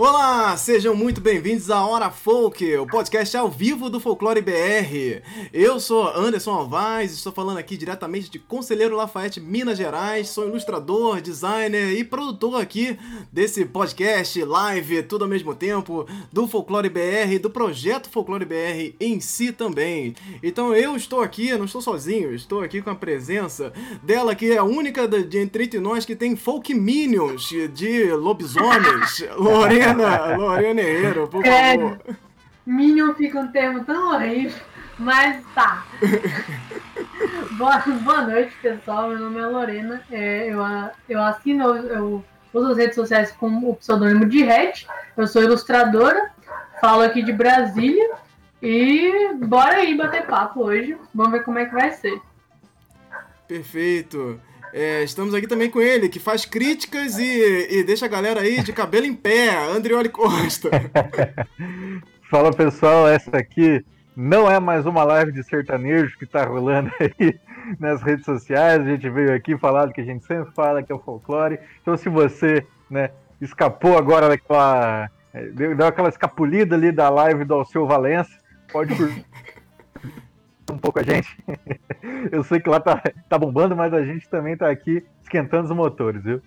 Olá, sejam muito bem-vindos à Hora Folk, o podcast ao vivo do Folclore BR. Eu sou Anderson Alvaz, estou falando aqui diretamente de Conselheiro Lafayette, Minas Gerais. Sou ilustrador, designer e produtor aqui desse podcast, live, tudo ao mesmo tempo, do Folclore BR, do projeto Folclore BR em si também. Então eu estou aqui, não estou sozinho, estou aqui com a presença dela, que é a única de entre nós que tem folk minions de lobisomens, Lorena. Lorena, Lorena Herrero, por é, favor. Minion fica um termo tão horrível, mas tá. boa, boa noite, pessoal. Meu nome é Lorena. É, eu, eu assino, eu uso as redes sociais com o pseudônimo de Red. Eu sou ilustradora, falo aqui de Brasília. E bora aí bater papo hoje. Vamos ver como é que vai ser. Perfeito. É, estamos aqui também com ele, que faz críticas e, e deixa a galera aí de cabelo em pé, Andrioli Costa. Fala pessoal, essa aqui não é mais uma live de sertanejo que tá rolando aí nas redes sociais. A gente veio aqui falar do que a gente sempre fala, que é o folclore. Então, se você né, escapou agora daquela. É, deu aquela escapulida ali da live do Alceu Valença, pode um pouco a gente. Eu sei que lá tá, tá bombando, mas a gente também tá aqui esquentando os motores, viu?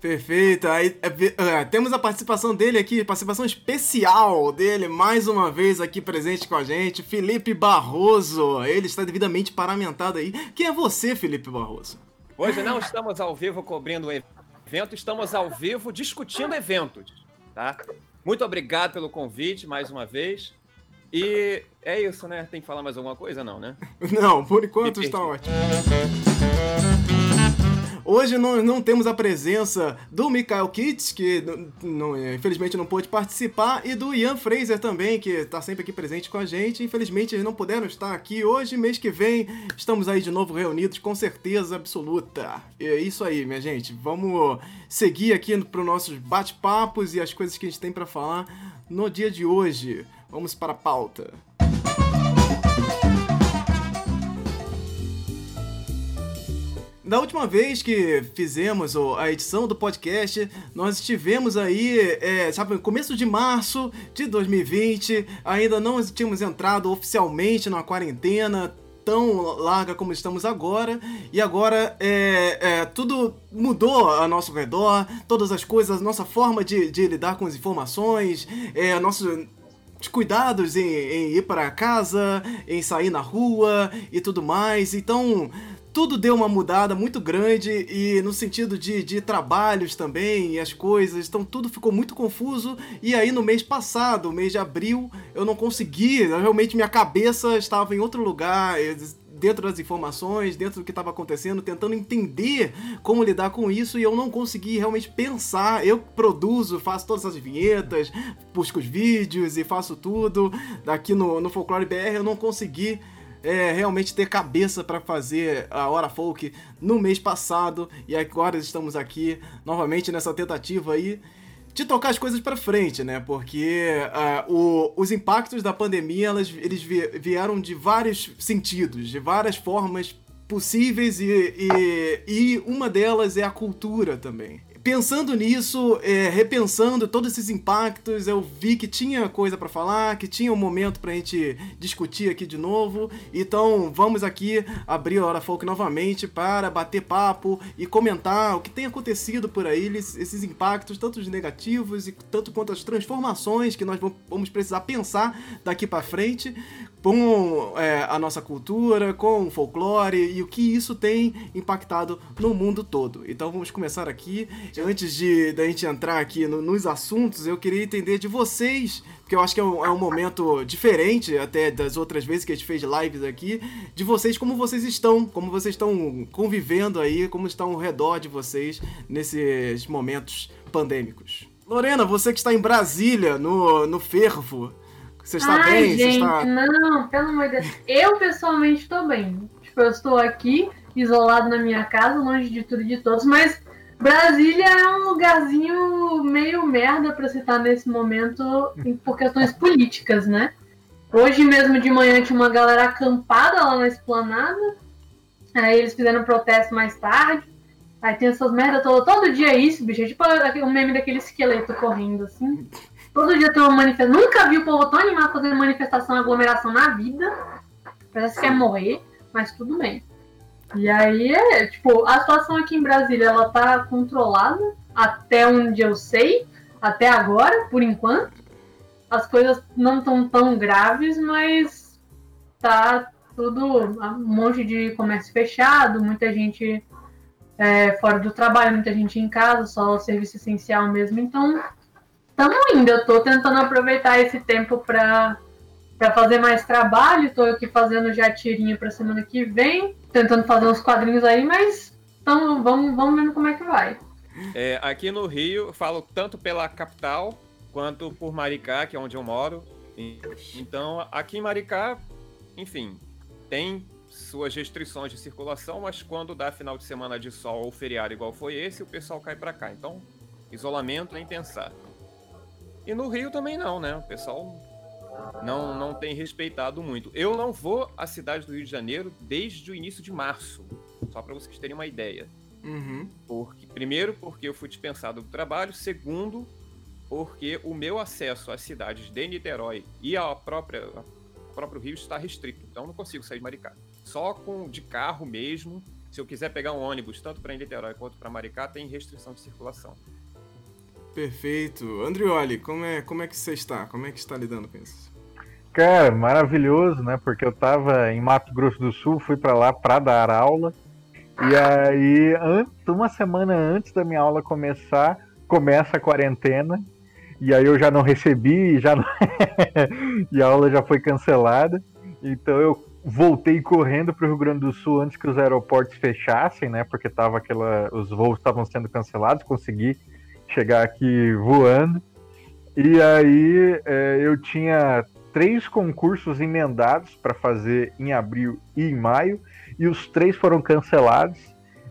Perfeito. Aí, é, é, temos a participação dele aqui, participação especial dele, mais uma vez aqui presente com a gente, Felipe Barroso. Ele está devidamente paramentado aí. Quem é você, Felipe Barroso? Hoje não estamos ao vivo cobrindo o evento, estamos ao vivo discutindo eventos, tá? Muito obrigado pelo convite mais uma vez. E é isso, né? Tem que falar mais alguma coisa? Não, né? Não, por enquanto está ótimo. Hoje nós não temos a presença do Michael Kitts, que não, infelizmente não pôde participar, e do Ian Fraser também, que está sempre aqui presente com a gente. Infelizmente eles não puderam estar aqui hoje, mês que vem estamos aí de novo reunidos, com certeza absoluta. E é isso aí, minha gente. Vamos seguir aqui para os nossos bate-papos e as coisas que a gente tem para falar no dia de hoje. Vamos para a pauta. Da última vez que fizemos a edição do podcast, nós estivemos aí, é, sabe, começo de março de 2020, ainda não tínhamos entrado oficialmente na quarentena, tão larga como estamos agora, e agora é, é, tudo mudou a nosso redor, todas as coisas, nossa forma de, de lidar com as informações, é, nosso cuidados em, em ir para casa, em sair na rua e tudo mais. Então, tudo deu uma mudada muito grande e no sentido de, de trabalhos também e as coisas, então tudo ficou muito confuso. E aí no mês passado, mês de abril, eu não consegui, realmente minha cabeça estava em outro lugar, dentro das informações, dentro do que estava acontecendo, tentando entender como lidar com isso e eu não consegui realmente pensar. Eu produzo, faço todas as vinhetas, busco os vídeos e faço tudo. Daqui no, no Folclore BR eu não consegui é, realmente ter cabeça para fazer a Hora Folk no mês passado e agora estamos aqui novamente nessa tentativa aí de tocar as coisas para frente, né? Porque uh, o, os impactos da pandemia elas, eles vieram de vários sentidos, de várias formas possíveis e, e, e uma delas é a cultura também pensando nisso, é, repensando todos esses impactos, eu vi que tinha coisa para falar, que tinha um momento pra gente discutir aqui de novo. Então vamos aqui abrir a Hora Folk novamente para bater papo e comentar o que tem acontecido por aí, esses impactos, tanto os negativos e tanto quanto as transformações que nós vamos precisar pensar daqui para frente, com é, a nossa cultura, com o folclore e o que isso tem impactado no mundo todo. Então vamos começar aqui. Antes de da gente entrar aqui no, nos assuntos, eu queria entender de vocês, porque eu acho que é um, é um, momento diferente até das outras vezes que a gente fez lives aqui, de vocês como vocês estão, como vocês estão convivendo aí, como estão ao redor de vocês nesses momentos pandêmicos. Lorena, você que está em Brasília, no, no fervo, você está Ai, bem? Gente, está... não, pelo amor de Deus. Eu pessoalmente estou bem. Tipo, eu estou aqui, isolado na minha casa, longe de tudo e de todos, mas Brasília é um lugarzinho meio merda para se estar nesse momento por questões políticas, né? Hoje mesmo de manhã tinha uma galera acampada lá na esplanada. Aí eles fizeram protesto mais tarde. Aí tem essas merdas todas. Todo dia é isso, bicho. É tipo o meme daquele esqueleto correndo, assim. Todo dia tem uma manifestação. Nunca vi o povo tão animado fazendo manifestação, aglomeração na vida. Parece que quer morrer, mas tudo bem. E aí é, tipo, a situação aqui em Brasília, ela tá controlada até onde eu sei, até agora, por enquanto. As coisas não estão tão graves, mas tá tudo, um monte de comércio fechado, muita gente é, fora do trabalho, muita gente em casa, só serviço essencial mesmo. Então, estamos indo. Eu estou tentando aproveitar esse tempo para para fazer mais trabalho. Estou aqui fazendo já tirinha para semana que vem, tentando fazer uns quadrinhos aí, mas então, vamos, vamos vendo como é que vai. É, aqui no Rio, falo tanto pela capital quanto por Maricá, que é onde eu moro. Então, aqui em Maricá, enfim, tem suas restrições de circulação, mas quando dá final de semana de sol ou feriado igual foi esse, o pessoal cai para cá. Então, isolamento nem pensar. E no Rio também não, né? O pessoal não, não tem respeitado muito. Eu não vou à cidade do Rio de Janeiro desde o início de março, só para vocês terem uma ideia. Uhum. Porque, primeiro, porque eu fui dispensado do trabalho. Segundo, porque o meu acesso às cidades de Niterói e ao própria, próprio Rio está restrito. Então, não consigo sair de Maricá. Só com de carro mesmo. Se eu quiser pegar um ônibus, tanto para Niterói quanto para Maricá, tem restrição de circulação. Perfeito. Andrioli, como é, como é que você está? Como é que está lidando com isso? Cara, maravilhoso, né? Porque eu tava em Mato Grosso do Sul, fui para lá para dar aula. E aí, uma semana antes da minha aula começar, começa a quarentena. E aí eu já não recebi, já não... e a aula já foi cancelada. Então eu voltei correndo para o Rio Grande do Sul antes que os aeroportos fechassem, né? Porque tava aquela, os voos estavam sendo cancelados. Consegui chegar aqui voando. E aí é, eu tinha três concursos emendados para fazer em abril e em maio, e os três foram cancelados.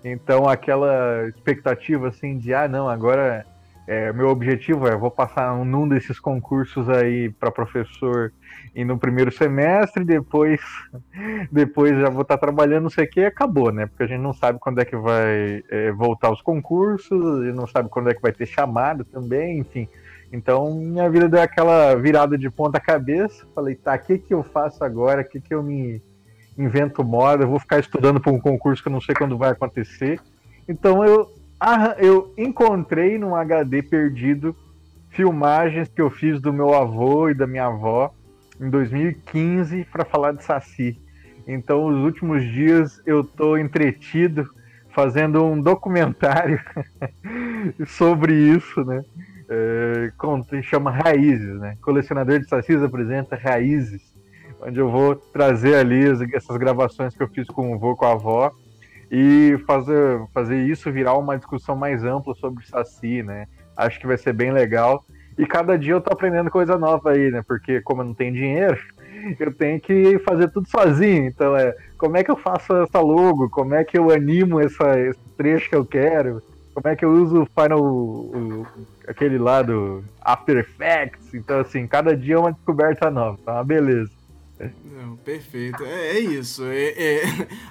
Então aquela expectativa assim de ah não, agora é, meu objetivo é vou passar num desses concursos aí para professor e no primeiro semestre, depois depois já vou estar tá trabalhando, não sei o que, acabou, né? Porque a gente não sabe quando é que vai é, voltar os concursos, e não sabe quando é que vai ter chamado também, enfim. Então minha vida deu aquela virada de ponta cabeça. Falei, tá, o que, que eu faço agora? O que, que eu me invento moda? Eu vou ficar estudando para um concurso que eu não sei quando vai acontecer. Então eu, eu encontrei num HD perdido filmagens que eu fiz do meu avô e da minha avó em 2015 para falar de Saci. Então, os últimos dias eu estou entretido fazendo um documentário sobre isso, né? É, chama Raízes, né? Colecionador de Sacis apresenta Raízes, onde eu vou trazer ali essas gravações que eu fiz com o avô, com a avó, e fazer, fazer isso virar uma discussão mais ampla sobre Saci, né? Acho que vai ser bem legal. E cada dia eu tô aprendendo coisa nova aí, né? Porque como eu não tenho dinheiro, eu tenho que fazer tudo sozinho. Então é, como é que eu faço essa logo? Como é que eu animo essa, esse trecho que eu quero? como é que eu uso o Final. O, aquele lá do After Effects. Então, assim, cada dia é uma descoberta nova, tá beleza. Não, perfeito. É, é isso. É, é,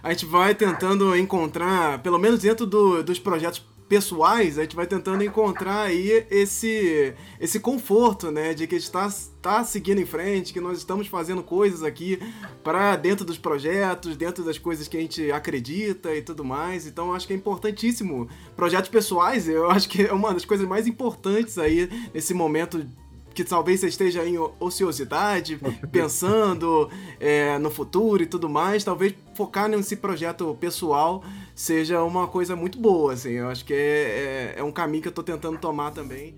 a gente vai tentando encontrar, pelo menos dentro do, dos projetos pessoais, a gente vai tentando encontrar aí esse, esse conforto, né? De que a gente está tá seguindo em frente, que nós estamos fazendo coisas aqui para dentro dos projetos, dentro das coisas que a gente acredita e tudo mais. Então acho que é importantíssimo. Projetos pessoais, eu acho que é uma das coisas mais importantes aí nesse momento que talvez você esteja em ociosidade, pensando é, no futuro e tudo mais, talvez focar nesse projeto pessoal seja uma coisa muito boa, assim. Eu acho que é, é, é um caminho que eu estou tentando tomar também.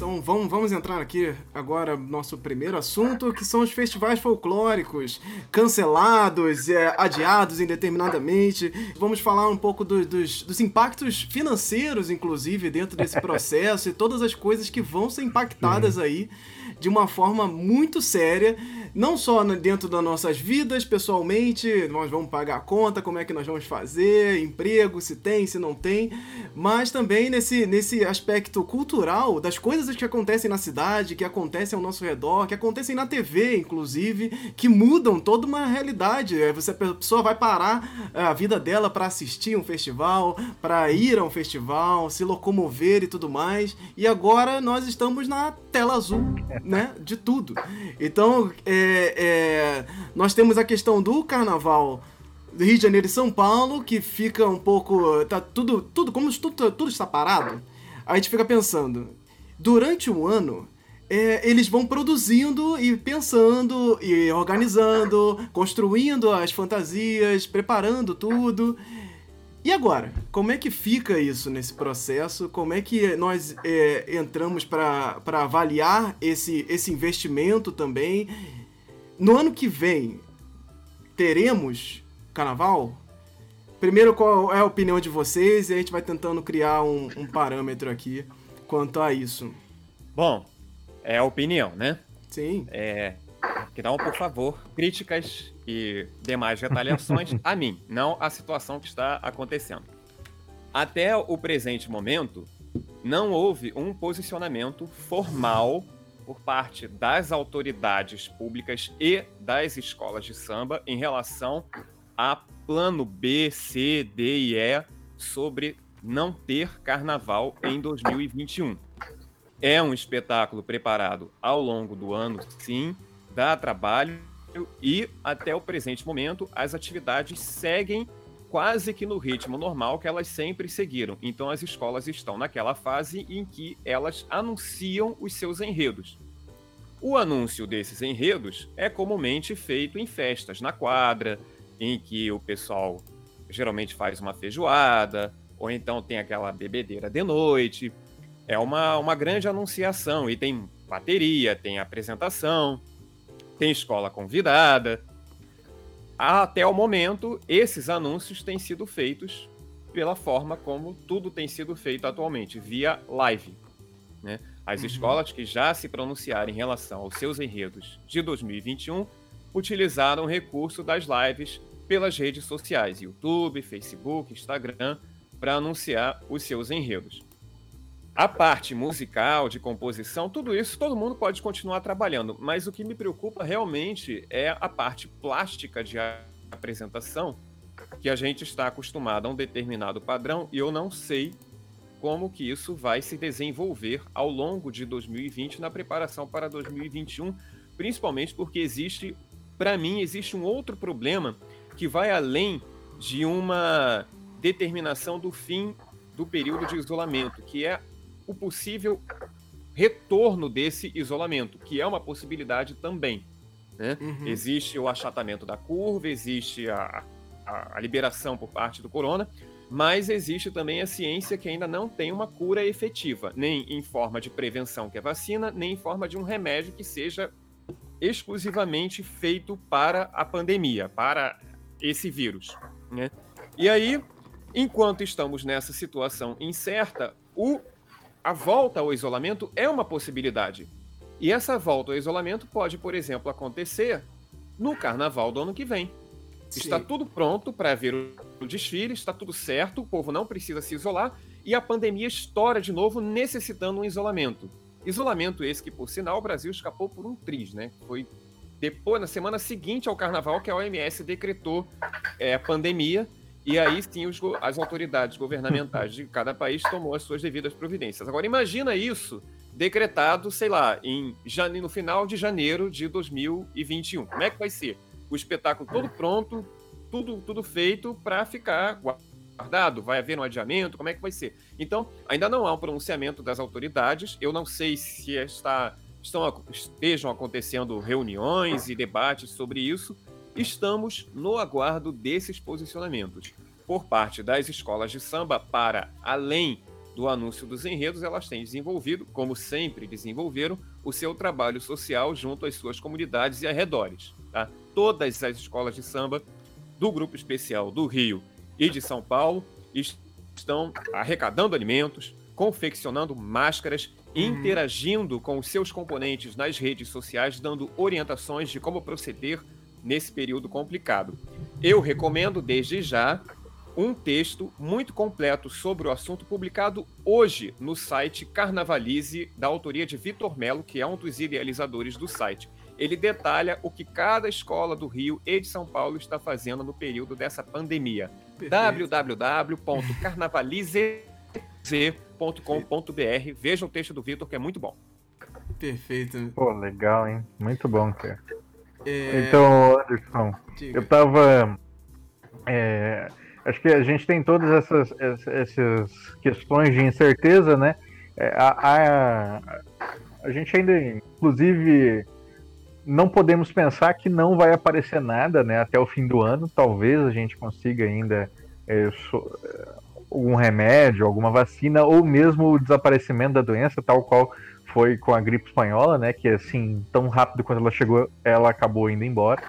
Então vamos, vamos entrar aqui agora no nosso primeiro assunto, que são os festivais folclóricos cancelados, é, adiados indeterminadamente. Vamos falar um pouco do, dos, dos impactos financeiros, inclusive, dentro desse processo e todas as coisas que vão ser impactadas aí de uma forma muito séria não só dentro das nossas vidas, pessoalmente, nós vamos pagar a conta, como é que nós vamos fazer, emprego, se tem, se não tem, mas também nesse, nesse aspecto cultural das coisas que acontecem na cidade, que acontecem ao nosso redor, que acontecem na TV, inclusive, que mudam toda uma realidade. É, você, a pessoa vai parar a vida dela para assistir um festival, para ir a um festival, se locomover e tudo mais, e agora nós estamos na tela azul, né, de tudo. Então, é, é, nós temos a questão do carnaval do Rio de Janeiro e São Paulo, que fica um pouco. Tá tudo. Tudo, como tudo, tudo está parado, a gente fica pensando. Durante um ano, é, eles vão produzindo e pensando e organizando, construindo as fantasias, preparando tudo. E agora, como é que fica isso nesse processo? Como é que nós é, entramos para avaliar esse, esse investimento também? No ano que vem, teremos carnaval? Primeiro, qual é a opinião de vocês? E a gente vai tentando criar um, um parâmetro aqui quanto a isso. Bom, é a opinião, né? Sim. É, então, por favor, críticas e demais retaliações a mim, não à situação que está acontecendo. Até o presente momento, não houve um posicionamento formal por parte das autoridades públicas e das escolas de samba em relação a plano B, C, D e E sobre não ter carnaval em 2021. É um espetáculo preparado ao longo do ano, sim, dá trabalho e até o presente momento as atividades seguem quase que no ritmo normal que elas sempre seguiram. Então as escolas estão naquela fase em que elas anunciam os seus enredos. O anúncio desses enredos é comumente feito em festas na quadra, em que o pessoal geralmente faz uma feijoada, ou então tem aquela bebedeira de noite. É uma, uma grande anunciação e tem bateria, tem apresentação, tem escola convidada, até o momento, esses anúncios têm sido feitos pela forma como tudo tem sido feito atualmente, via live. Né? As uhum. escolas que já se pronunciaram em relação aos seus enredos de 2021 utilizaram o recurso das lives pelas redes sociais, YouTube, Facebook, Instagram, para anunciar os seus enredos. A parte musical, de composição, tudo isso todo mundo pode continuar trabalhando, mas o que me preocupa realmente é a parte plástica de apresentação, que a gente está acostumado a um determinado padrão e eu não sei como que isso vai se desenvolver ao longo de 2020 na preparação para 2021, principalmente porque existe, para mim, existe um outro problema que vai além de uma determinação do fim do período de isolamento, que é o possível retorno desse isolamento, que é uma possibilidade também. Né? Uhum. Existe o achatamento da curva, existe a, a, a, liberação por parte do corona, mas existe também a ciência que ainda não tem uma cura efetiva, nem em forma de prevenção, que é vacina, nem em forma de um remédio que seja exclusivamente feito para a pandemia, para esse vírus. Né? E aí, enquanto estamos nessa situação incerta, o a volta ao isolamento é uma possibilidade. E essa volta ao isolamento pode, por exemplo, acontecer no carnaval do ano que vem. Sim. Está tudo pronto para ver o desfile, está tudo certo, o povo não precisa se isolar e a pandemia estoura de novo, necessitando um isolamento. Isolamento esse que, por sinal, o Brasil escapou por um triz, né? Foi depois, na semana seguinte ao carnaval, que a OMS decretou é, a pandemia e aí sim os, as autoridades governamentais de cada país tomou as suas devidas providências. Agora imagina isso decretado, sei lá, em no final de janeiro de 2021. Como é que vai ser? O espetáculo todo pronto, tudo, tudo feito para ficar guardado? Vai haver um adiamento? Como é que vai ser? Então, ainda não há um pronunciamento das autoridades. Eu não sei se está, estão, estejam acontecendo reuniões e debates sobre isso, Estamos no aguardo desses posicionamentos. Por parte das escolas de samba, para além do anúncio dos enredos, elas têm desenvolvido, como sempre desenvolveram, o seu trabalho social junto às suas comunidades e arredores. Tá? Todas as escolas de samba do Grupo Especial do Rio e de São Paulo estão arrecadando alimentos, confeccionando máscaras interagindo com os seus componentes nas redes sociais, dando orientações de como proceder nesse período complicado. Eu recomendo desde já um texto muito completo sobre o assunto publicado hoje no site Carnavalize, da autoria de Vitor Melo, que é um dos idealizadores do site. Ele detalha o que cada escola do Rio e de São Paulo está fazendo no período dessa pandemia. www.carnavalize.com.br. Veja o texto do Vitor, que é muito bom. Perfeito. Pô, legal, hein? Muito bom, cara. É, Então, Anderson, diga. eu tava. é, acho que a gente tem todas essas, ess- essas questões de incerteza, né? É, a, a, a gente ainda, inclusive, não podemos pensar que não vai aparecer nada, né? Até o fim do ano, talvez a gente consiga ainda é, so- é, algum remédio, alguma vacina, ou mesmo o desaparecimento da doença, tal qual foi com a gripe espanhola, né? Que assim, tão rápido quando ela chegou, ela acabou indo embora.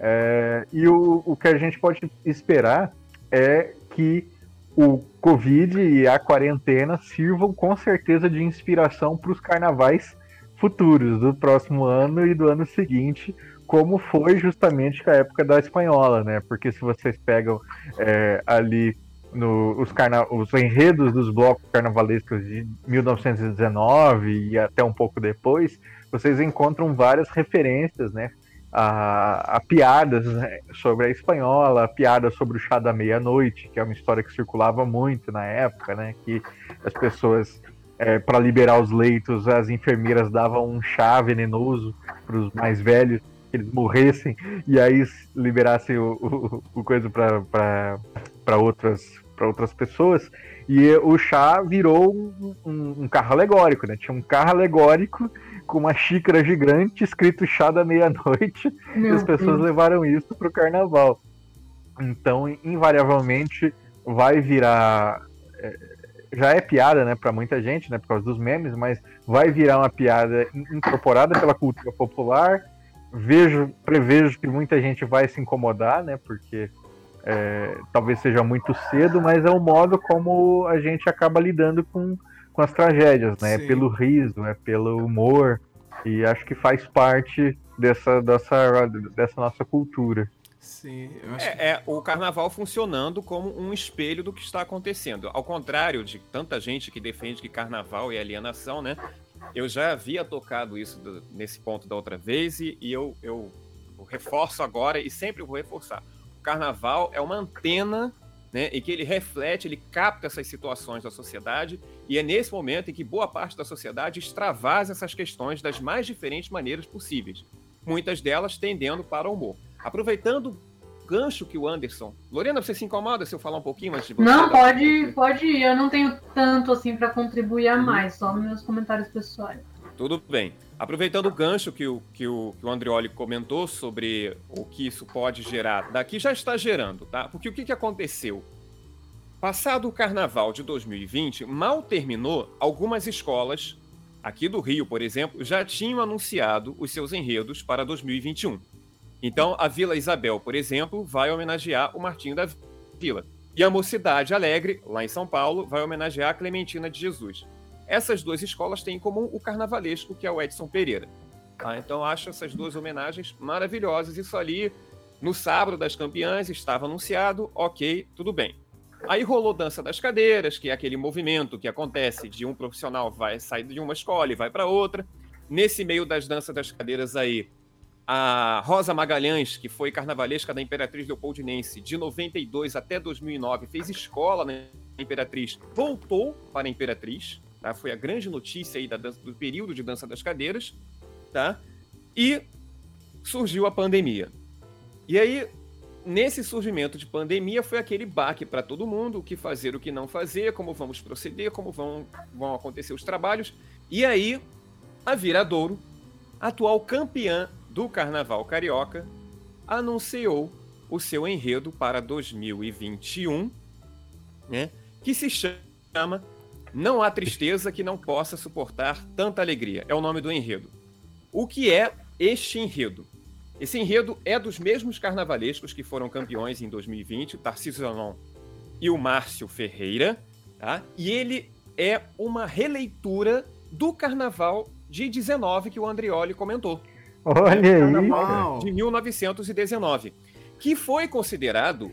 É, e o, o que a gente pode esperar é que o Covid e a quarentena sirvam com certeza de inspiração para os carnavais futuros do próximo ano e do ano seguinte, como foi justamente a época da espanhola, né? Porque se vocês pegam é, ali no, os, carna os enredos dos blocos carnavalescos de 1919 e até um pouco depois, vocês encontram várias referências, né? A, a piadas né, sobre a espanhola, a piada sobre o chá da meia-noite, que é uma história que circulava muito na época, né? Que as pessoas, para liberar os leitos, as enfermeiras davam um chá venenoso para os mais velhos, que eles morressem, e aí liberassem o, o, o coisa para outras, pra outras pessoas. E o chá virou um, um, um carro alegórico, né? Tinha um carro alegórico com uma xícara gigante escrito chá da meia-noite e as pessoas Deus. levaram isso pro carnaval. Então, invariavelmente, vai virar. é, Já é piada, né, para muita gente, né, por causa dos memes, mas vai virar uma piada in- incorporada pela cultura popular. Vejo, prevejo que muita gente vai se incomodar, né, porque é, talvez seja muito cedo, mas é o modo como a gente acaba lidando com, com as tragédias, né? É pelo riso, é pelo humor, e acho que faz parte dessa, dessa, dessa nossa cultura. Sim, eu acho que... É, é o carnaval funcionando como um espelho do que está acontecendo. Ao contrário de tanta gente que defende que carnaval é alienação, né? Eu já havia tocado isso do- nesse ponto da outra vez e, e eu, eu, eu reforço agora e sempre vou reforçar. Carnaval é uma antena, né? E que ele reflete, ele capta essas situações da sociedade e é nesse momento em que boa parte da sociedade extravasa essas questões das mais diferentes maneiras possíveis. Muitas delas tendendo para o humor. Aproveitando o gancho que o Anderson. Lorena, você se incomoda se eu falar um pouquinho antes de você? Não, pode, pode ir. Eu não tenho tanto assim pra contribuir a Uhum. mais, só nos meus comentários pessoais. Tudo bem. Aproveitando o gancho que o, que o, que o Andrioli comentou sobre o que isso pode gerar, daqui já está gerando, tá? Porque o que, que aconteceu? Passado o carnaval de 2020, mal terminou, algumas escolas, aqui do Rio, por exemplo, já tinham anunciado os seus enredos para 2021. Então, a Vila Isabel, por exemplo, vai homenagear o Martinho da Vila. E a Mocidade Alegre, lá em São Paulo, vai homenagear a Clementina de Jesus. Essas duas escolas têm em comum o carnavalesco, que é o Edson Pereira. tá? Então, acho essas duas homenagens maravilhosas. Isso ali, no sábado das campeãs, estava anunciado, ok, tudo bem. Aí rolou Dança das Cadeiras, que é aquele movimento que acontece de um profissional vai sair de uma escola e vai para outra. Nesse meio das Danças das Cadeiras aí, a Rosa Magalhães, que foi carnavalesca da Imperatriz Leopoldinense de 92 até 2009, fez escola na Imperatriz, voltou para a Imperatriz, tá? Foi a grande notícia aí da dança- do período de Dança das Cadeiras, tá? E surgiu a pandemia. E aí, nesse surgimento de pandemia, foi aquele baque para todo mundo, o que fazer, o que não fazer, como vamos proceder, como vão, vão acontecer os trabalhos. E aí, a Viradouro, atual campeã do Carnaval Carioca, anunciou o seu enredo para 2021, né? Que se chama Não há tristeza que não possa suportar tanta alegria. É o nome do enredo. O que é este enredo? Esse enredo é dos mesmos carnavalescos que foram campeões em 2020, o Tarcísio Zanon e o Márcio Ferreira, tá? E ele é uma releitura do carnaval de 19 que o Andrioli comentou. Olha aí. Uau. De 1919, que foi considerado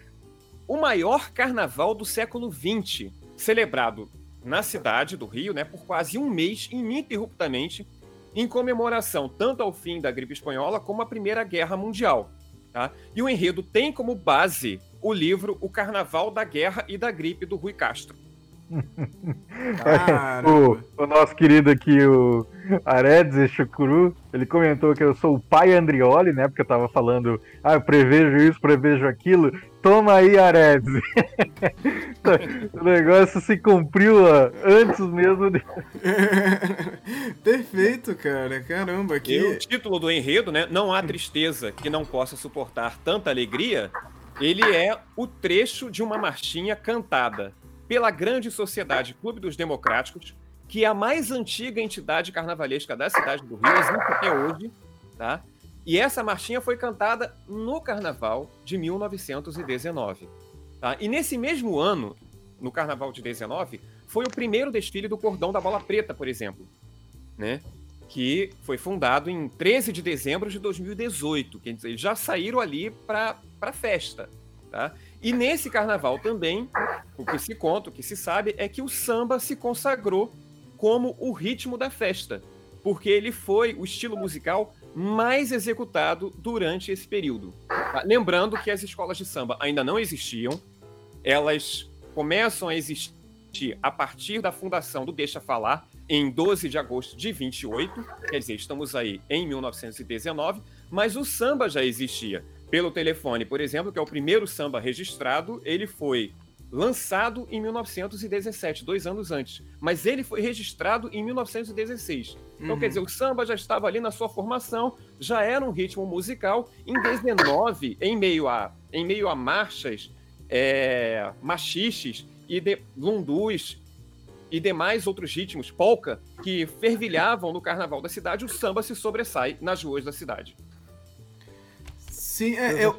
o maior carnaval do século XX, celebrado na cidade do Rio, né, por quase um mês, ininterruptamente, em comemoração tanto ao fim da gripe espanhola como à Primeira Guerra Mundial. Tá? E o enredo tem como base o livro O Carnaval da Guerra e da Gripe, do Rui Castro. O, o nosso querido aqui, o Aredes Chucuru, ele comentou que eu sou o pai Andrioli, né? Porque eu tava falando, ah, eu prevejo isso, prevejo aquilo. Toma aí, Aredes. o negócio se cumpriu ó, antes mesmo de. Perfeito, cara. Caramba, E o que. título do enredo, né? Não há tristeza que não possa suportar tanta alegria. Ele é o trecho de uma marchinha cantada pela grande sociedade Clube dos Democráticos, que é a mais antiga entidade carnavalesca da cidade do Rio, existe até hoje, tá? E essa marchinha foi cantada no Carnaval de 1919, tá? E nesse mesmo ano, no Carnaval de 19, foi o primeiro desfile do Cordão da Bola Preta, por exemplo, né? que foi fundado em 13 de dezembro de 2018. Quer dizer, eles já saíram ali para a festa. Tá? E nesse carnaval também, o que se conta, o que se sabe, é que o samba se consagrou como o ritmo da festa, porque ele foi o estilo musical mais executado durante esse período. tá? Lembrando que as escolas de samba ainda não existiam, elas começam a existir a partir da fundação do Deixa Falar, em 12 de agosto de 28, quer dizer, estamos aí em 1919, mas o samba já existia. Pelo telefone, por exemplo, que é o primeiro samba registrado, ele foi lançado em 1917, dois anos antes. Mas ele foi registrado em 1916. Então, Uhum. quer dizer, o samba já estava ali na sua formação, já era um ritmo musical. Em 19, em meio a, em meio a marchas, é, machiches e de, lundus e demais outros ritmos, polca, que fervilhavam no carnaval da cidade, o samba se sobressai nas ruas da cidade. Sim, é, eu,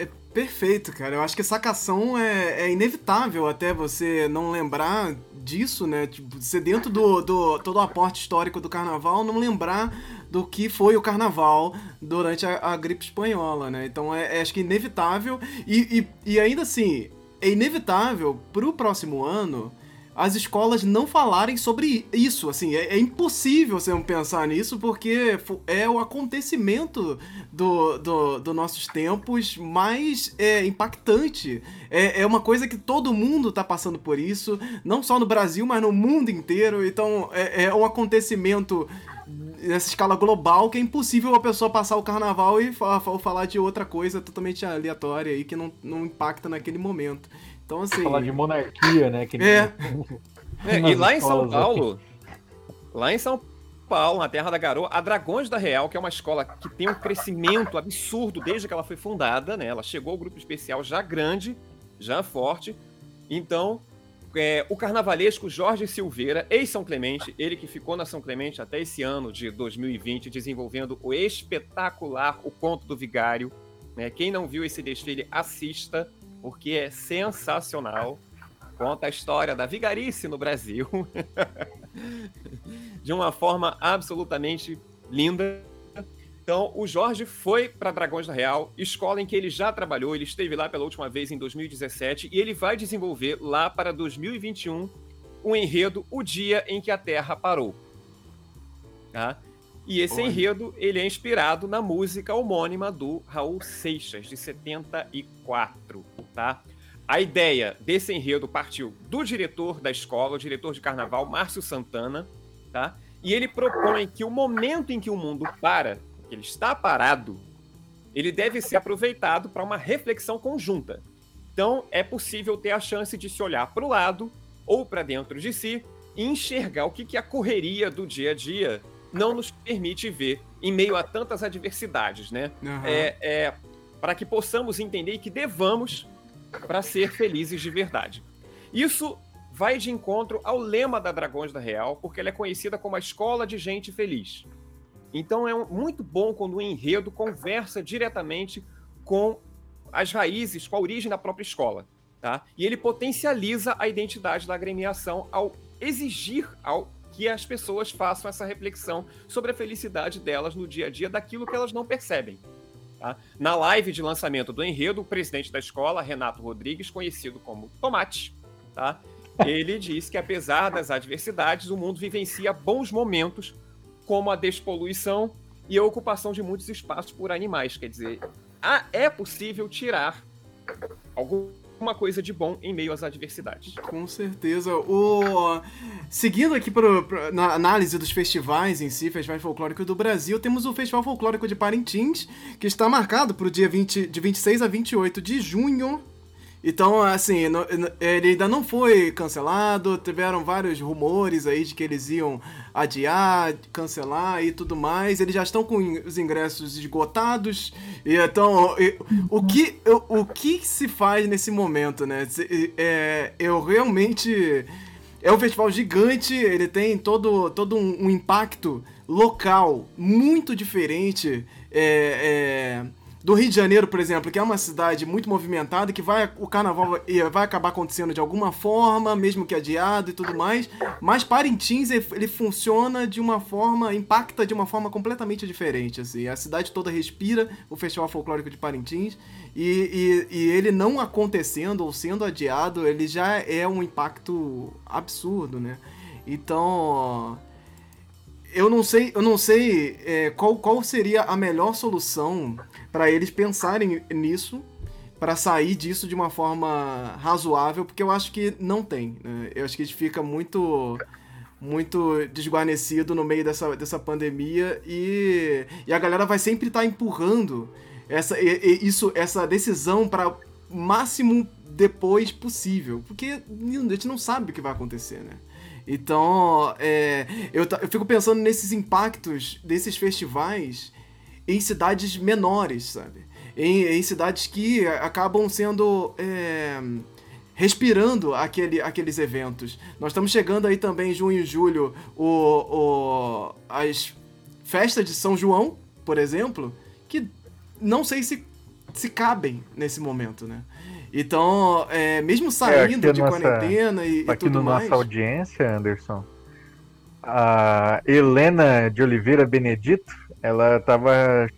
é perfeito, cara. Eu acho que sacação é, é inevitável até você não lembrar disso, né? Tipo, você dentro do, do todo o aporte histórico do carnaval, não lembrar do que foi o carnaval durante a, a gripe espanhola, né? Então é, é, acho que inevitável. E, e, e ainda assim, é inevitável pro próximo ano as escolas não falarem sobre isso, assim, é, é impossível você não pensar nisso, porque é o acontecimento do, do, do nossos tempos mais é, impactante. É, é uma coisa que todo mundo tá passando por isso, não só no Brasil, mas no mundo inteiro, então é, é um acontecimento nessa escala global que é impossível a pessoa passar o carnaval e fa- fa- falar de outra coisa totalmente aleatória aí que não, não impacta naquele momento. Então, assim... Falar de monarquia, né? Que É. É, e lá em São Paulo, lá em São Paulo, na Terra da Garoa, a Dragões da Real, que é uma escola que tem um crescimento absurdo desde que ela foi fundada, né? Ela chegou ao grupo especial já grande, já forte. Então, é, o carnavalesco Jorge Silveira, ex-São Clemente, ele que ficou na São Clemente até esse ano de 2020, desenvolvendo o espetacular O Conto do Vigário. Né? Quem não viu esse desfile, assista, porque é sensacional. Conta a história da vigarice no Brasil de uma forma absolutamente linda. Então, o Jorge foi para Dragões da Real, escola em que ele já trabalhou, ele esteve lá pela última vez em 2017 e ele vai desenvolver lá para 2021 o enredo O Dia em que a Terra Parou. Tá? E esse Olha. enredo ele é inspirado na música homônima do Raul Seixas, de 74. Tá? A ideia desse enredo partiu do diretor da escola, o diretor de carnaval, Márcio Santana, tá? E ele propõe que o momento em que o mundo para, que ele está parado, ele deve ser aproveitado para uma reflexão conjunta. Então, é possível ter a chance de se olhar para o lado ou para dentro de si e enxergar o que, que a correria do dia a dia não nos permite ver em meio a tantas adversidades, né? Aham. é, é, para que possamos entender e que devamos para ser felizes de verdade. Isso vai de encontro ao lema da Dragões da Real, porque ela é conhecida como a escola de gente feliz. Então é um- muito bom quando o enredo conversa diretamente com as raízes, com a origem da própria escola. Tá? E ele potencializa a identidade da agremiação ao exigir, ao que as pessoas façam essa reflexão sobre a felicidade delas no dia a dia, daquilo que elas não percebem. Tá? Na live de lançamento do enredo, o presidente da escola, Renato Rodrigues, conhecido como Tomate, tá? ele diz que apesar das adversidades, o mundo vivencia bons momentos, como a despoluição e a ocupação de muitos espaços por animais. Quer dizer, é possível tirar alguma coisa de bom em meio às adversidades. Com certeza. O... Seguindo aqui pro, pro, na análise dos festivais em si, festivais folclóricos do Brasil, temos o Festival Folclórico de Parintins, que está marcado para o dia 20, de 26 a 28 de junho então, assim, ele ainda não foi cancelado, tiveram vários rumores aí de que eles iam adiar, cancelar e tudo mais. Eles já estão com os ingressos esgotados. E então, o que, o que se faz nesse momento, né? É, eu realmente. É um festival gigante, ele tem todo, todo um, um impacto local muito diferente. É, é, do Rio de Janeiro, por exemplo, que é uma cidade muito movimentada, que vai o carnaval vai, acabar acontecendo de alguma forma, mesmo que adiado e tudo mais, mas Parintins ele funciona de uma forma, impacta de uma forma completamente diferente, assim. A cidade toda respira o Festival Folclórico de Parintins e, e, e ele não acontecendo ou sendo adiado, ele já é um impacto absurdo, né? Então, eu não sei, eu não sei é, qual, qual seria a melhor solução para eles pensarem nisso, para sair disso de uma forma razoável, porque eu acho que não tem. Né? Eu acho que a gente fica muito muito desguarnecido no meio dessa, dessa pandemia e, e a galera vai sempre estar tá empurrando essa, e, isso, essa decisão para máximo depois possível, porque a gente não sabe o que vai acontecer, né? Então, é, eu, eu fico pensando nesses impactos desses festivais em cidades menores, sabe? Em, em cidades que acabam sendo. É, respirando aquele, aqueles eventos. Nós estamos chegando aí também em junho e julho o, o, as festas de São João, por exemplo, que não sei se, se cabem nesse momento, né? Então, é, mesmo saindo é, de nossa, quarentena e, e tudo mais... Aqui na nossa audiência, Anderson, a Helena de Oliveira Benedito, ela estava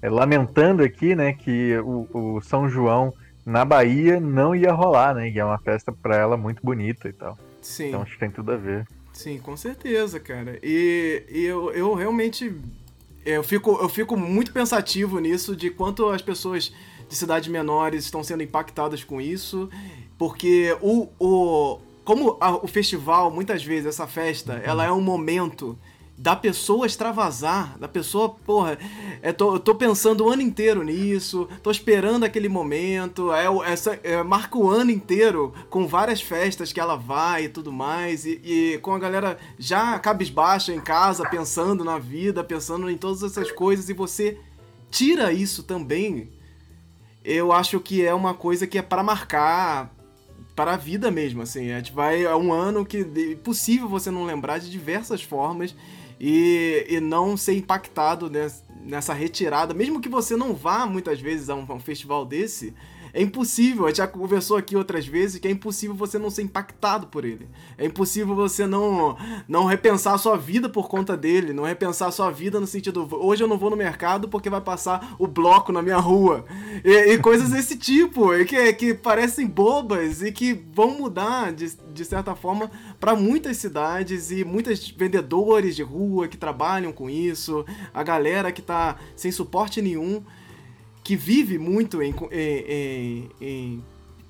é, lamentando aqui, né, que o, o, São João na Bahia não ia rolar, né, que é uma festa para ela muito bonita e tal. Sim. Então acho que tem tudo a ver. Sim, com certeza, cara. E, e eu, eu realmente eu fico, eu fico muito pensativo nisso de quanto as pessoas de cidades menores estão sendo impactadas com isso, porque o, o como a, o festival, muitas vezes, essa festa, ela é um momento da pessoa extravasar, da pessoa, porra, é, tô, eu tô pensando o ano inteiro nisso, tô esperando aquele momento, é, essa, é, marca o ano inteiro com várias festas que ela vai e tudo mais, e, e com a galera já cabisbaixa em casa, pensando na vida, pensando em todas essas coisas, e você tira isso também eu acho que é uma coisa que é para marcar para a vida mesmo, assim. Vai é um ano que é possível você não lembrar de diversas formas e, e não ser impactado nessa retirada, mesmo que você não vá muitas vezes a um, a um festival desse, é impossível, a gente já conversou aqui outras vezes que é impossível você não ser impactado por ele. É impossível você não, não repensar a sua vida por conta dele, não repensar a sua vida no sentido, hoje eu não vou no mercado porque vai passar o bloco na minha rua. E, e coisas desse tipo, que, que parecem bobas e que vão mudar, de, de certa forma, para muitas cidades e muitos vendedores de rua que trabalham com isso, a galera que tá sem suporte nenhum que vive muito em, em, em,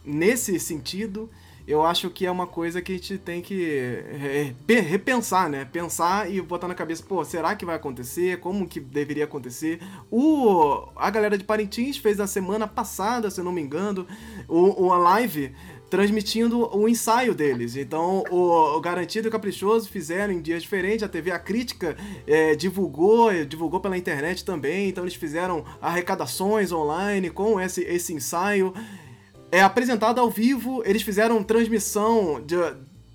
nesse sentido, eu acho que é uma coisa que a gente tem que repensar, né? Pensar e botar na cabeça, pô, será que vai acontecer? Como que deveria acontecer? O, a galera de Parintins fez na semana passada, se eu não me engano, uma live transmitindo o ensaio deles. Então, o, o Garantido e o Caprichoso fizeram em dias diferentes. A TV A Crítica é, divulgou, divulgou pela internet também. Então, eles fizeram arrecadações online com esse, esse ensaio. É apresentado ao vivo. Eles fizeram transmissão de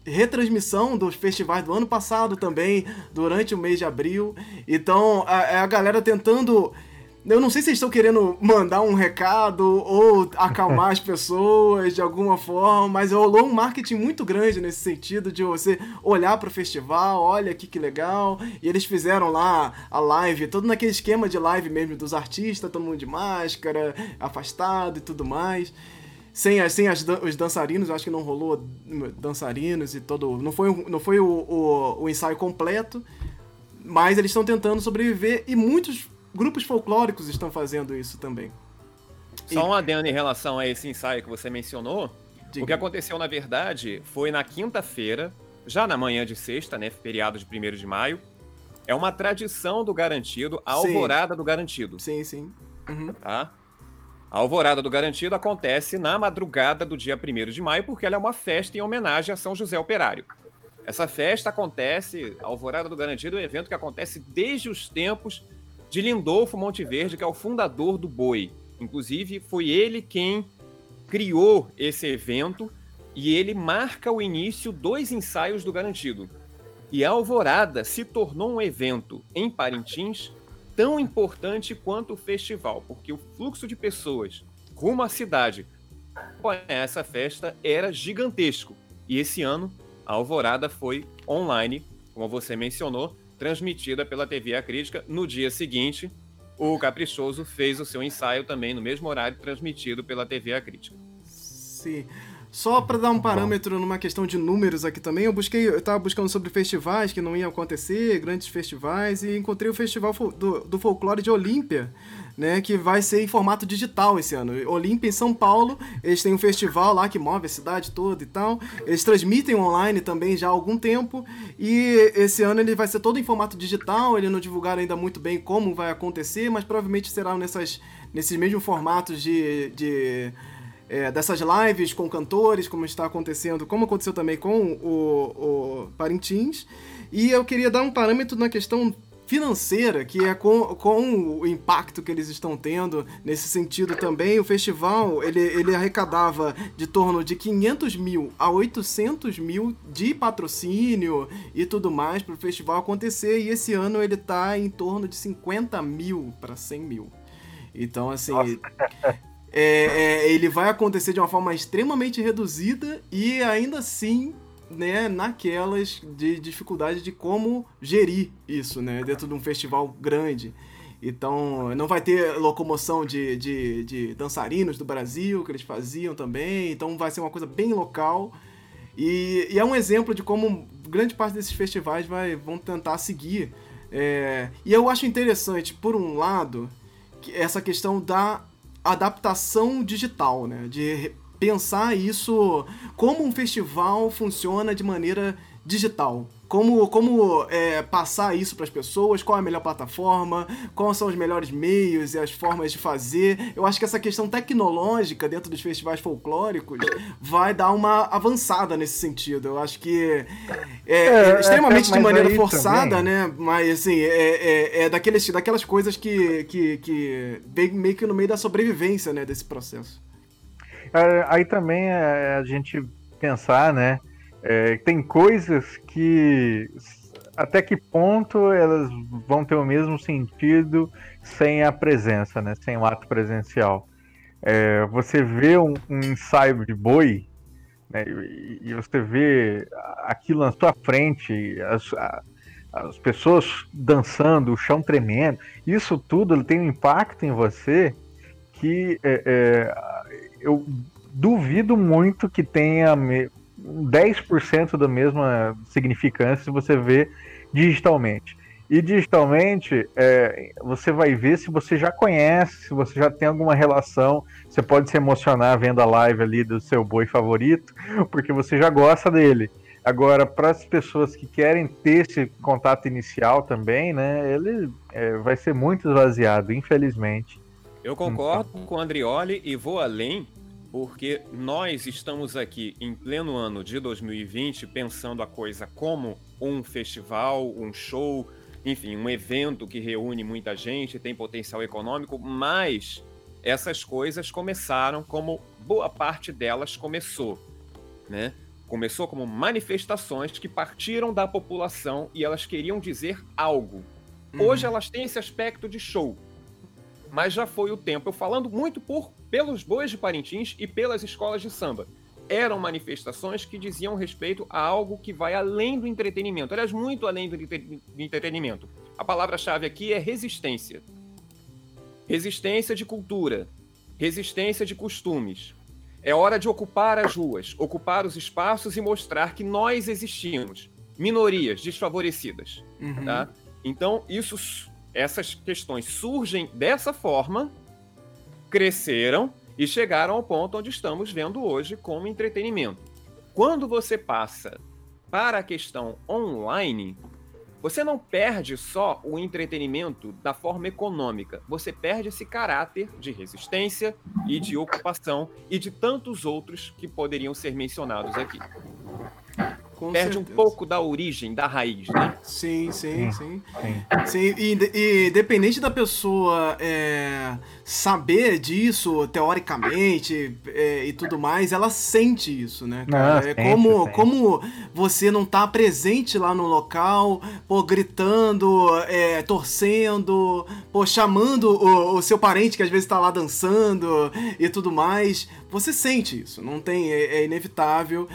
retransmissão dos festivais do ano passado também, durante o mês de abril. Então, a, a galera tentando Eu não sei se eles estão querendo mandar um recado ou acalmar as pessoas de alguma forma, mas rolou um marketing muito grande nesse sentido de você olhar para o festival, olha aqui que legal. E eles fizeram lá a live, todo naquele esquema de live mesmo dos artistas, todo mundo de máscara, afastado e tudo mais. Sem, sem as, os dançarinos, acho que não rolou dançarinos e todo. Não foi, não foi o, o, o ensaio completo, mas eles estão tentando sobreviver e muitos grupos folclóricos estão fazendo isso também. Só um adendo em relação a esse ensaio que você mencionou. Diga. O que aconteceu, na verdade, foi na quinta-feira, já na manhã de sexta, né? Feriado de 1 de maio. É uma tradição do garantido, a alvorada do garantido. Sim, sim. Uhum. Tá? A alvorada do garantido acontece na madrugada do dia 1 de maio, porque ela é uma festa em homenagem a São José Operário. Essa festa acontece, a Alvorada do Garantido é um evento que acontece desde os tempos de Lindolfo Monteverde, que é o fundador do Boi. Inclusive, foi ele quem criou esse evento e ele marca o início dos ensaios do Garantido. E a Alvorada se tornou um evento em Parintins tão importante quanto o festival, porque o fluxo de pessoas rumo à cidade com essa festa era gigantesco. E esse ano a Alvorada foi online, como você mencionou, transmitida pela TV A Crítica. No dia seguinte, o Caprichoso fez o seu ensaio também no mesmo horário, transmitido pela TV A Crítica. Sim. Só para dar um parâmetro numa questão de números aqui também, eu busquei, eu estava buscando sobre festivais que não iam acontecer, grandes festivais, e encontrei o Festival do, do Folclore de Olímpia, né, que vai ser em formato digital esse ano. Olímpia em São Paulo, eles têm um festival lá que move a cidade toda e tal. Eles transmitem online também já há algum tempo, e esse ano ele vai ser todo em formato digital. Eles não divulgaram ainda muito bem como vai acontecer, mas provavelmente será nessas, nesses mesmos formatos de, de é, dessas lives com cantores, como está acontecendo, como aconteceu também com o, o Parintins. E eu queria dar um parâmetro na questão financeira, que é com, com o impacto que eles estão tendo nesse sentido também. O festival, ele, ele arrecadava de torno de 500 mil a 800 mil de patrocínio e tudo mais para o festival acontecer. E esse ano ele está em torno de 50 mil para 100 mil. Então, assim, é, é, ele vai acontecer de uma forma extremamente reduzida e ainda assim, né, naquelas de dificuldade de como gerir isso, né, dentro de um festival grande. Então, não vai ter locomoção de, de, de dançarinos do Brasil, que eles faziam também. Então, vai ser uma coisa bem local. E, e é um exemplo de como grande parte desses festivais vai, vão tentar seguir. É, e eu acho interessante, por um lado, essa questão da adaptação digital, né? De pensar isso como um festival funciona de maneira digital. Como, como é, passar isso para as pessoas, qual é a melhor plataforma, quais são os melhores meios e as formas de fazer. Eu acho que essa questão tecnológica dentro dos festivais folclóricos vai dar uma avançada nesse sentido. Eu acho que é, é, é extremamente de maneira forçada, também. né? Mas assim, é, é, é, daqueles, daquelas coisas que, que, que vem meio que no meio da sobrevivência né, desse processo. É, aí também a gente pensar, né? É, tem coisas que até que ponto elas vão ter o mesmo sentido sem a presença, né? Sem o ato presencial. É, você vê um, um, ensaio de boi né, e, e, você vê aquilo na sua frente, as, a, as pessoas dançando, o chão tremendo, isso tudo tem um impacto em você que é, é, eu duvido muito que tenha 10% da mesma significância se você vê digitalmente. E digitalmente, é, você vai ver se você já conhece, se você já tem alguma relação. Você pode se emocionar vendo a live ali do seu boi favorito, porque você já gosta dele. Agora, para as pessoas que querem ter esse contato inicial também, né, ele é, vai ser muito esvaziado, infelizmente. Eu concordo com o Andrioli e vou além porque nós estamos aqui em pleno ano de 2020 pensando a coisa como um festival, um show, enfim, um evento que reúne muita gente, tem potencial econômico, mas essas coisas começaram como boa parte delas começou, né? Começou como manifestações que partiram da população e elas queriam dizer algo. Uhum. Hoje elas têm esse aspecto de show, mas já foi o tempo. Eu falando muito por pelos bois de Parintins e pelas escolas de samba. Eram manifestações que diziam respeito a algo que vai além do entretenimento. Aliás, muito além do entretenimento. A palavra-chave aqui é resistência. Resistência de cultura, resistência de costumes. É hora de ocupar as ruas, ocupar os espaços e mostrar que nós existimos. Minorias desfavorecidas. Uhum. Tá? Então, isso, essas questões surgem dessa forma, cresceram e chegaram ao ponto onde estamos vendo hoje como entretenimento. Quando você passa para a questão online, você não perde só o entretenimento da forma econômica, você perde esse caráter de resistência e de ocupação e de tantos outros que poderiam ser mencionados aqui. Com perde certeza. um pouco da origem, da raiz, né? Sim, sim, sim. Sim, sim. E, e independente da pessoa é, saber disso teoricamente é, e tudo mais, ela sente isso, né? Cara? é como, sente. como você não tá presente lá no local, pô, gritando, é, torcendo, pô, chamando o, o, seu parente que às vezes tá lá dançando e tudo mais. Você sente isso, não tem, é, é inevitável.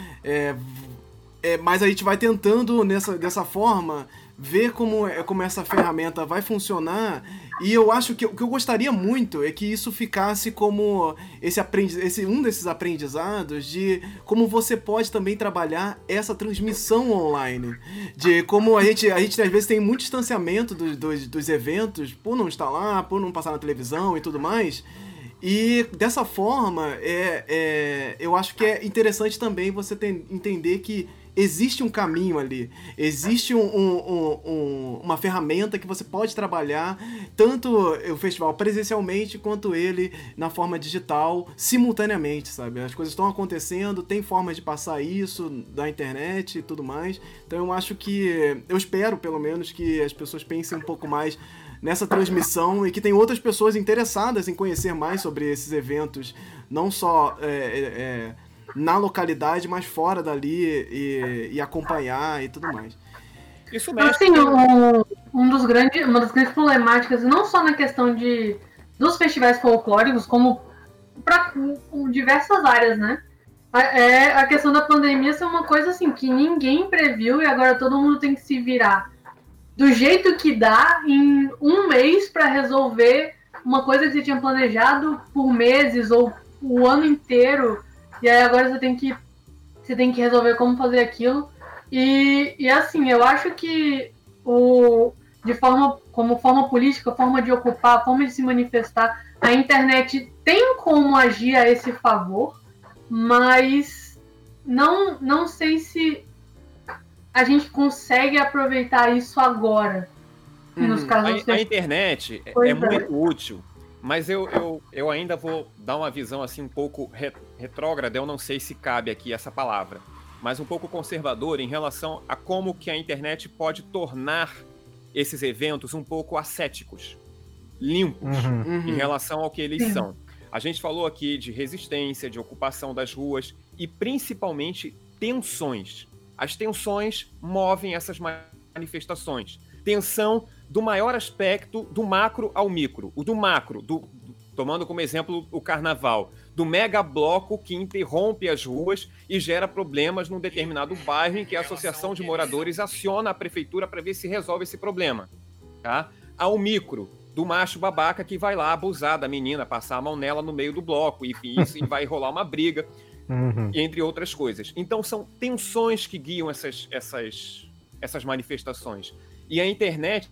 É, mas a gente vai tentando nessa, dessa forma ver como, é, como essa ferramenta vai funcionar. E eu acho que o que eu gostaria muito é que isso ficasse como esse, aprendi esse um desses aprendizados de como você pode também trabalhar essa transmissão online. De como a gente, a gente às vezes tem muito distanciamento dos, dos, dos eventos por não estar lá, por não passar na televisão e tudo mais. E dessa forma, é, é, eu acho que é interessante também você entender que existe um caminho ali, existe um, um, um, uma ferramenta que você pode trabalhar, tanto o festival presencialmente quanto ele na forma digital, simultaneamente, sabe? As coisas estão acontecendo, tem formas de passar isso da internet e tudo mais. Então eu acho que, eu espero pelo menos que as pessoas pensem um pouco mais nessa transmissão e que tem outras pessoas interessadas em conhecer mais sobre esses eventos, não só é, é, é na localidade, mas fora dali e, e acompanhar e tudo mais. Isso mesmo. Assim, um, um dos grandes, uma das grandes problemáticas, não só na questão de, dos festivais folclóricos, como para diversas áreas, né? É a questão da pandemia ser uma coisa assim que ninguém previu e agora todo mundo tem que se virar do jeito que dá em um mês para resolver uma coisa que você tinha planejado por meses ou o ano inteiro e aí agora você tem que você tem que resolver como fazer aquilo. E, e assim, eu acho que o de forma como forma política, forma de ocupar, forma de se manifestar, a internet tem como agir a esse favor, mas não não sei se a gente consegue aproveitar isso agora. Hum, nos casos a, a internet é, é muito útil mas eu, eu, eu ainda vou dar uma visão assim um pouco retrógrada, eu não sei se cabe aqui essa palavra, mas um pouco conservadora em relação a como que a internet pode tornar esses eventos um pouco ascéticos, limpos uhum, uhum. em relação ao que eles Sim. são. A gente falou aqui de resistência, de ocupação das ruas e principalmente tensões. As tensões movem essas manifestações. Tensão do maior aspecto do macro ao micro. O do macro, do, tomando como exemplo o carnaval, do mega bloco que interrompe as ruas e gera problemas num determinado bairro em que a associação de moradores aciona a prefeitura para ver se resolve esse problema. Tá? Ao micro, do macho babaca que vai lá abusar da menina, passar a mão nela no meio do bloco, enfim, isso, e vai rolar uma briga, uhum. entre outras coisas. Então são tensões que guiam essas, essas, essas manifestações. E a internet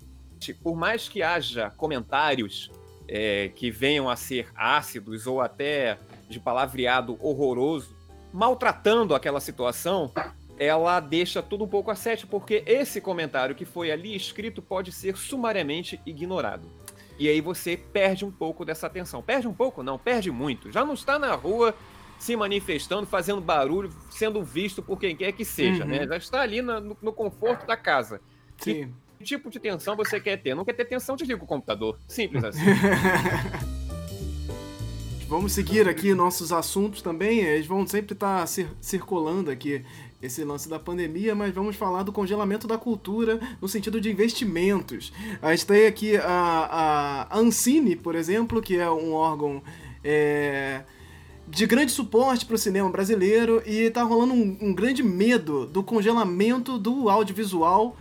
por mais que haja comentários é, que venham a ser ácidos ou até de palavreado horroroso, maltratando aquela situação, ela deixa tudo um pouco a sete, porque esse comentário que foi ali escrito pode ser sumariamente ignorado. E aí você perde um pouco dessa atenção. Perde um pouco? Não, perde muito. Já não está na rua se manifestando, fazendo barulho, sendo visto por quem quer que seja, né? uhum. né? Já está ali no, no conforto da casa. Sim tipo de tensão você quer ter. Não quer ter tensão, desliga o computador. Simples assim. vamos seguir aqui nossos assuntos também. Eles vão sempre estar tá cir circulando aqui esse lance da pandemia, mas vamos falar do congelamento da cultura no sentido de investimentos. A gente tem aqui a, a Ancine, por exemplo, que é um órgão é, de grande suporte para o cinema brasileiro e está rolando um, um grande medo do congelamento do audiovisual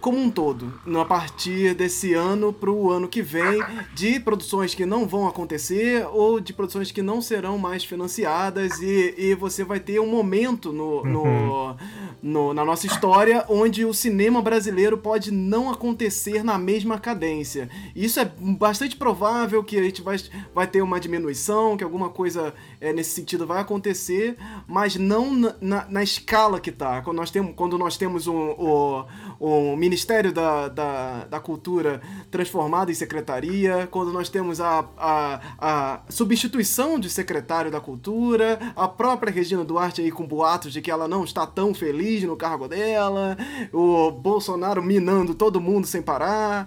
como um todo, a partir desse ano para o ano que vem, de produções que não vão acontecer ou de produções que não serão mais financiadas e, e você vai ter um momento no, no, uhum. no, na nossa história onde o cinema brasileiro pode não acontecer na mesma cadência. Isso é bastante provável que a gente vai, vai ter uma diminuição, que alguma coisa é, nesse sentido vai acontecer, mas não na, na, na escala que está. Quando nós temos, quando nós temos um, um, um Ministério da, da, da Cultura transformado em secretaria, quando nós temos a, a, a substituição de secretário da Cultura, a própria Regina Duarte aí com boatos de que ela não está tão feliz no cargo dela, o Bolsonaro minando todo mundo sem parar.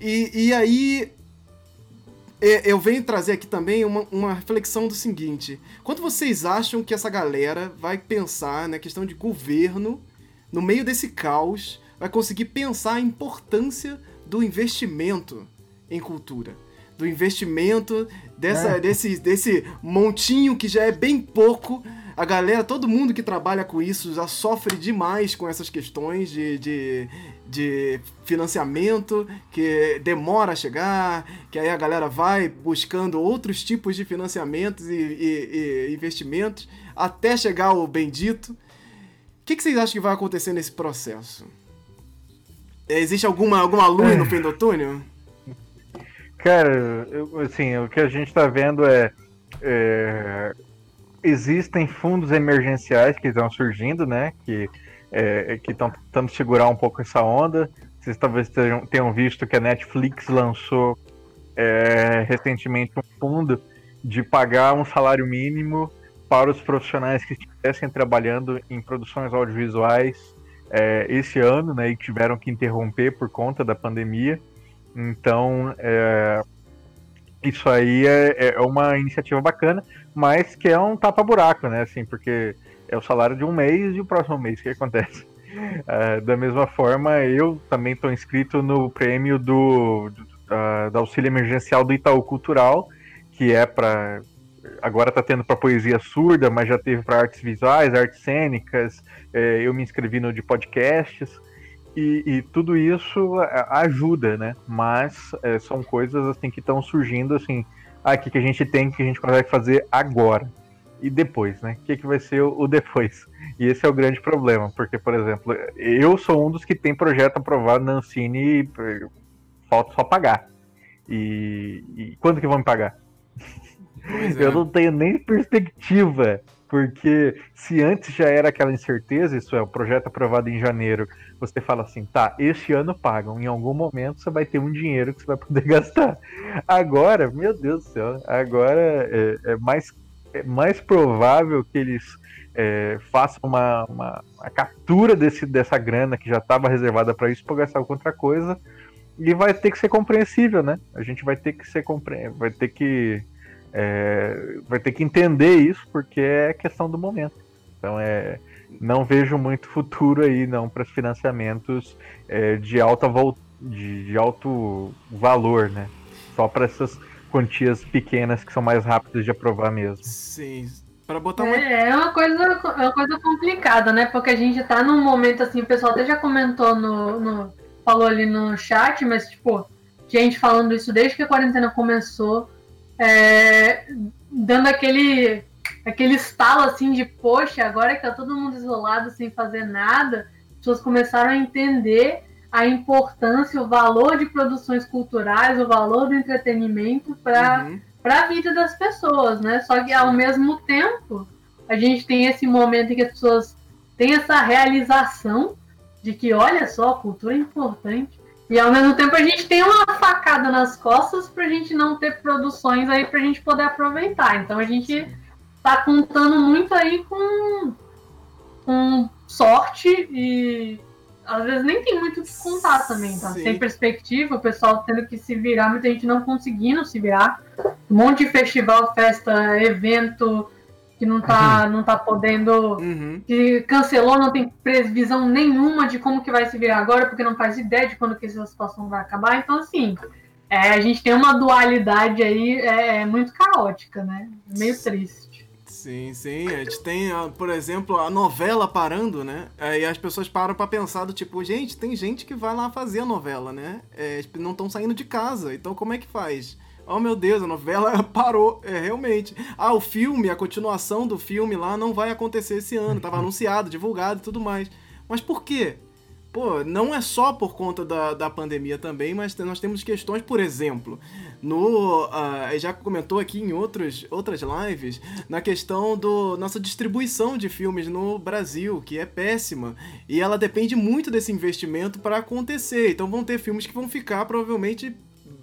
E, e aí eu venho trazer aqui também uma, uma reflexão do seguinte: quando vocês acham que essa galera vai pensar na questão de governo, no meio desse caos, vai conseguir pensar a importância do investimento em cultura. Do investimento dessa, é. desse, desse montinho que já é bem pouco. A galera, todo mundo que trabalha com isso já sofre demais com essas questões de, de, de financiamento, que demora a chegar, que aí a galera vai buscando outros tipos de financiamentos e, e, e investimentos até chegar o bendito. O que, que vocês acham que vai acontecer nesse processo? Existe alguma, alguma luz no é. fim do túnel? Cara, eu, assim, o que a gente está vendo é, é, Existem fundos emergenciais que estão surgindo, né? Que é, que estão tentando segurar um pouco essa onda. Vocês talvez tenham, tenham visto que a Netflix lançou é, recentemente um fundo de pagar um salário mínimo para os profissionais que estivessem trabalhando em produções audiovisuais é, esse ano, né, e tiveram que interromper por conta da pandemia. Então, é, isso aí é, é, uma iniciativa bacana, mas que é um tapa-buraco, né, assim, porque é o salário de um mês e o próximo mês, o que acontece? É, da mesma forma, eu também estou inscrito no prêmio do, do, do auxílio emergencial do Itaú Cultural, que é para agora está tendo para poesia surda, mas já teve para artes visuais, artes cênicas. É, eu me inscrevi no de podcasts. E, e tudo isso é, ajuda, né? Mas é, são coisas assim que estão surgindo assim. O que, a gente tem que a gente consegue fazer agora? E depois, né? O que, que vai ser o, o depois? E esse é o grande problema, porque, por exemplo, eu sou um dos que tem projeto aprovado na Ancine e falta só pagar. E, e quando que vão me pagar? É. Eu não tenho nem perspectiva, porque se antes já era aquela incerteza, isso é, o projeto aprovado em janeiro, você fala assim, tá, este ano pagam, em algum momento você vai ter um dinheiro que você vai poder gastar. Agora, meu Deus do céu, agora é, é mais, é mais provável que eles é, façam uma, uma, uma, captura desse, dessa grana que já estava reservada para isso para gastar com outra coisa. E vai ter que ser compreensível, né? A gente vai ter que ser compre... vai ter que é, vai ter que entender isso porque é questão do momento. Então é, não vejo muito futuro aí não para financiamentos é, de alta de, de, alto valor, né? Só para essas quantias pequenas que são mais rápidas de aprovar mesmo. Sim. Para botar uma... é, é uma coisa é uma coisa complicada, né? Porque a gente tá num momento assim, o pessoal até já comentou no, no falou ali no chat, mas tipo, gente falando isso desde que a quarentena começou é, dando aquele aquele estalo assim de poxa, agora que tá todo mundo isolado sem fazer nada, as pessoas começaram a entender a importância, o valor de produções culturais, o valor do entretenimento para uhum. a vida das pessoas, né? Só que ao mesmo tempo a gente tem esse momento em que as pessoas têm essa realização de que olha só, a cultura é importante. E ao mesmo tempo a gente tem uma facada nas costas pra gente não ter produções aí pra gente poder aproveitar. Então a gente tá contando muito aí com, com sorte e às vezes nem tem muito o que contar também, tá? Sim. Sem perspectiva, o pessoal tendo que se virar, muita gente não conseguindo se virar. Um monte de festival, festa, evento que não tá, não tá podendo. Uhum. Que cancelou, não tem previsão nenhuma de como que vai se virar agora, porque não faz ideia de quando que essa situação vai acabar. Então, assim, é, a gente tem uma dualidade aí é, é muito caótica, né? Meio triste. Sim, sim. A gente tem, ah, por exemplo, a novela parando, né? Aí as pessoas param pra pensar do tipo, gente, tem gente que vai lá fazer a novela, né? É, não estão saindo de casa, então como é que faz? Oh meu Deus, a novela parou, é realmente. Ah, o filme, a continuação do filme lá não vai acontecer esse ano, tava anunciado, divulgado e tudo mais. Mas por quê? Pô, não é só por conta da, da pandemia também, mas nós temos questões, por exemplo, no. Uh, já comentou aqui em outros, outras lives, na questão do nossa distribuição de filmes no Brasil, que é péssima. E ela depende muito desse investimento para acontecer. Então vão ter filmes que vão ficar provavelmente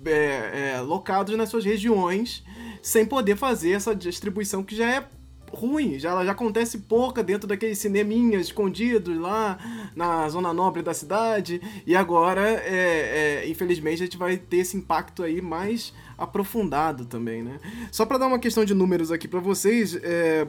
é, é, locados nas suas regiões sem poder fazer essa distribuição que já é ruim, já, já acontece pouca dentro daqueles cineminhas escondidos lá na zona nobre da cidade, e agora, é, é, infelizmente, a gente vai ter esse impacto aí mais aprofundado também, né? Só para dar uma questão de números aqui para vocês, é,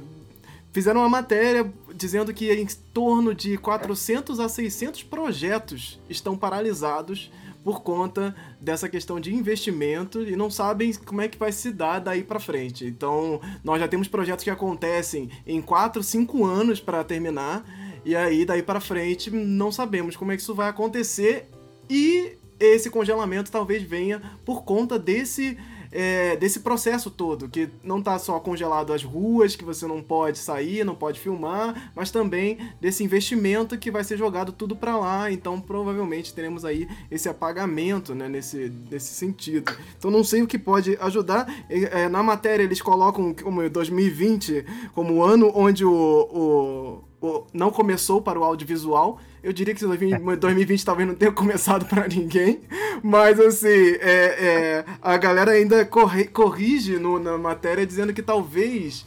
fizeram uma matéria dizendo que em torno de 400 a 600 projetos estão paralisados por conta dessa questão de investimento e não sabem como é que vai se dar daí para frente. Então, nós já temos projetos que acontecem em 4, 5 anos para terminar e aí daí para frente não sabemos como é que isso vai acontecer e esse congelamento talvez venha por conta desse é, desse processo todo, que não tá só congelado as ruas, que você não pode sair, não pode filmar, mas também desse investimento que vai ser jogado tudo para lá, então provavelmente teremos aí esse apagamento, né, nesse, nesse sentido. Então não sei o que pode ajudar, é, na matéria eles colocam como 2020 como o ano onde o, o, o não começou para o audiovisual, eu diria que 2020 talvez não tenha começado para ninguém, mas assim, é, é, a galera ainda corre, corrige no, na matéria dizendo que talvez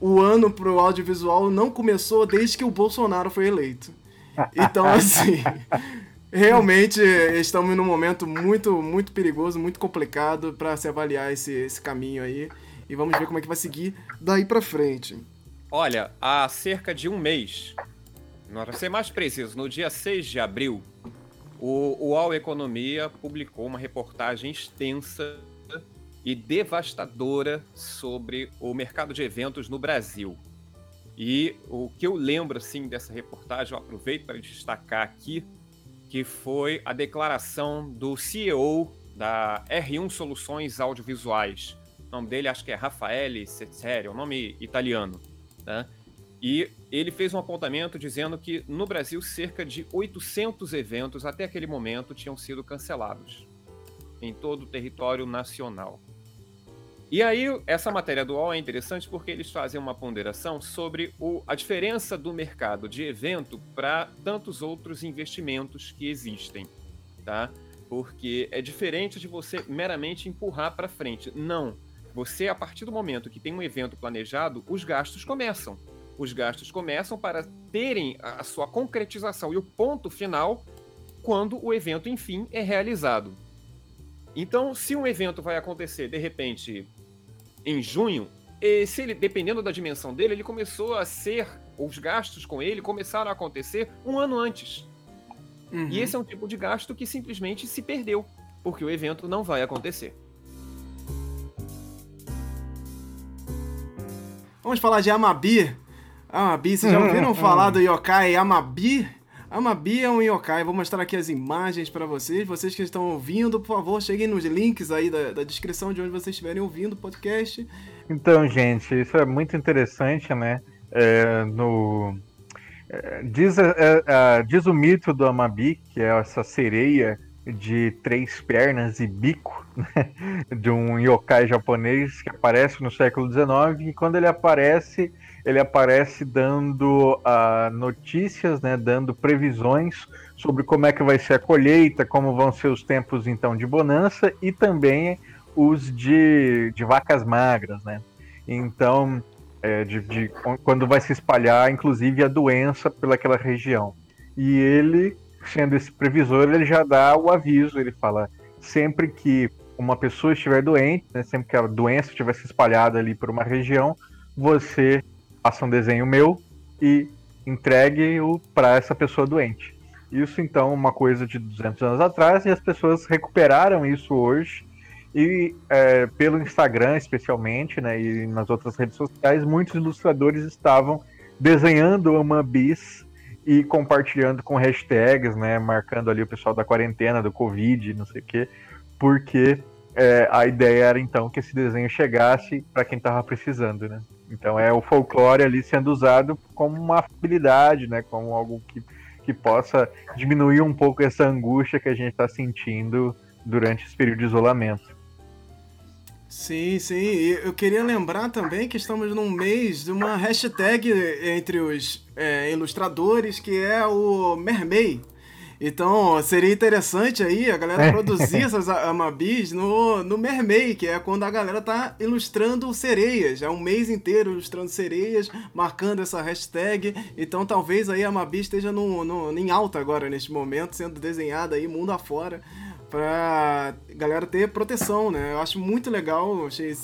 o ano pro audiovisual não começou desde que o Bolsonaro foi eleito. Então, assim, realmente estamos num momento muito, muito perigoso, muito complicado para se avaliar esse, esse caminho aí. E vamos ver como é que vai seguir daí para frente. Olha, há cerca de um mês, para ser mais preciso, no dia 6 de abril, o UOL Economia publicou uma reportagem extensa e devastadora sobre o mercado de eventos no Brasil. E o que eu lembro assim dessa reportagem, eu aproveito para destacar aqui, que foi a declaração do CEO da R1 Soluções Audiovisuais. O nome dele acho que é Raffaele Setteri, é um nome italiano. Né? E ele fez um apontamento dizendo que no Brasil cerca de 800 eventos até aquele momento tinham sido cancelados em todo o território nacional. E aí, essa matéria do UOL é interessante porque eles fazem uma ponderação sobre o, a diferença do mercado de evento para tantos outros investimentos que existem, tá? Porque é diferente de você meramente empurrar para frente. Não. Você, a partir do momento que tem um evento planejado, os gastos começam os gastos começam para terem a sua concretização e o ponto final quando o evento, enfim, é realizado. Então, se um evento vai acontecer de repente em junho, se ele, dependendo da dimensão dele, ele começou a ser, os gastos com ele começaram a acontecer um ano antes. Uhum. E esse é um tipo de gasto que simplesmente se perdeu, porque o evento não vai acontecer. Vamos falar de Amabi, Amabi, vocês já ouviram falar do yokai Amabi? Amabi é um yokai, vou mostrar aqui as imagens para vocês. Vocês que estão ouvindo, por favor, cheguem nos links aí da, da descrição de onde vocês estiverem ouvindo o podcast. Então, gente, isso é muito interessante, né? É, no... É, diz, é, é, diz o mito do Amabi, que é essa sereia de três pernas e bico, né? de um yokai japonês que aparece no século XIX, e quando ele aparece ele aparece dando uh, notícias, né, dando previsões sobre como é que vai ser a colheita, como vão ser os tempos então de bonança e também os de, de vacas magras, né? Então, é, de, de, quando vai se espalhar, inclusive a doença pelaquela região. E ele sendo esse previsor, ele já dá o aviso, ele fala sempre que uma pessoa estiver doente, né, sempre que a doença estiver se espalhada ali por uma região, você faça um desenho meu e entregue-o para essa pessoa doente. Isso então uma coisa de 200 anos atrás e as pessoas recuperaram isso hoje e é, pelo Instagram especialmente, né, e nas outras redes sociais, muitos ilustradores estavam desenhando uma bis e compartilhando com hashtags, né, marcando ali o pessoal da quarentena, do Covid, não sei o quê, porque é, a ideia era então que esse desenho chegasse para quem estava precisando, né? Então é o folclore ali sendo usado como uma habilidade, né, como algo que, que possa diminuir um pouco essa angústia que a gente está sentindo durante esse período de isolamento. Sim, sim. Eu queria lembrar também que estamos num mês de uma hashtag entre os é, ilustradores que é o Mermei. Então, seria interessante aí a galera é. produzir essas amabis no, no Mermei, que é quando a galera tá ilustrando sereias. É um mês inteiro ilustrando sereias, marcando essa hashtag. Então, talvez aí a Amabi esteja no, no, em alta agora, neste momento, sendo desenhada aí mundo afora pra galera ter proteção, né? Eu acho muito legal, achei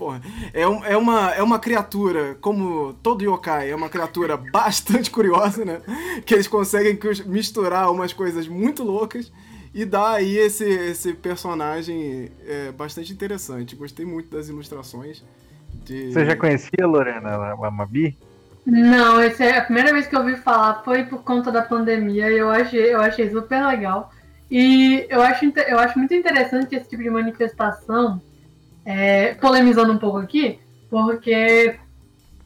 porra, é, um, é, uma, é uma criatura, como todo yokai, é uma criatura bastante curiosa, né? Que eles conseguem misturar umas coisas muito loucas e dá aí esse, esse personagem é, bastante interessante. Gostei muito das ilustrações. De... Você já conhecia, Lorena, a Mabi? Não, essa é a primeira vez que eu ouvi falar, foi por conta da pandemia e eu achei, eu achei super legal. E eu acho, eu acho muito interessante esse tipo de manifestação, é, polemizando um pouco aqui, porque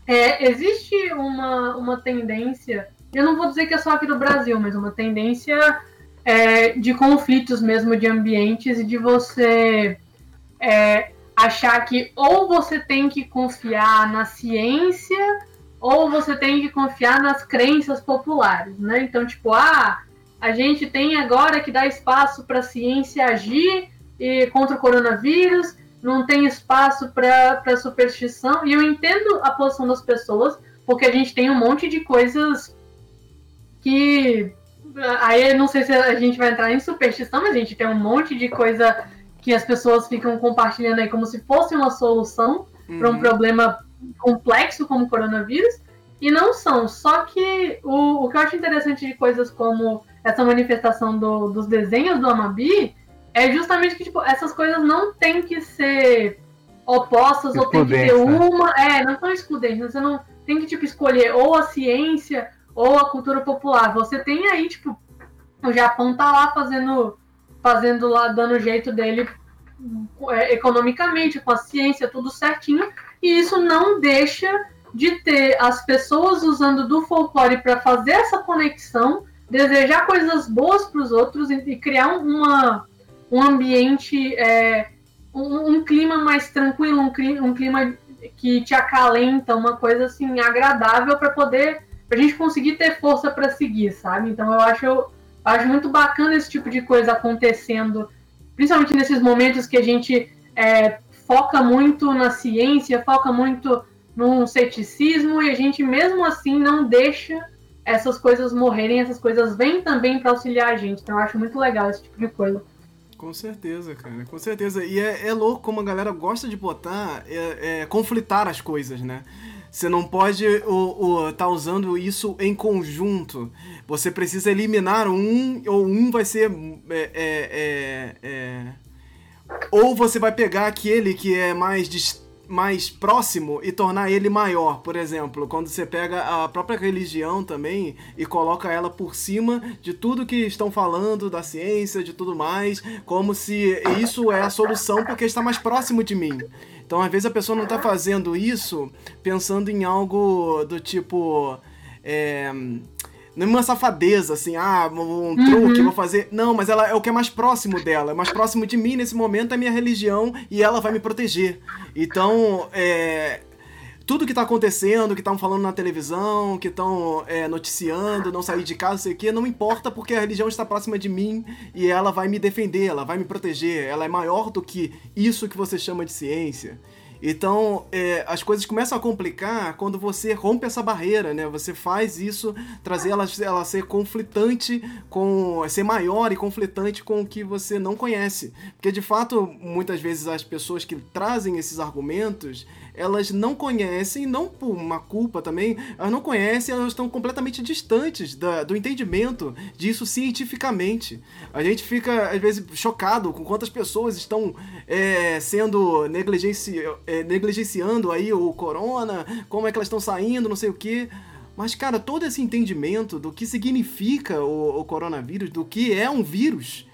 é, existe uma, uma tendência, eu não vou dizer que é só aqui no Brasil, mas uma tendência é, de conflitos mesmo de ambientes e de você é, achar que ou você tem que confiar na ciência ou você tem que confiar nas crenças populares, né? Então, tipo, ah, a gente tem agora que dar espaço para a ciência agir e, contra o coronavírus, não tem espaço para superstição. E eu entendo a posição das pessoas, porque a gente tem um monte de coisas que. Aí não sei se a gente vai entrar em superstição, mas a gente tem um monte de coisa que as pessoas ficam compartilhando aí como se fosse uma solução uhum. para um problema complexo como o coronavírus. E não são. Só que o, o que eu acho interessante de coisas como essa manifestação do, dos desenhos do Amabi é justamente que tipo, essas coisas não tem que ser opostas ou tem que ter uma. É, não são excludentes. Você não tem que tipo, escolher ou a ciência ou a cultura popular. Você tem aí, tipo, o Japão tá lá fazendo, fazendo lá, dando jeito dele é, economicamente, com a ciência, tudo certinho, e isso não deixa de ter as pessoas usando do folclore para fazer essa conexão desejar coisas boas para os outros e, criar uma, um ambiente, é, um, um, clima mais tranquilo, um clima, um clima que te acalenta, uma coisa assim agradável para poder a gente conseguir ter força para seguir, sabe? Então eu acho, eu acho muito bacana esse tipo de coisa acontecendo, principalmente nesses momentos que a gente é, foca muito na ciência, foca muito no ceticismo e a gente mesmo assim não deixa essas coisas morrerem, essas coisas vêm também para auxiliar a gente. Então eu acho muito legal esse tipo de coisa. Com certeza, cara, com certeza. E é, é louco como a galera gosta de botar, é, é conflitar as coisas, né? Você não pode o, tá usando isso em conjunto. Você precisa eliminar um, ou um vai ser. É, é, é, é ou você vai pegar aquele que é mais distante mais próximo e tornar ele maior. Por exemplo, quando você pega a própria religião também e coloca ela por cima de tudo que estão falando, da ciência, de tudo mais, como se isso é a solução porque está mais próximo de mim. Então, às vezes, a pessoa não está fazendo isso pensando em algo do tipo. É, nenhuma safadeza, assim, ah, um truque, uhum. vou fazer. Não, mas ela é o que é mais próximo dela, é mais próximo de mim nesse momento é a minha religião e ela vai me proteger. Então, é. Tudo que tá acontecendo, que estão falando na televisão, que estão é, noticiando, não sair de casa, sei o quê, não importa porque a religião está próxima de mim e ela vai me defender, ela vai me proteger, ela é maior do que isso que você chama de ciência. Então, é, as coisas começam a complicar quando você rompe essa barreira, né? Você faz isso, trazer ela, ela ser conflitante com. ser maior e conflitante com o que você não conhece. Porque de fato, muitas vezes as pessoas que trazem esses argumentos elas não conhecem, não por uma culpa também, elas não conhecem, elas estão completamente distantes da, do entendimento disso cientificamente. A gente fica, às vezes, chocado com quantas pessoas estão é, sendo negligenci, é, negligenciando aí o corona, como é que elas estão saindo, não sei o que. Mas, cara, todo esse entendimento do que significa o, o coronavírus, do que é um vírus,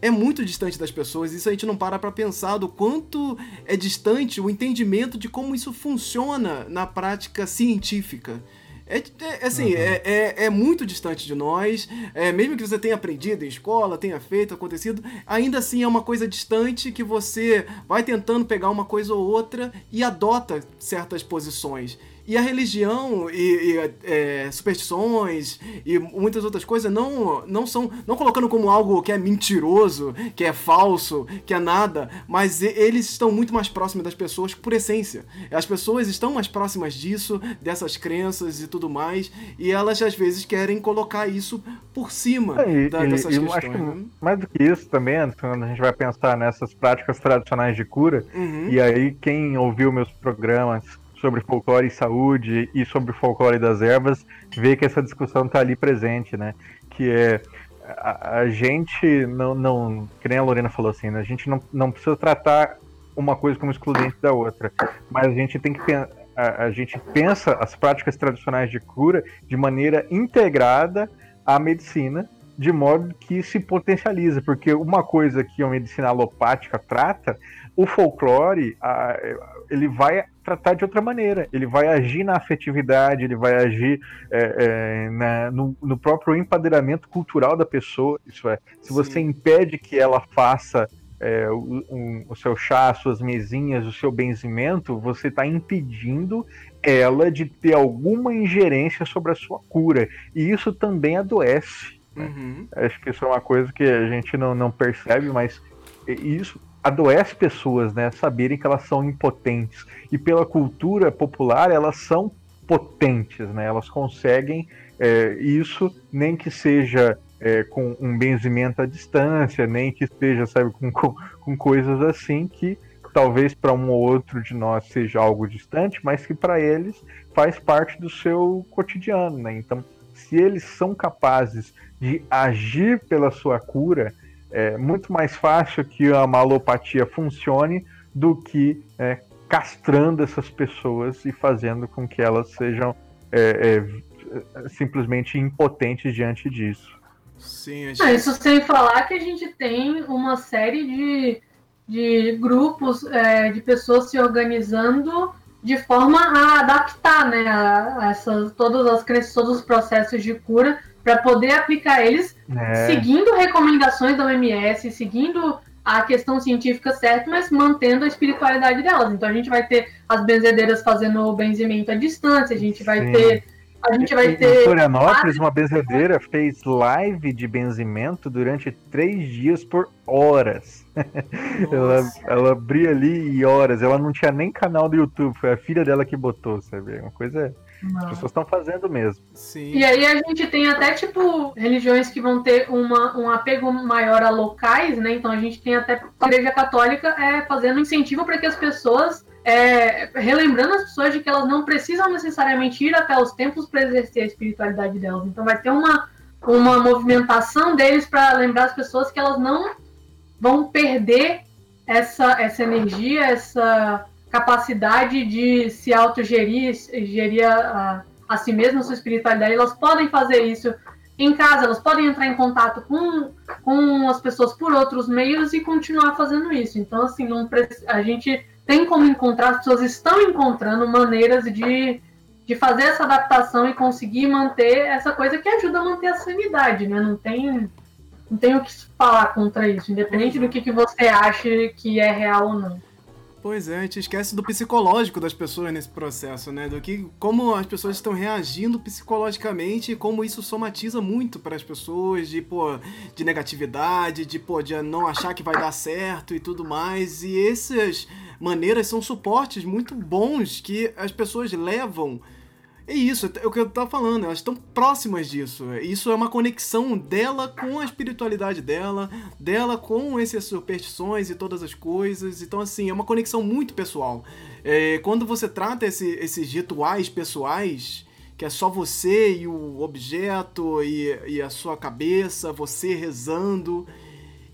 é muito distante das pessoas. Isso a gente não para para pensar do quanto é distante o entendimento de como isso funciona na prática científica. É, é assim, uhum. é, é, é, muito distante de nós. É, mesmo que você tenha aprendido em escola, tenha feito, acontecido, ainda assim é uma coisa distante que você vai tentando pegar uma coisa ou outra e adota certas posições. E a religião e, e é, superstições e muitas outras coisas não, não são. Não colocando como algo que é mentiroso, que é falso, que é nada, mas eles estão muito mais próximos das pessoas por essência. As pessoas estão mais próximas disso, dessas crenças e tudo mais, e elas às vezes querem colocar isso por cima é, da, dessas e, questões. Que né? mais do que isso também, quando a gente vai pensar nessas práticas tradicionais de cura, uhum. e aí quem ouviu meus programas sobre folclore e saúde e sobre folclore das ervas, vê que essa discussão está ali presente, né? Que é a, a, gente não, não, que nem a Lorena falou assim, né? a gente não, não precisa tratar uma coisa como excludente da outra, mas a gente tem que a, a gente pensa as práticas tradicionais de cura de maneira integrada à medicina, de modo que se potencializa, porque uma coisa que a medicina alopática trata, o folclore, a, ele vai tratar de outra maneira. Ele vai agir na afetividade, ele vai agir é, é, na, no, no, próprio empoderamento cultural da pessoa. Isso é, se Sim. você impede que ela faça é, o, um, o, seu chá, as suas mesinhas, o seu benzimento, você está impedindo ela de ter alguma ingerência sobre a sua cura. E isso também adoece. Né? Uhum. Acho que isso é uma coisa que a gente não, não percebe, mas isso adoece pessoas, né? Saberem que elas são impotentes. E pela cultura popular, elas são potentes, né? Elas conseguem é, isso, nem que seja é, com um benzimento à distância, nem que esteja, sabe, com, com, com coisas assim que talvez para um ou outro de nós seja algo distante, mas que para eles faz parte do seu cotidiano, né? Então, se eles são capazes de agir pela sua cura, é muito mais fácil que a malopatia funcione do que é, castrando essas pessoas e fazendo com que elas sejam é, é, simplesmente impotentes diante disso. Sim, gente... Isso sem falar que a gente tem uma série de, de grupos é, de pessoas se organizando de forma a adaptar né, a, a essas, todas as crenças, todos os processos de cura para poder aplicar eles é. seguindo recomendações da OMS, seguindo a questão científica certa, mas mantendo a espiritualidade delas. Então a gente vai ter as benzedeiras fazendo o benzimento à distância, a gente vai Sim. ter a gente vai ter. Em Florianópolis, uma benzedeira fez live de benzimento durante três dias por horas. ela, ela abria ali e horas. Ela não tinha nem canal do YouTube, foi a filha dela que botou, sabe? Uma coisa não. As pessoas estão fazendo mesmo. Sim. E aí a gente tem até, tipo, religiões que vão ter uma, um apego maior a locais, né? Então a gente tem até a Igreja Católica é, fazendo incentivo para que as pessoas. É, relembrando as pessoas de que elas não precisam necessariamente ir até os templos para exercer a espiritualidade delas. Então vai ter uma, uma movimentação deles para lembrar as pessoas que elas não vão perder essa, essa energia, essa capacidade de se autogerir, gerir a, a si mesma, a sua espiritualidade, elas podem fazer isso em casa, elas podem entrar em contato com, com as pessoas por outros meios e continuar fazendo isso. Então, assim, não, a gente tem como encontrar, as pessoas estão encontrando maneiras de, de fazer essa adaptação e conseguir manter essa coisa que ajuda a manter a sanidade, né? Não tem, não tem o que falar contra isso, independente do que, que você ache que é real ou não. Pois é, a gente esquece do psicológico das pessoas nesse processo, né? Do que como as pessoas estão reagindo psicologicamente e como isso somatiza muito para as pessoas de, pô, de negatividade, de, pô, de não achar que vai dar certo e tudo mais. E essas maneiras são suportes muito bons que as pessoas levam é isso, é o que eu tava falando, elas estão próximas disso. Isso é uma conexão dela com a espiritualidade dela, dela com essas superstições e todas as coisas. Então, assim, é uma conexão muito pessoal. É, quando você trata esse, esses rituais pessoais, que é só você e o objeto e, e a sua cabeça, você rezando,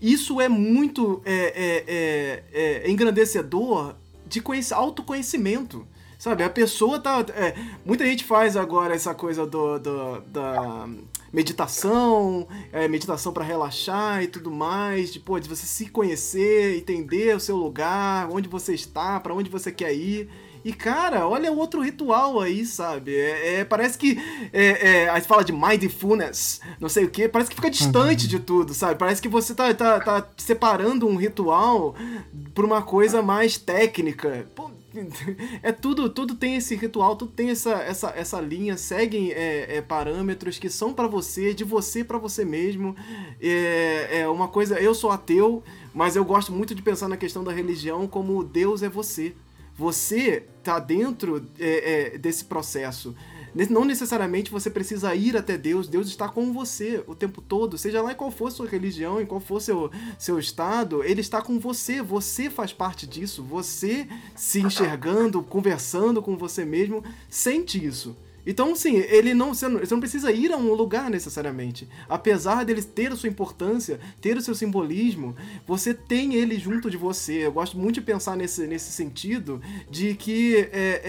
isso é muito é, é, é, é engrandecedor de autoconhecimento. Sabe, a pessoa tá. É, muita gente faz agora essa coisa do, do da meditação, é, meditação para relaxar e tudo mais, de, pô, de você se conhecer, entender o seu lugar, onde você está, para onde você quer ir. E, cara, olha outro ritual aí, sabe? É, é parece que. É, é, a gente fala de mindfulness, não sei o que, parece que fica distante uhum. de tudo, sabe? Parece que você tá, tá, tá separando um ritual por uma coisa mais técnica. Pô, é tudo, tudo tem esse ritual, tudo tem essa, essa, essa linha, seguem é, é, parâmetros que são para você, de você para você mesmo. É, é uma coisa, eu sou ateu, mas eu gosto muito de pensar na questão da religião como Deus é você. Você tá dentro é, é, desse processo. Não necessariamente você precisa ir até Deus, Deus está com você o tempo todo, seja lá em qual for sua religião, em qual for seu, seu estado, ele está com você, você faz parte disso, você se enxergando, conversando com você mesmo, sente isso. Então, sim, ele não, você não, você não precisa ir a um lugar necessariamente. Apesar dele ter a sua importância, ter o seu simbolismo, você tem ele junto de você. Eu gosto muito de pensar nesse, nesse sentido de que é,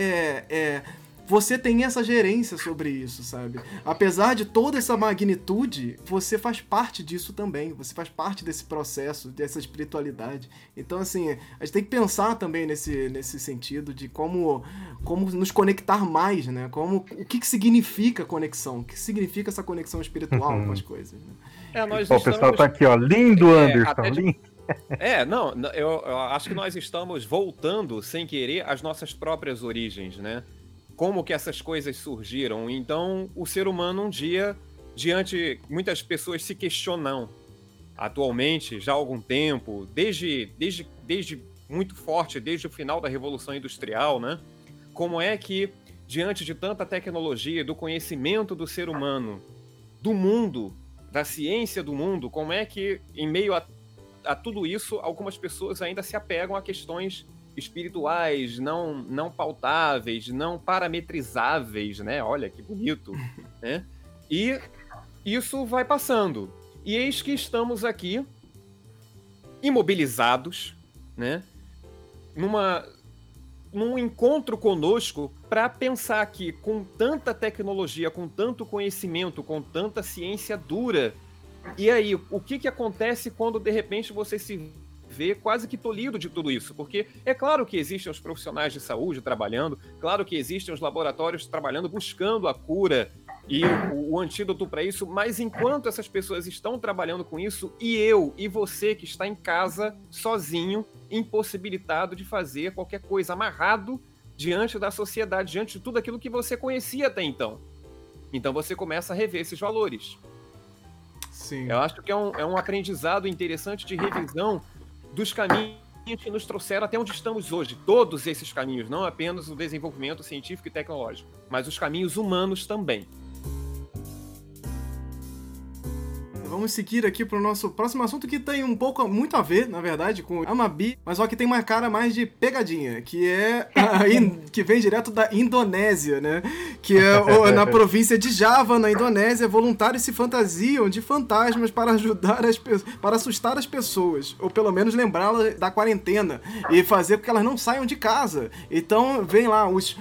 é, é você tem essa gerência sobre isso, sabe? Apesar de toda essa magnitude, você faz parte disso também. Você faz parte desse processo, dessa espiritualidade. Então, assim, a gente tem que pensar também nesse, nesse sentido de como, como nos conectar mais, né? Como, o que, que significa conexão? O que significa essa conexão espiritual uhum. com as coisas, né? É, nós estamos... O pessoal tá aqui, ó. Lindo, é, Anderson. De... Lindo. É, não, eu, eu, acho que nós estamos voltando, sem querer, às nossas próprias origens, né? Como que essas coisas surgiram. Então, o ser humano um dia, diante muitas pessoas se questionam atualmente, já há algum tempo, desde, desde, desde muito forte, desde o final da Revolução Industrial, né? Como é que, diante de tanta tecnologia, do conhecimento do ser humano, do mundo, da ciência do mundo, como é que, em meio a, a tudo isso, algumas pessoas ainda se apegam a questões espirituais, não, não pautáveis, não parametrizáveis, né? Olha que bonito, né? E isso vai passando. E eis que estamos aqui imobilizados, né? Numa num encontro conosco para pensar que com tanta tecnologia, com tanto conhecimento, com tanta ciência dura, e aí, o que que acontece quando de repente você se vê quase que tolhido de tudo isso, porque é claro que existem os profissionais de saúde trabalhando, claro que existem os laboratórios trabalhando, buscando a cura e o, o antídoto para isso, mas enquanto essas pessoas estão trabalhando com isso, e eu e você que está em casa sozinho, impossibilitado de fazer qualquer coisa, amarrado diante da sociedade, diante de tudo aquilo que você conhecia até então. Então você começa a rever esses valores. Sim. Eu acho que é um, é um aprendizado interessante de revisão dos caminhos que nos trouxeram até onde estamos hoje. Todos esses caminhos, não apenas o desenvolvimento científico e tecnológico, mas os caminhos humanos também. Vamos seguir aqui para o nosso próximo assunto que tem um pouco, muito a ver, na verdade, com Amabi, mas só que tem uma cara mais de pegadinha, que é que vem direto da Indonésia, né? Que é na província de Java, na Indonésia, voluntários se fantasiam de fantasmas para ajudar as para assustar as pessoas, ou pelo menos lembrá-las da quarentena e fazer com que elas não saiam de casa. Então, vem lá os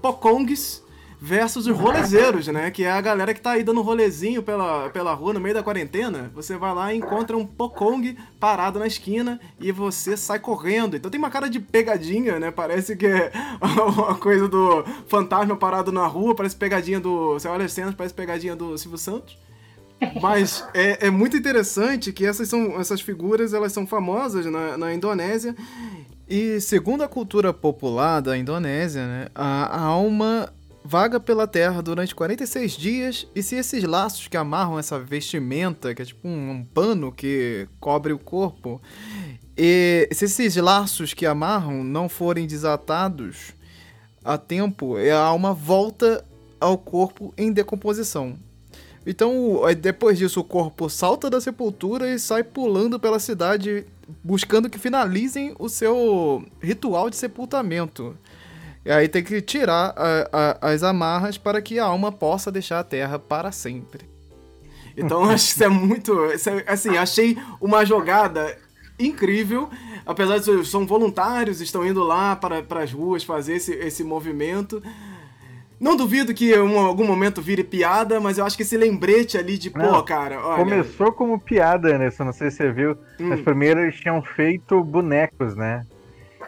Pokongs versus os rolezeiros, né? Que é a galera que tá aí dando rolezinho pela, pela rua no meio da quarentena. Você vai lá e encontra um Pokong parado na esquina e você sai correndo. Então tem uma cara de pegadinha, né? Parece que é uma coisa do fantasma parado na rua, parece pegadinha do. Você olha as cenas, parece pegadinha do Silvio Santos. Mas é, é muito interessante que essas, são, essas figuras elas são famosas na, na Indonésia E segundo a cultura popular da Indonésia, né, a, a alma vaga pela terra durante 46 dias, e se esses laços que amarram essa vestimenta, que é tipo um, um pano que cobre o corpo, e se esses laços que amarram não forem desatados a tempo, a alma volta ao corpo em decomposição. Então, depois disso, o corpo salta da sepultura e sai pulando pela cidade, buscando que finalizem o seu ritual de sepultamento. E aí tem que tirar a, a, as amarras para que a alma possa deixar a terra para sempre. Então, acho que isso é muito. Isso é, assim, achei uma jogada incrível. Apesar de são voluntários, estão indo lá para, para as ruas fazer esse, esse movimento. Não duvido que em algum momento vire piada, mas eu acho que esse lembrete ali de, não, pô, cara. Olha... Começou como piada, Anderson, não sei se você viu. Hum. As primeiras eles tinham feito bonecos, né?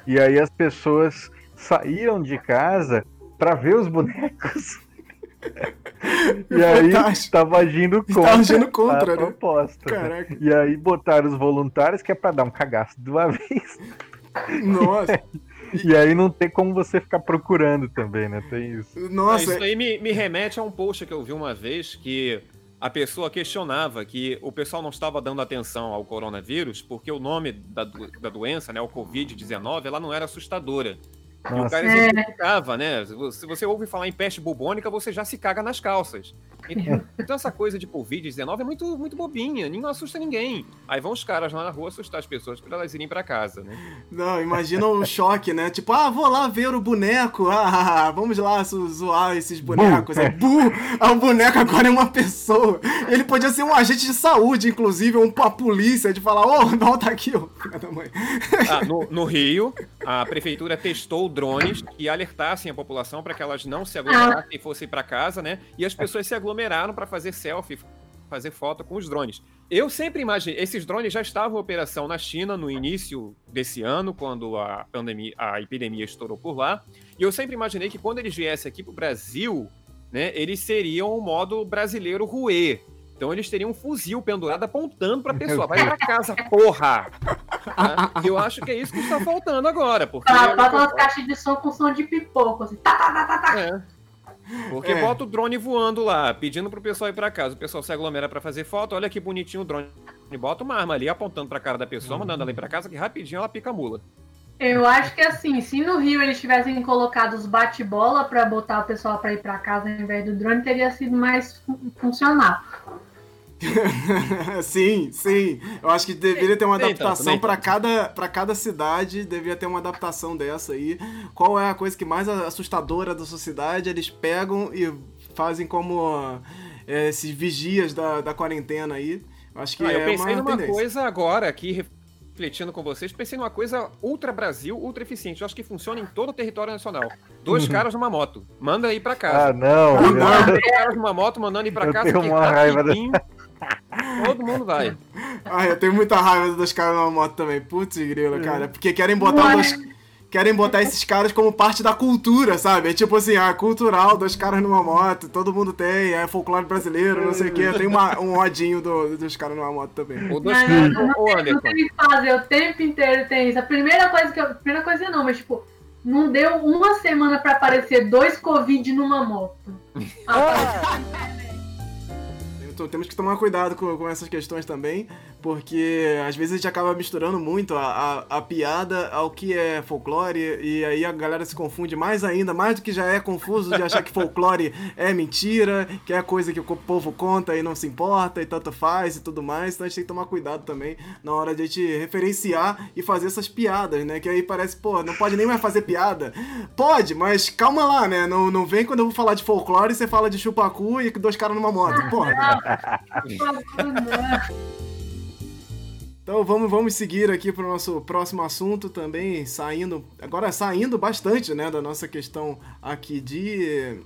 E aí as pessoas saíam de casa para ver os bonecos. e aí estava agindo contra, agindo contra a né? proposta. Caraca. E aí botaram os voluntários que é para dar um cagaço de uma vez. Nossa. E aí não tem como você ficar procurando também, né? Tem isso. Nossa. Isso aí me, me remete a um post que eu vi uma vez que a pessoa questionava que o pessoal não estava dando atenção ao coronavírus porque o nome da, da doença, né, o Covid-19, ela não era assustadora. E o cara exemplificava, né? Se você ouve falar em peste bubônica, você já se caga nas calças. Então essa coisa de Covid-19 é muito, muito bobinha, não assusta ninguém. Aí vão os caras lá na rua assustar as pessoas para elas irem para casa, né? Não, imagina o choque, né? Tipo, ah, vou lá ver o boneco, ah, vamos lá zoar esses bonecos. Aí, bu, ah, o boneco agora é uma pessoa. Ele podia ser um agente de saúde, inclusive, ou uma polícia, de falar, ô, oh, volta aqui, ô, filha da mãe. Ah, no, no Rio, a prefeitura testou drones que alertassem a população para que elas não se aglomerassem e fossem para casa, né? E as pessoas se aglomeraram para fazer selfie, fazer foto com os drones. Eu sempre imaginei, esses drones já estavam em operação na China no início desse ano, quando a pandemia, a epidemia estourou por lá. E eu sempre imaginei que quando eles viessem aqui para o Brasil, né, eles seriam o modo brasileiro ruê. Então eles teriam um fuzil pendurado apontando para a pessoa. Vai para casa, porra! Eu acho que é isso que está faltando agora. Porque ah, bota umas caixas de som com som de pipoco, assim. Tá, tá, tá, tá, tá. É. Porque é. bota o drone voando lá, pedindo pro pessoal ir para casa. O pessoal se aglomera para fazer foto. Olha que bonitinho o drone. E bota uma arma ali apontando para a cara da pessoa, mandando ela ir para casa, que rapidinho ela pica a mula. Eu acho que assim, se no Rio eles tivessem colocado os bate-bola para botar o pessoal para ir para casa ao invés do drone, teria sido mais funcional. sim, sim. Eu acho que deveria ter uma adaptação para cada, pra cada cidade, deveria ter uma adaptação dessa aí. Qual é a coisa que mais assustadora da sociedade? Eles pegam e fazem como é, esses vigias da, da quarentena aí. Acho que ah, é eu pensei uma numa tendência. coisa agora aqui, refletindo com vocês, pensei numa coisa ultra Brasil, ultra eficiente. Eu acho que funciona em todo o território nacional. Dois uhum. caras numa moto. Manda ir para casa. Ah, não. Dois caras numa moto mandando ir para casa. Tenho uma raiva dessa... Todo mundo vai. Ah, eu tenho muita raiva dos caras na moto também. Putz, grilo, cara. Porque querem botar dois, querem botar esses caras como parte da cultura, sabe? É tipo assim, ah, cultural, dois caras numa moto, todo mundo tem, é folclore brasileiro, não sei o quê. Tem uma, um odinho do, dos caras numa moto também. O dois caras não, não, tem, não tem que fazer, o tempo inteiro tem isso. A primeira coisa que eu. Primeira coisa não, mas tipo, não deu uma semana pra aparecer dois Covid numa moto. Então, temos que tomar cuidado com, com essas questões também, porque às vezes a gente acaba misturando muito a, a, a, piada ao que é folclore, e aí a galera se confunde mais ainda, mais do que já é confuso de achar que folclore é mentira, que é coisa que o povo conta e não se importa, e tanto faz e tudo mais, então a gente tem que tomar cuidado também na hora de a gente referenciar e fazer essas piadas, né? Que aí parece, pô, não pode nem mais fazer piada. Pode, mas calma lá, né? Não, não vem quando eu vou falar de folclore e você fala de chupacu e dois caras numa moto, porra. Então vamos, vamos seguir aqui para o nosso próximo assunto também, saindo, agora saindo bastante né, da nossa questão aqui de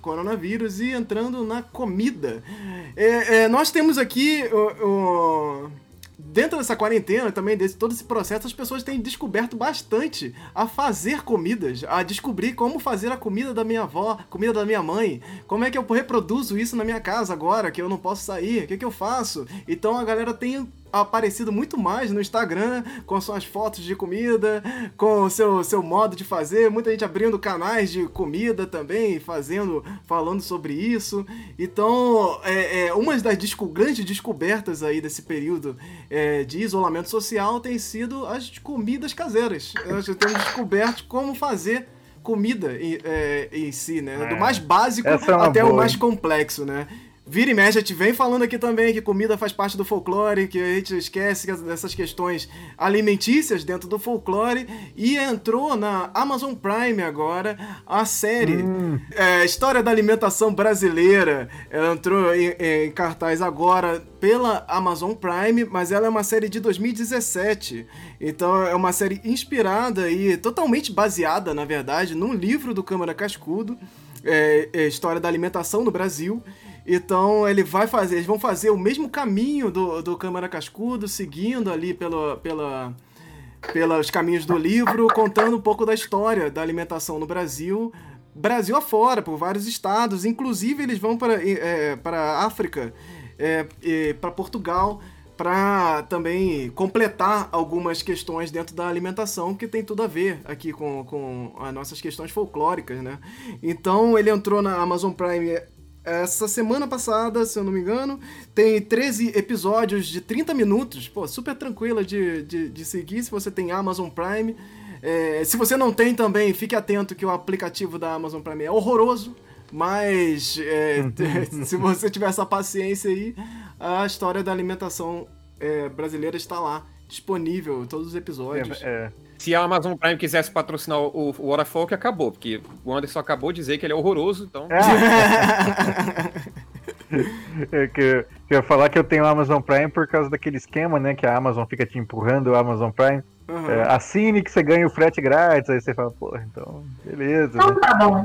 coronavírus e entrando na comida. É, é, nós temos aqui o, o dentro dessa quarentena também, desse todo esse processo, as pessoas têm descoberto bastante a fazer comidas, a descobrir como fazer a comida da minha avó, comida da minha mãe, como é que eu reproduzo isso na minha casa agora, que eu não posso sair, o que, que eu faço? Então a galera tem aparecido muito mais no Instagram com suas fotos de comida, com o seu, seu modo de fazer. Muita gente abrindo canais de comida também, fazendo, falando sobre isso. Então, é, é uma das desco grandes descobertas aí desse período é, de isolamento social tem sido as comidas caseiras. Nós temos descoberto como fazer comida em, é, em si, né? É. Do mais básico é até boa. o mais complexo, né? Vira e mexe, a gente vem falando aqui também que comida faz parte do folclore, que a gente esquece dessas questões alimentícias dentro do folclore. E entrou na Amazon Prime agora a série hum. é, História da Alimentação Brasileira. Ela entrou em, em cartaz agora pela Amazon Prime, mas ela é uma série de 2017. Então é uma série inspirada e totalmente baseada, na verdade, num livro do Câmara Cascudo. É, é, História da Alimentação no Brasil. Então ele vai fazer, eles vão fazer o mesmo caminho do, do Câmara Cascudo, seguindo ali pelo, pela, pelos caminhos do livro, contando um pouco da história da alimentação no Brasil, Brasil afora, por vários estados. Inclusive eles vão para é, para África, é, para Portugal, para também completar algumas questões dentro da alimentação que tem tudo a ver aqui com, com as nossas questões folclóricas, né? Então ele entrou na Amazon Prime essa semana passada, se eu não me engano, tem 13 episódios de 30 minutos. Pô, super tranquila de, de, de seguir se você tem Amazon Prime. É, se você não tem também, fique atento que o aplicativo da Amazon Prime é horroroso. Mas é, se você tiver essa paciência aí, a história da alimentação é, brasileira está lá, disponível, todos os episódios. É, é se a Amazon Prime quisesse patrocinar o, o Hora Folk, acabou, porque o Anderson acabou de dizer que ele é horroroso, então. É. que, eu ia falar que eu tenho Amazon Prime por causa daquele esquema, né? Que a Amazon fica te empurrando o Amazon Prime. Uhum. É, assine que você ganha o frete grátis. Aí você fala, pô, então, beleza. Então né? tá bom.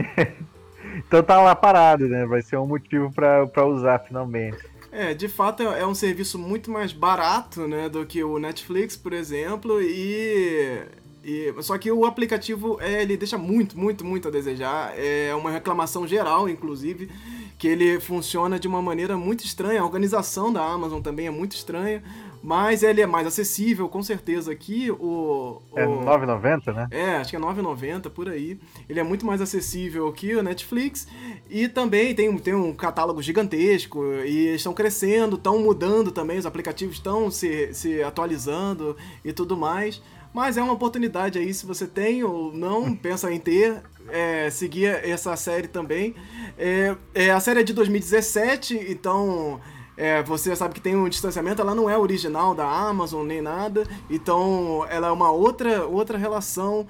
então tá lá parado, né? Vai ser um motivo pra, pra usar finalmente. É, de fato é, é um serviço muito mais barato, né, do que o Netflix, por exemplo, e e, só que o aplicativo, é, ele deixa muito, muito, muito a desejar. É uma reclamação geral, inclusive, que ele funciona de uma maneira muito estranha. A organização da Amazon também é muito estranha, mas ele é mais acessível, com certeza. Aqui o... o é 9,90, né? É, acho que é 9,90, por aí. Ele é muito mais acessível que o Netflix. E também tem, tem um catálogo gigantesco, e eles estão crescendo, estão mudando também, os aplicativos estão se, se atualizando e tudo mais. Mas é uma oportunidade aí, se você tem ou não, pensa em ter, é, seguir essa série também. É, é, a série é de 2017, então é, você sabe que tem um distanciamento, ela não é original da Amazon nem nada, então ela é uma outra, outra relação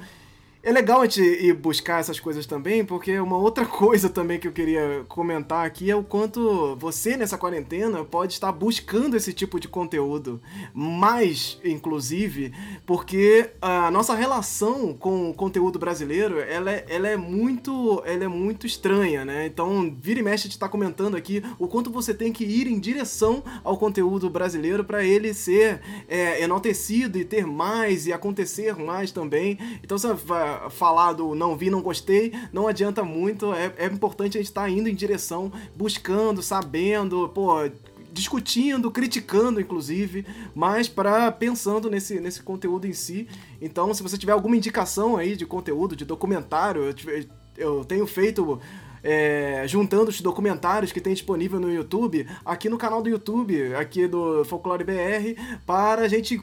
é legal a gente ir buscar essas coisas também, porque uma outra coisa também que eu queria comentar aqui é o quanto você nessa quarentena pode estar buscando esse tipo de conteúdo. Mais, inclusive, porque a nossa relação com o conteúdo brasileiro, ela é, ela é muito ela é muito estranha, né? Então, vira e mexe a gente está comentando aqui o quanto você tem que ir em direção ao conteúdo brasileiro para ele ser é, enaltecido e ter mais e acontecer mais também. Então, você vai falar do não vi, não gostei, não adianta muito. É, é importante a gente estar tá indo em direção, buscando, sabendo, pô, discutindo, criticando, inclusive, mas para pensando nesse, nesse conteúdo em si. Então, se você tiver alguma indicação aí de conteúdo, de documentário, eu, eu tenho feito. É, juntando os documentários que tem disponível no YouTube, aqui no canal do YouTube, aqui do Folclore BR, para a gente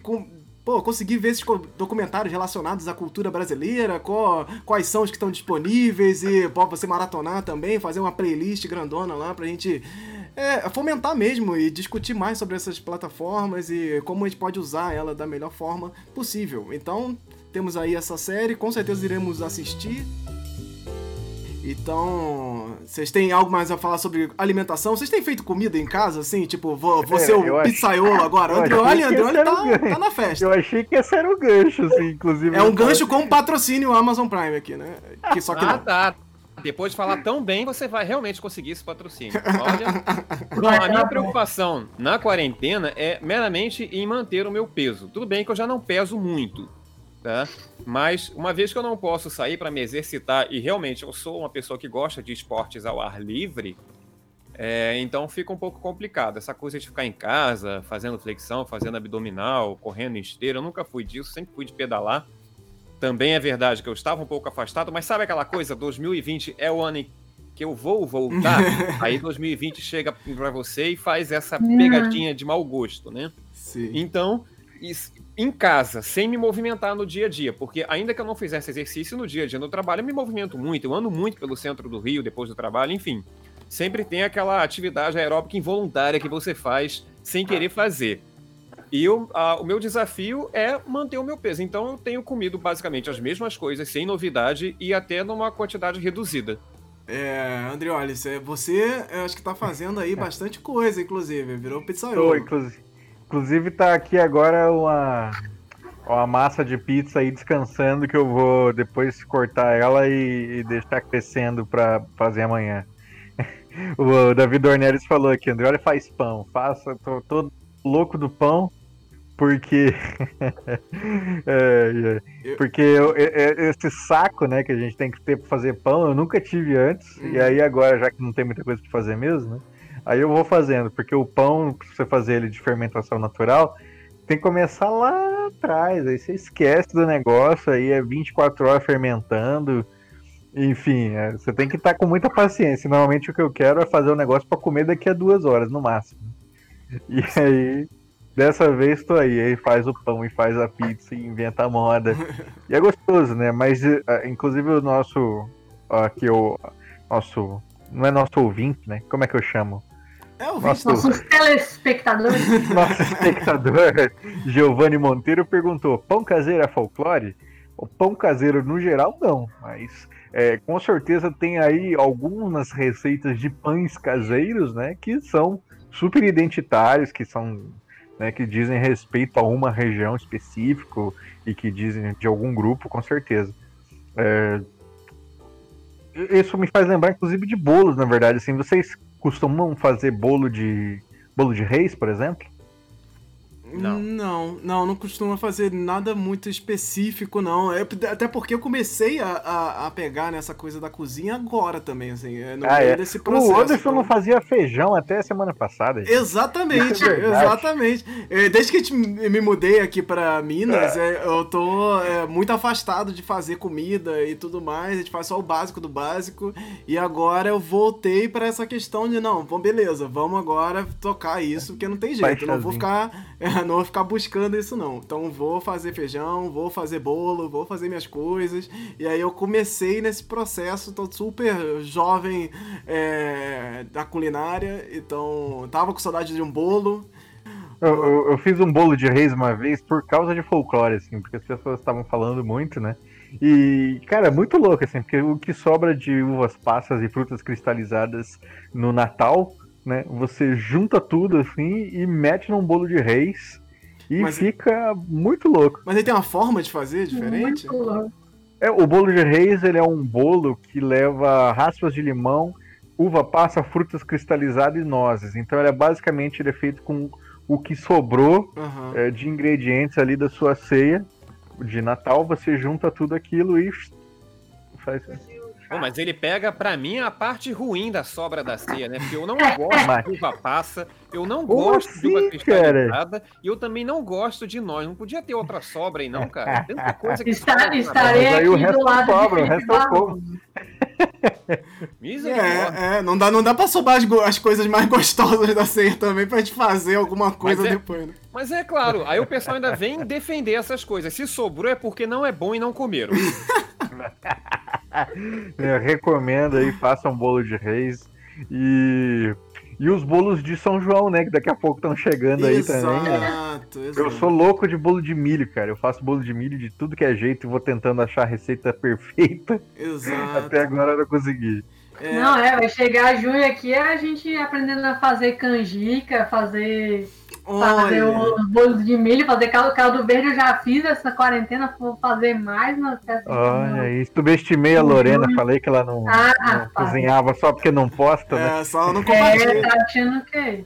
pô, conseguir ver esses documentários relacionados à cultura brasileira, qual, quais são os que estão disponíveis e pode você maratonar também, fazer uma playlist grandona lá pra gente é, fomentar mesmo e discutir mais sobre essas plataformas e como a gente pode usar ela da melhor forma possível. Então, temos aí essa série, com certeza iremos assistir. Então, vocês têm algo mais a falar sobre alimentação? Vocês têm feito comida em casa, assim? Tipo, você é, o pizzaiolo agora? O Andreoli, Andreoli tá, tá, na festa. Eu achei que esse era o gancho, assim, inclusive. É um gancho com patrocínio Amazon Prime aqui, né? Que só que ah, não. tá. Depois de falar tão bem, você vai realmente conseguir esse patrocínio. Olha. Bom, a minha preocupação na quarentena é meramente em manter o meu peso. Tudo bem que eu já não peso muito tá? Mas uma vez que eu não posso sair para me exercitar e realmente eu sou uma pessoa que gosta de esportes ao ar livre, É, então fica um pouco complicado. Essa coisa de ficar em casa, fazendo flexão, fazendo abdominal, correndo em esteira, eu nunca fui disso, sempre fui de pedalar. Também é verdade que eu estava um pouco afastado, mas sabe aquela coisa, 2020 é o ano em que eu vou voltar, aí 2020 chega para você e faz essa pegadinha de mau gosto, né? Sim. Então, em casa, sem me movimentar no dia a dia, porque ainda que eu não fizesse exercício no dia a dia no trabalho, eu me movimento muito, eu ando muito pelo centro do Rio depois do trabalho, enfim. Sempre tem aquela atividade aeróbica involuntária que você faz sem querer fazer. E eu, a, o meu desafio é manter o meu peso. Então eu tenho comido basicamente as mesmas coisas, sem novidade e até numa quantidade reduzida. É, Andriolis, você eu acho que tá fazendo aí bastante coisa, inclusive. Virou pizzaiolo. Inclusive, inclusive tá aqui agora uma, uma massa de pizza aí descansando que eu vou depois cortar ela e, e deixar crescendo para fazer amanhã. o David Ornelis falou aqui, André, faz pão. Faça, tô, tô louco do pão porque é, é, porque eu, é, esse saco né que a gente tem que ter para fazer pão eu nunca tive antes e aí agora já que não tem muita coisa para fazer mesmo né, aí eu vou fazendo porque o pão para você fazer ele de fermentação natural tem que começar lá atrás aí você esquece do negócio aí é 24 horas fermentando enfim é, você tem que estar tá com muita paciência normalmente o que eu quero é fazer o um negócio para comer daqui a duas horas no máximo e aí Dessa vez tô aí, aí faz o pão e faz a pizza e inventa a moda. e é gostoso, né? Mas uh, inclusive o nosso aqui o nosso não é nosso ouvinte, né? Como é que eu chamo? É o nosso, nossos telespectadores. Nosso espectador, Giovanni Monteiro, perguntou: pão caseiro é folclore? O pão caseiro no geral não, mas é, com certeza tem aí algumas receitas de pães caseiros, né? Que são super identitários, que são né, que dizem respeito a uma região específica e que dizem de algum grupo, com certeza. É... Isso me faz lembrar, inclusive, de bolos, na verdade. Assim, vocês costumam fazer bolo de bolo de reis, por exemplo? Não. não, não, não costuma fazer nada muito específico, não. É, até porque eu comecei a, a, a, pegar nessa coisa da cozinha agora também, assim, é, no ah, meio é. desse processo. O Anderson então... não fazia feijão até semana passada. Exatamente, é exatamente. É, desde que me mudei aqui para Minas, é. eu tô muito afastado de fazer comida e tudo mais. A gente faz só o básico do básico. E agora eu voltei para essa questão de, não, bom, beleza, vamos agora tocar isso, porque não tem jeito. Eu não vou ficar não vou ficar buscando isso não. Então vou fazer feijão, vou fazer bolo, vou fazer minhas coisas. E aí eu comecei nesse processo, tô super jovem é, da culinária, então tava com saudade de um bolo. Eu, eu, eu, fiz um bolo de reis uma vez por causa de folclore, assim, porque as pessoas estavam falando muito, né? E, cara, muito louco, assim, porque o que sobra de uvas passas e frutas cristalizadas no Natal né? Você junta tudo assim e mete num bolo de reis e mas, fica muito louco. Mas ele tem uma forma de fazer diferente? É, o bolo de reis ele é um bolo que leva raspas de limão, uva passa, frutas cristalizadas e nozes. Então ele é basicamente ele é feito com o que sobrou uhum. é, de ingredientes ali da sua ceia de Natal. Você junta tudo aquilo e faz. Pô, mas ele pega, pra mim, a parte ruim da sobra da ceia, né? Porque eu não gosto de uva passa, eu não Como gosto assim, de uva cristalizada e eu também não gosto de nós. Não podia ter outra sobra aí, não, cara. Tanta coisa que Está, estarei aqui o resto do lado sobra, o resto é povo. É, é, não dá, não dá pra sobrar as, as, coisas mais gostosas da ceia também pra gente fazer alguma coisa é, depois, né? Mas é claro, aí o pessoal ainda vem defender essas coisas. Se sobrou é porque não é bom e não comeram. Eu recomendo aí, faça um bolo de reis. E, e os bolos de São João, né? Que daqui a pouco estão chegando aí exato, também. Né? Exato. Eu sou louco de bolo de milho, cara. Eu faço bolo de milho de tudo que é jeito e vou tentando achar a receita perfeita. Exato. Até agora eu não consegui. É... Não, é, vai chegar junho aqui a gente aprendendo a fazer canjica, fazer Fazer os bolos de milho, fazer caldo, caldo verde eu já fiz essa quarentena, vou fazer mais festa. Olha isso, subestimei a Lorena, falei que ela não, ah, não cozinhava só porque não posta, né? É, só não compartilha. É, tá achando que...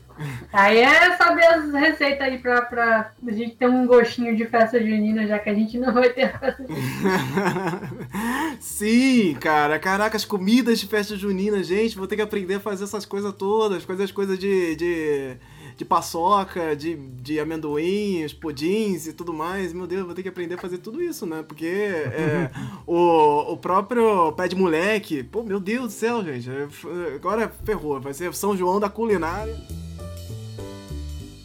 Aí é saber as receitas aí pra, pra a gente ter um gostinho de festa junina, já que a gente não vai ter festa junina. Sim, cara. Caraca, as comidas de festa junina, gente, vou ter que aprender a fazer essas coisas todas, fazer as coisas de... de de paçoca, de, de amendoins, pudins e tudo mais. Meu Deus, vou ter que aprender a fazer tudo isso, né? Porque é, o, o próprio pé de moleque, pô, meu Deus do céu, gente. Agora ferrou, vai ser São João da culinária.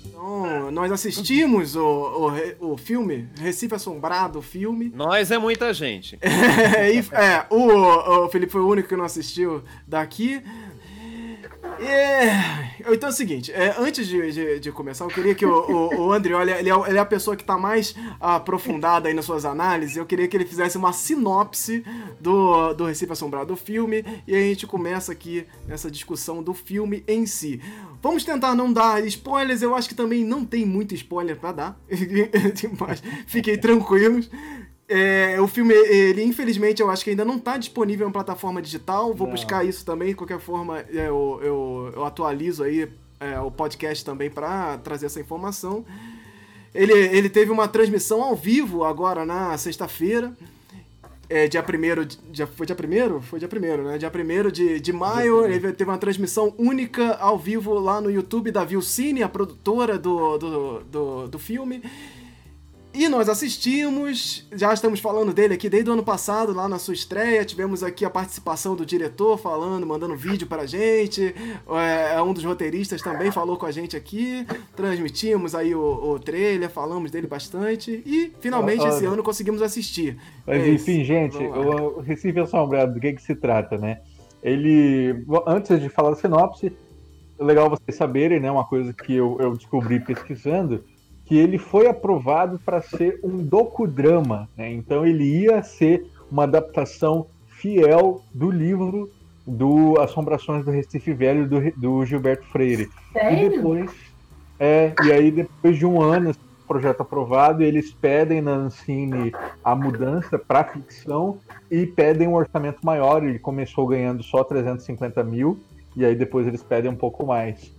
Então, nós assistimos o, o, o filme, Recife Assombrado, o filme. Nós é muita gente. é, é o, o Felipe foi o único que não assistiu daqui. É, então é o seguinte, é, antes de, de, de, começar, eu queria que o, o, o André, olha, ele é, ele é a pessoa que está mais aprofundada aí nas suas análises, eu queria que ele fizesse uma sinopse do, do Recife Assombrado do filme, e a gente começa aqui nessa discussão do filme em si. Vamos tentar não dar spoilers, eu acho que também não tem muito spoiler para dar, mas fiquem tranquilos. É, o filme, ele infelizmente eu acho que ainda não está disponível em plataforma digital. Vou não. buscar isso também. De qualquer forma, é, eu, eu, eu atualizo aí é, o podcast também para trazer essa informação. Ele, ele teve uma transmissão ao vivo agora na sexta-feira. É, dia 1 dia, foi dia 1 Foi dia 1 né? Dia 1 de, de maio, ele teve uma transmissão única ao vivo lá no YouTube da Vilcine, a produtora do, do, do, do filme. E nós assistimos, já estamos falando dele aqui desde o ano passado, lá na sua estreia. Tivemos aqui a participação do diretor falando, mandando vídeo pra gente. É, é um dos roteiristas também falou com a gente aqui. Transmitimos aí o, o trailer, falamos dele bastante. E finalmente esse ano conseguimos assistir. Mas é enfim, gente, o Recife Assombrado, do que, que se trata, né? Ele. Antes de falar da sinopse, é legal vocês saberem, né? Uma coisa que eu, eu descobri pesquisando que ele foi aprovado para ser um docudrama, né? então ele ia ser uma adaptação fiel do livro do Assombrações do Recife Velho do, do Gilberto Freire. Sério? E depois, é, e aí depois de um ano projeto aprovado, eles pedem na Ancine a mudança para ficção e pedem um orçamento maior. Ele começou ganhando só 350 mil e aí depois eles pedem um pouco mais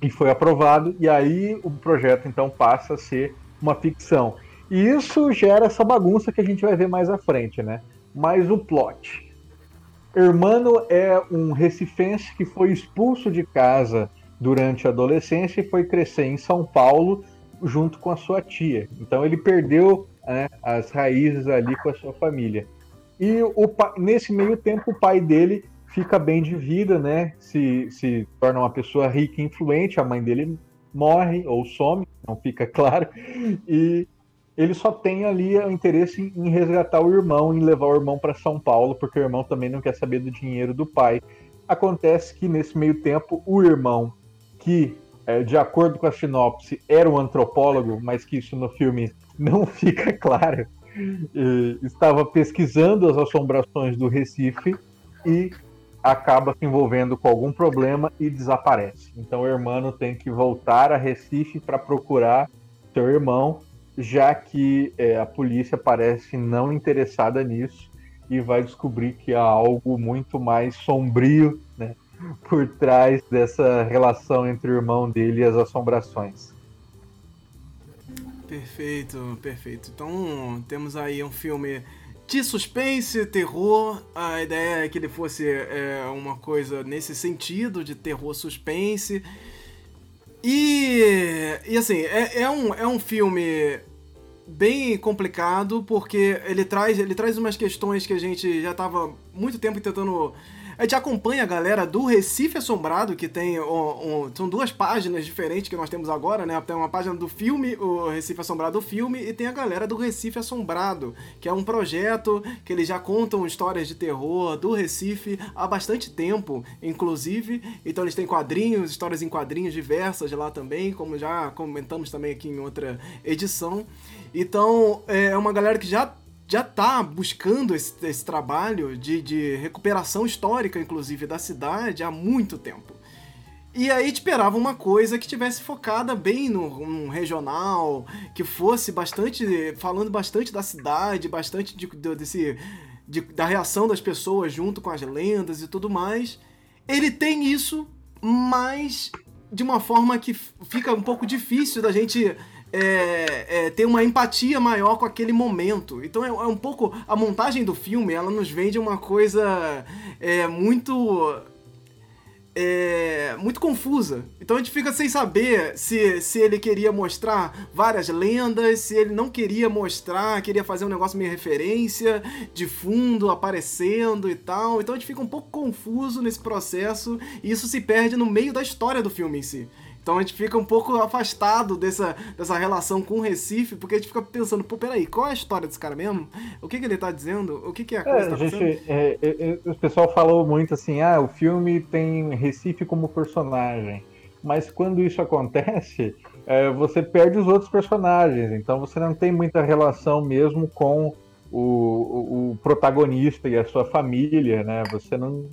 e foi aprovado, e aí o projeto então passa a ser uma ficção. E isso gera essa bagunça que a gente vai ver mais à frente, né? Mas o plot. Hermano é um recifense que foi expulso de casa durante a adolescência e foi crescer em São Paulo junto com a sua tia. Então ele perdeu né, as raízes ali com a sua família. E o, nesse meio tempo o pai dele fica bem de vida, né? Se, se torna uma pessoa rica e influente, a mãe dele morre ou some, não fica claro, e ele só tem ali o interesse em resgatar o irmão, em levar o irmão para São Paulo, porque o irmão também não quer saber do dinheiro do pai. Acontece que nesse meio tempo, o irmão, que é, de acordo com a sinopse era um antropólogo, mas que isso no filme não fica claro, estava pesquisando as assombrações do Recife e acaba se envolvendo com algum problema e desaparece. Então o irmão tem que voltar a Recife para procurar seu irmão, já que é, a polícia parece não interessada nisso e vai descobrir que há algo muito mais sombrio né, por trás dessa relação entre o irmão dele e as assombrações. Perfeito, perfeito. Então temos aí um filme de suspense, terror. A ideia é que ele fosse é, uma coisa nesse sentido, de terror suspense. E, e assim, é, é, um, é um filme bem complicado, porque ele traz, ele traz umas questões que a gente já estava muito tempo tentando a gente acompanha a galera do Recife Assombrado, que tem. Um, um, são duas páginas diferentes que nós temos agora, né? Tem uma página do filme, o Recife Assombrado do filme, e tem a galera do Recife Assombrado, que é um projeto que eles já contam histórias de terror do Recife há bastante tempo, inclusive. Então eles têm quadrinhos, histórias em quadrinhos diversas lá também, como já comentamos também aqui em outra edição. Então é uma galera que já já está buscando esse, esse trabalho de, de, recuperação histórica, inclusive, da cidade há muito tempo. E aí esperava uma coisa que tivesse focada bem no, no, regional, que fosse bastante. falando bastante da cidade, bastante de, de, desse, de, da reação das pessoas junto com as lendas e tudo mais. Ele tem isso, mas de uma forma que fica um pouco difícil da gente é, é, ter uma empatia maior com aquele momento. Então é, é, um pouco. A montagem do filme ela nos vende uma coisa é, muito. É, muito confusa. Então a gente fica sem saber se, se ele queria mostrar várias lendas, se ele não queria mostrar, queria fazer um negócio meio referência, de fundo, aparecendo e tal. Então a gente fica um pouco confuso nesse processo e isso se perde no meio da história do filme em si. Então a gente fica um pouco afastado dessa, dessa relação com o Recife, porque a gente fica pensando, pô, peraí, qual é a história desse cara mesmo? O que, que ele tá dizendo? O que, que é a coisa é, tá gente, é, é, O pessoal falou muito assim, ah, o filme tem Recife como personagem. Mas quando isso acontece, é, você perde os outros personagens. Então você não tem muita relação mesmo com o, o, o protagonista e a sua família, né? Você não,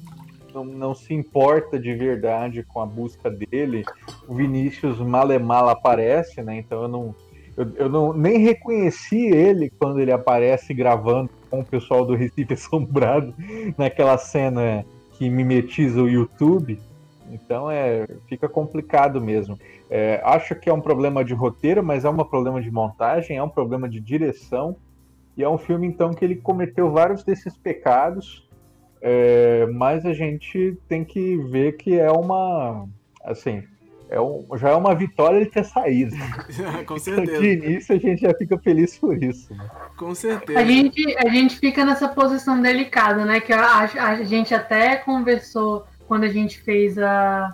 não, não se importa de verdade com a busca dele. O Vinícius Malemal aparece, né? Então eu não, eu, eu não nem reconheci ele quando ele aparece gravando com o pessoal do Recife Assombrado naquela cena que mimetiza o YouTube. Então é, fica complicado mesmo. É, acho que é um problema de roteiro, mas é um problema de montagem, é um problema de direção. E é um filme, então, que ele cometeu vários desses pecados é, mas a gente tem que ver que é uma. Assim, é um, já é uma vitória ele ter saído. Com certeza. De início a gente já fica feliz por isso. Né? Com certeza. A gente, a gente fica nessa posição delicada, né? Que a, a gente até conversou quando a gente fez a,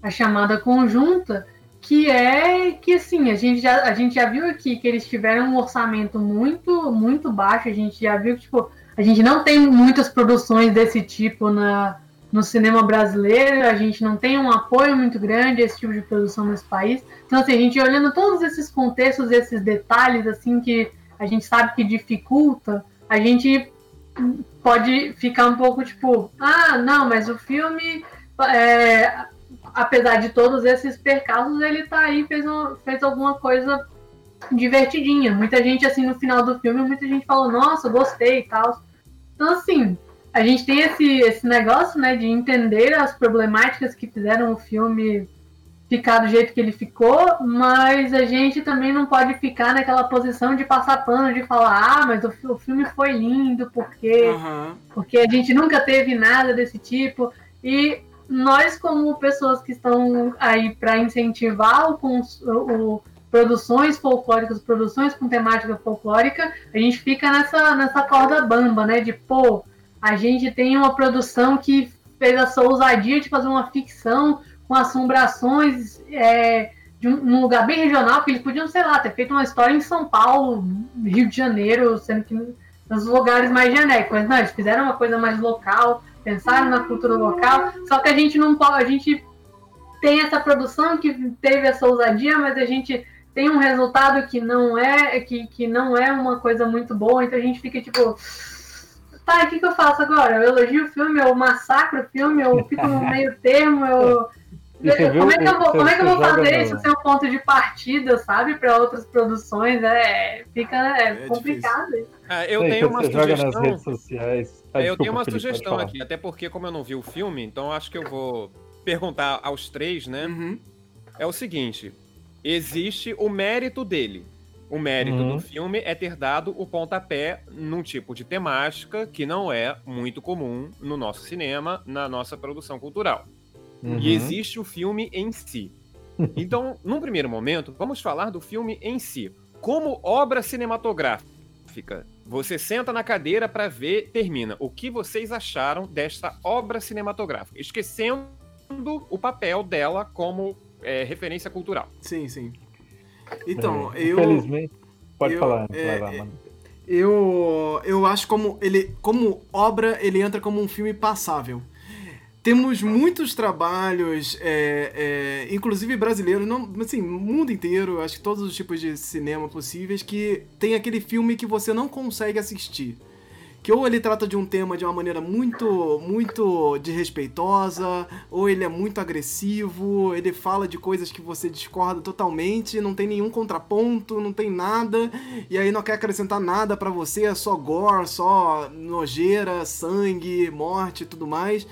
a chamada conjunta, que é que assim, a gente, já, a gente já viu aqui que eles tiveram um orçamento muito, muito baixo, a gente já viu que, tipo, a gente não tem muitas produções desse tipo na, no cinema brasileiro, a gente não tem um apoio muito grande a esse tipo de produção nesse país. Então, assim, a gente olhando todos esses contextos, esses detalhes, assim, que a gente sabe que dificulta, a gente pode ficar um pouco tipo, ah, não, mas o filme, é, apesar de todos esses percalços, ele tá aí, fez, um, fez alguma coisa divertidinha. Muita gente, assim, no final do filme, muita gente falou, nossa, gostei e tal. Então, assim, a gente tem esse, esse negócio, né, de entender as problemáticas que fizeram o filme ficar do jeito que ele ficou, mas a gente também não pode ficar naquela posição de passar pano, de falar, ah, mas o, o filme foi lindo, porque, uhum. porque a gente nunca teve nada desse tipo. E nós, como pessoas que estão aí para incentivar o, o produções folclóricas, produções com temática folclórica, a gente fica nessa, nessa corda bamba, né? De, pô, a gente tem uma produção que fez essa ousadia de fazer uma ficção com assombrações é, de um, um, lugar bem regional, que eles podiam, sei lá, ter feito uma história em São Paulo, Rio de Janeiro, sendo que nos lugares mais genéricos. Mas não, eles fizeram uma coisa mais local, pensaram na cultura local, só que a gente não pode, a gente tem essa produção que teve essa ousadia, mas a gente tem um resultado que não é que, que não é uma coisa muito boa, então a gente fica tipo, tá, o que, que eu faço agora? Eu elogio o filme, eu massacro o filme, eu fico no meio termo, eu. Como é, que eu vou, como é que eu vou fazer isso ser um ponto de partida, sabe, para outras produções? É, fica é, é complicado. É, eu tenho uma sugestão. nas redes sociais. Ah, eu tenho uma sugestão aqui, até porque, como eu não vi o filme, então acho que eu vou perguntar aos três, né? Uhum. É o seguinte: existe o mérito dele. O mérito uhum. do filme é ter dado o pontapé num tipo de temática que não é muito comum no nosso cinema, na nossa produção cultural. Uhum. E existe o filme em si. Então, num primeiro momento, vamos falar do filme em si. Como obra cinematográfica, você senta na cadeira para ver, termina. O que vocês acharam desta obra cinematográfica? Esquecendo o papel dela como é, referência cultural. Sim, sim. Então, é, eu. Infelizmente. Pode eu, falar, é, lá, mano. Eu, eu acho como ele como obra ele entra como um filme passável. Temos muitos trabalhos, é, é, inclusive brasileiros, não, assim, mundo inteiro, acho que todos os tipos de cinema possíveis, que tem aquele filme que você não consegue assistir que ou ele trata de um tema de uma maneira muito, muito desrespeitosa, ou ele é muito agressivo, ele fala de coisas que você discorda totalmente, não tem nenhum contraponto, não tem nada, e aí não quer acrescentar nada para você, é só gore, só nojeira, sangue, morte e tudo mais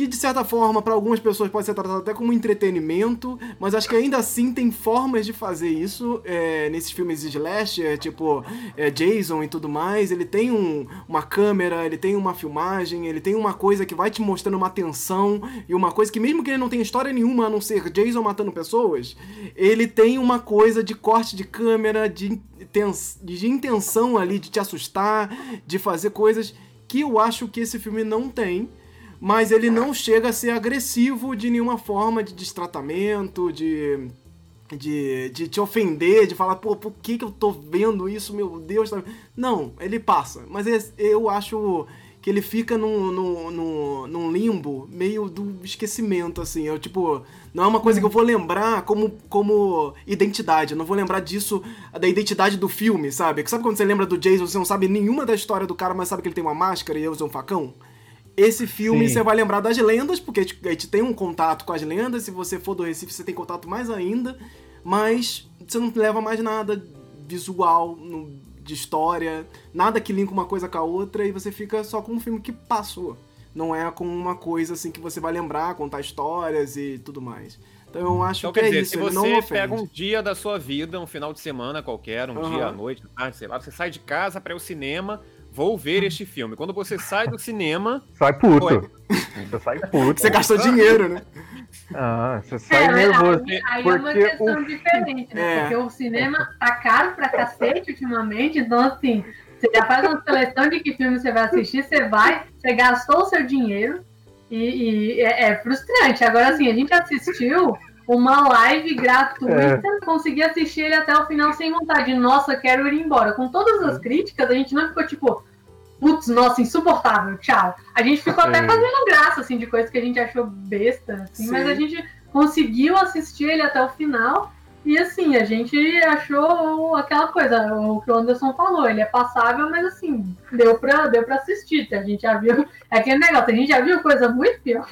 que de certa forma para algumas pessoas pode ser tratado até como entretenimento, mas acho que ainda assim tem formas de fazer isso é, nesses filmes de slasher, tipo é, Jason e tudo mais. Ele tem um, uma câmera, ele tem uma filmagem, ele tem uma coisa que vai te mostrando uma tensão e uma coisa que mesmo que ele não tenha história nenhuma a não ser Jason matando pessoas, ele tem uma coisa de corte de câmera, de, de intenção ali de te assustar, de fazer coisas que eu acho que esse filme não tem mas ele não chega a ser agressivo de nenhuma forma de destratamento, de, de, de te ofender, de falar, pô, por que, que eu tô vendo isso, meu Deus? Tá... Não, ele passa, mas eu acho que ele fica num, num, num, limbo meio do esquecimento, assim. Eu, tipo, não é uma coisa que eu vou lembrar como, como identidade. Eu não vou lembrar disso, da identidade do filme, sabe? Sabe quando você lembra do Jason, você não sabe nenhuma da história do cara, mas sabe que ele tem uma máscara e usa um facão? Esse filme Sim. você vai lembrar das lendas, porque a gente tem um contato com as lendas. Se você for do Recife, você tem contato mais ainda. Mas você não leva mais nada visual, de história, nada que linka uma coisa com a outra, e você fica só com um filme que passou. Não é com uma coisa assim que você vai lembrar, contar histórias e tudo mais. Então eu acho então, que quer é dizer, isso. Se você pega um dia da sua vida, um final de semana qualquer, um uhum. dia à noite, sei lá, você sai de casa para ir ao cinema, vou ver este filme. Quando você sai do cinema. Sai puto. Foi. Você sai puto. Você gastou dinheiro, né? Ah, você sai é, nervoso. Aí, aí é uma questão o... diferente, né? É. Porque o cinema tá caro pra cacete ultimamente, então assim, você já faz uma seleção de que filme você vai assistir, você vai, você gastou o seu dinheiro e, e é, é, frustrante. Agora, assim, a gente assistiu uma live gratuita, é. consegui assistir ele até o final sem vontade. Nossa, quero ir embora. Com todas as críticas, a gente não ficou tipo, putz, nossa, insuportável, tchau. A gente ficou até fazendo graça, assim, de coisas que a gente achou besta, assim, mas a gente conseguiu assistir ele até o final. E assim, a gente achou aquela coisa, o que o Anderson falou, ele é passável, mas assim, deu pra, deu pra assistir. A gente já viu. É aquele negócio, a gente já viu coisa muito pior.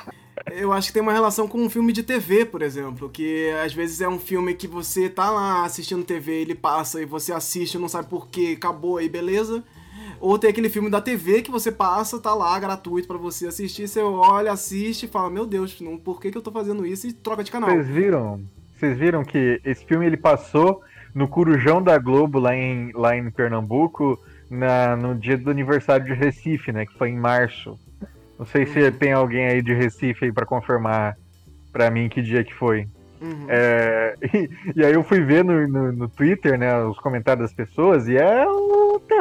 Eu acho que tem uma relação com um filme de TV, por exemplo, que às vezes é um filme que você tá lá assistindo TV, ele passa e você assiste, não sabe por quê, acabou aí, beleza. Ou tem aquele filme da TV que você passa, tá lá gratuito para você assistir, você olha, assiste e fala: "Meu Deus, não, por que, que eu tô fazendo isso?" e troca de canal. Vocês viram? Vocês viram que esse filme ele passou no Curujão da Globo lá em lá em Pernambuco, na, no dia do aniversário de Recife, né, que foi em março. Não sei se uhum. tem alguém aí de Recife aí para confirmar para mim que dia que foi. Uhum. É, e, e, aí eu fui ver no, no, no, Twitter, né, os comentários das pessoas, e é um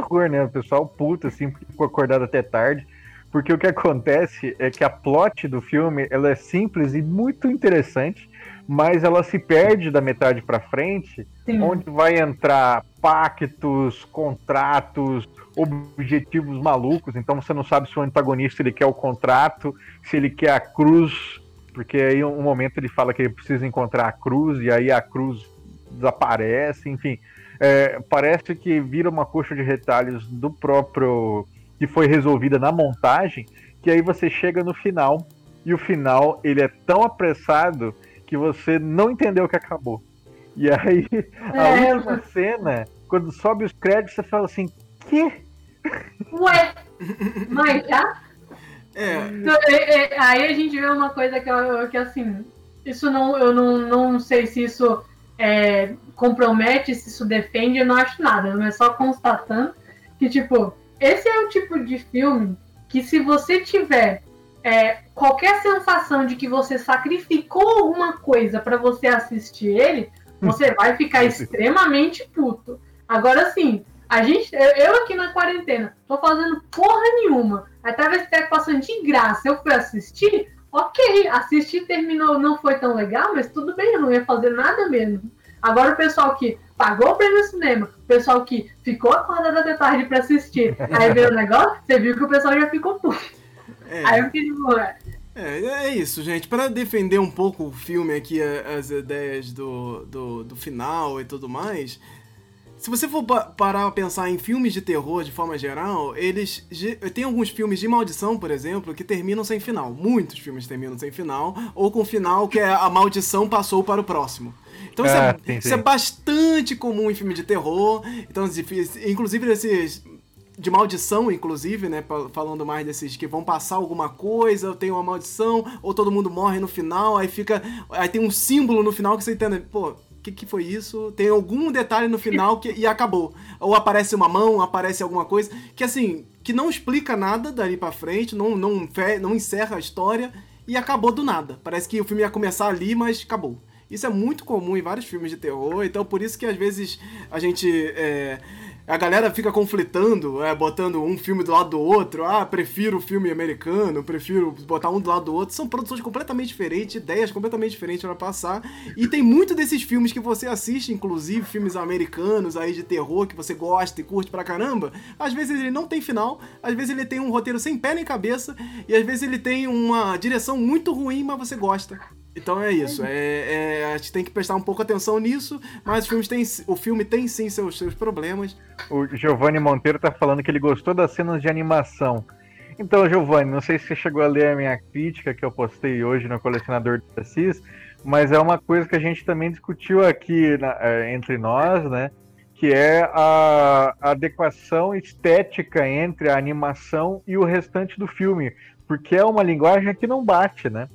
terror, né? O pessoal puto, assim, ficou acordado até tarde. Porque o que acontece é que a plot do filme ela é simples e muito interessante, mas ela se perde da metade para frente, Sim. onde vai entrar pactos, contratos, objetivos malucos, então você não sabe se o antagonista ele quer o contrato, se ele quer a cruz, porque aí um momento ele fala que ele precisa encontrar a cruz e aí a cruz desaparece, enfim, é, parece que vira uma coxa de retalhos do próprio que foi resolvida na montagem, que aí você chega no final e o final ele é tão apressado que você não entendeu que acabou. E aí a é, última cena, quando sobe os créditos, você fala assim, que? Ué, mas já? É. Então, é, é. Aí a gente vê uma coisa que, que assim, isso não, eu não, não sei se isso é, compromete, se isso defende, eu não acho nada, mas só constatando que, tipo, esse é o tipo de filme que se você tiver é, qualquer sensação de que você sacrificou alguma coisa para você assistir ele, você vai ficar extremamente puto. Agora sim, a gente, eu aqui na quarentena, tô fazendo porra nenhuma. A Travesti tá passando de graça. Eu fui assistir, ok, assisti, terminou, não foi tão legal, mas tudo bem, eu não ia fazer nada mesmo. Agora o pessoal que pagou ir no cinema, o pessoal que ficou acordado até tarde pra assistir, aí veio o negócio, você viu que o pessoal já ficou puto. É. Aí eu fiquei tipo, é, é isso, gente. Para defender um pouco o filme aqui, as ideias do, do, do final e tudo mais, se você for parar a pensar em filmes de terror de forma geral, eles. Tem alguns filmes de maldição, por exemplo, que terminam sem final. Muitos filmes terminam sem final, ou com final que é a maldição passou para o próximo. Então isso, é, sim, isso é bastante comum em filme de terror. Então, inclusive esses de maldição, inclusive, né? Falando mais desses que vão passar alguma coisa, tem uma maldição, ou todo mundo morre no final, aí fica. Aí tem um símbolo no final que você entende. Pô, que, que foi isso? Tem algum detalhe no final que, e acabou. Ou aparece uma mão, aparece alguma coisa, que assim, que não explica nada dali pra frente, não, não, não encerra a história e acabou do nada. Parece que o filme ia começar ali, mas acabou. Isso é muito comum em vários filmes de terror, então por isso que às vezes a gente. É, a galera fica conflitando, é, botando um filme do lado do outro. Ah, prefiro o filme americano, prefiro botar um do lado do outro. São produções completamente diferentes, ideias completamente diferentes para passar. E tem muito desses filmes que você assiste, inclusive filmes americanos aí de terror que você gosta e curte pra caramba. Às vezes ele não tem final, às vezes ele tem um roteiro sem pé nem cabeça, e às vezes ele tem uma direção muito ruim, mas você gosta. Então é isso. É, é, a gente tem que prestar um pouco atenção nisso, mas o filme tem, o filme tem sim seus, seus problemas. O Giovanni Monteiro tá falando que ele gostou das cenas de animação. Então, Giovanni, não sei se você chegou a ler a minha crítica que eu postei hoje no Colecionador de Assis, mas é uma coisa que a gente também discutiu aqui na, é, entre nós, né? Que é a, a adequação estética entre a animação e o restante do filme. Porque é uma linguagem que não bate, né?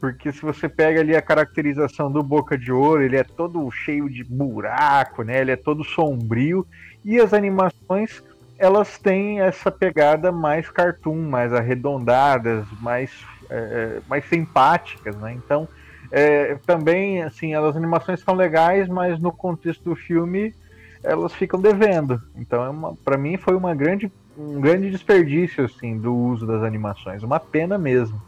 Porque se você pega ali a caracterização do Boca de Ouro, ele é todo cheio de buraco, né? Ele é todo sombrio. E as animações, elas têm essa pegada mais cartoon, mais arredondadas, mais, é, é mais simpáticas, né? Então, é, também, assim, as animações são legais, mas no contexto do filme, elas ficam devendo. Então, é para mim, foi uma grande, um grande desperdício, assim, do uso das animações. Uma pena mesmo.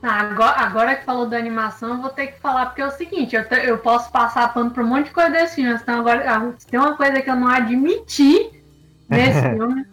Agora, agora que falou da animação, eu vou ter que falar, porque é o seguinte, eu, te, eu posso passar pano por um monte de coisa desse filme, então agora ah, tem uma coisa que eu não admiti nesse filme,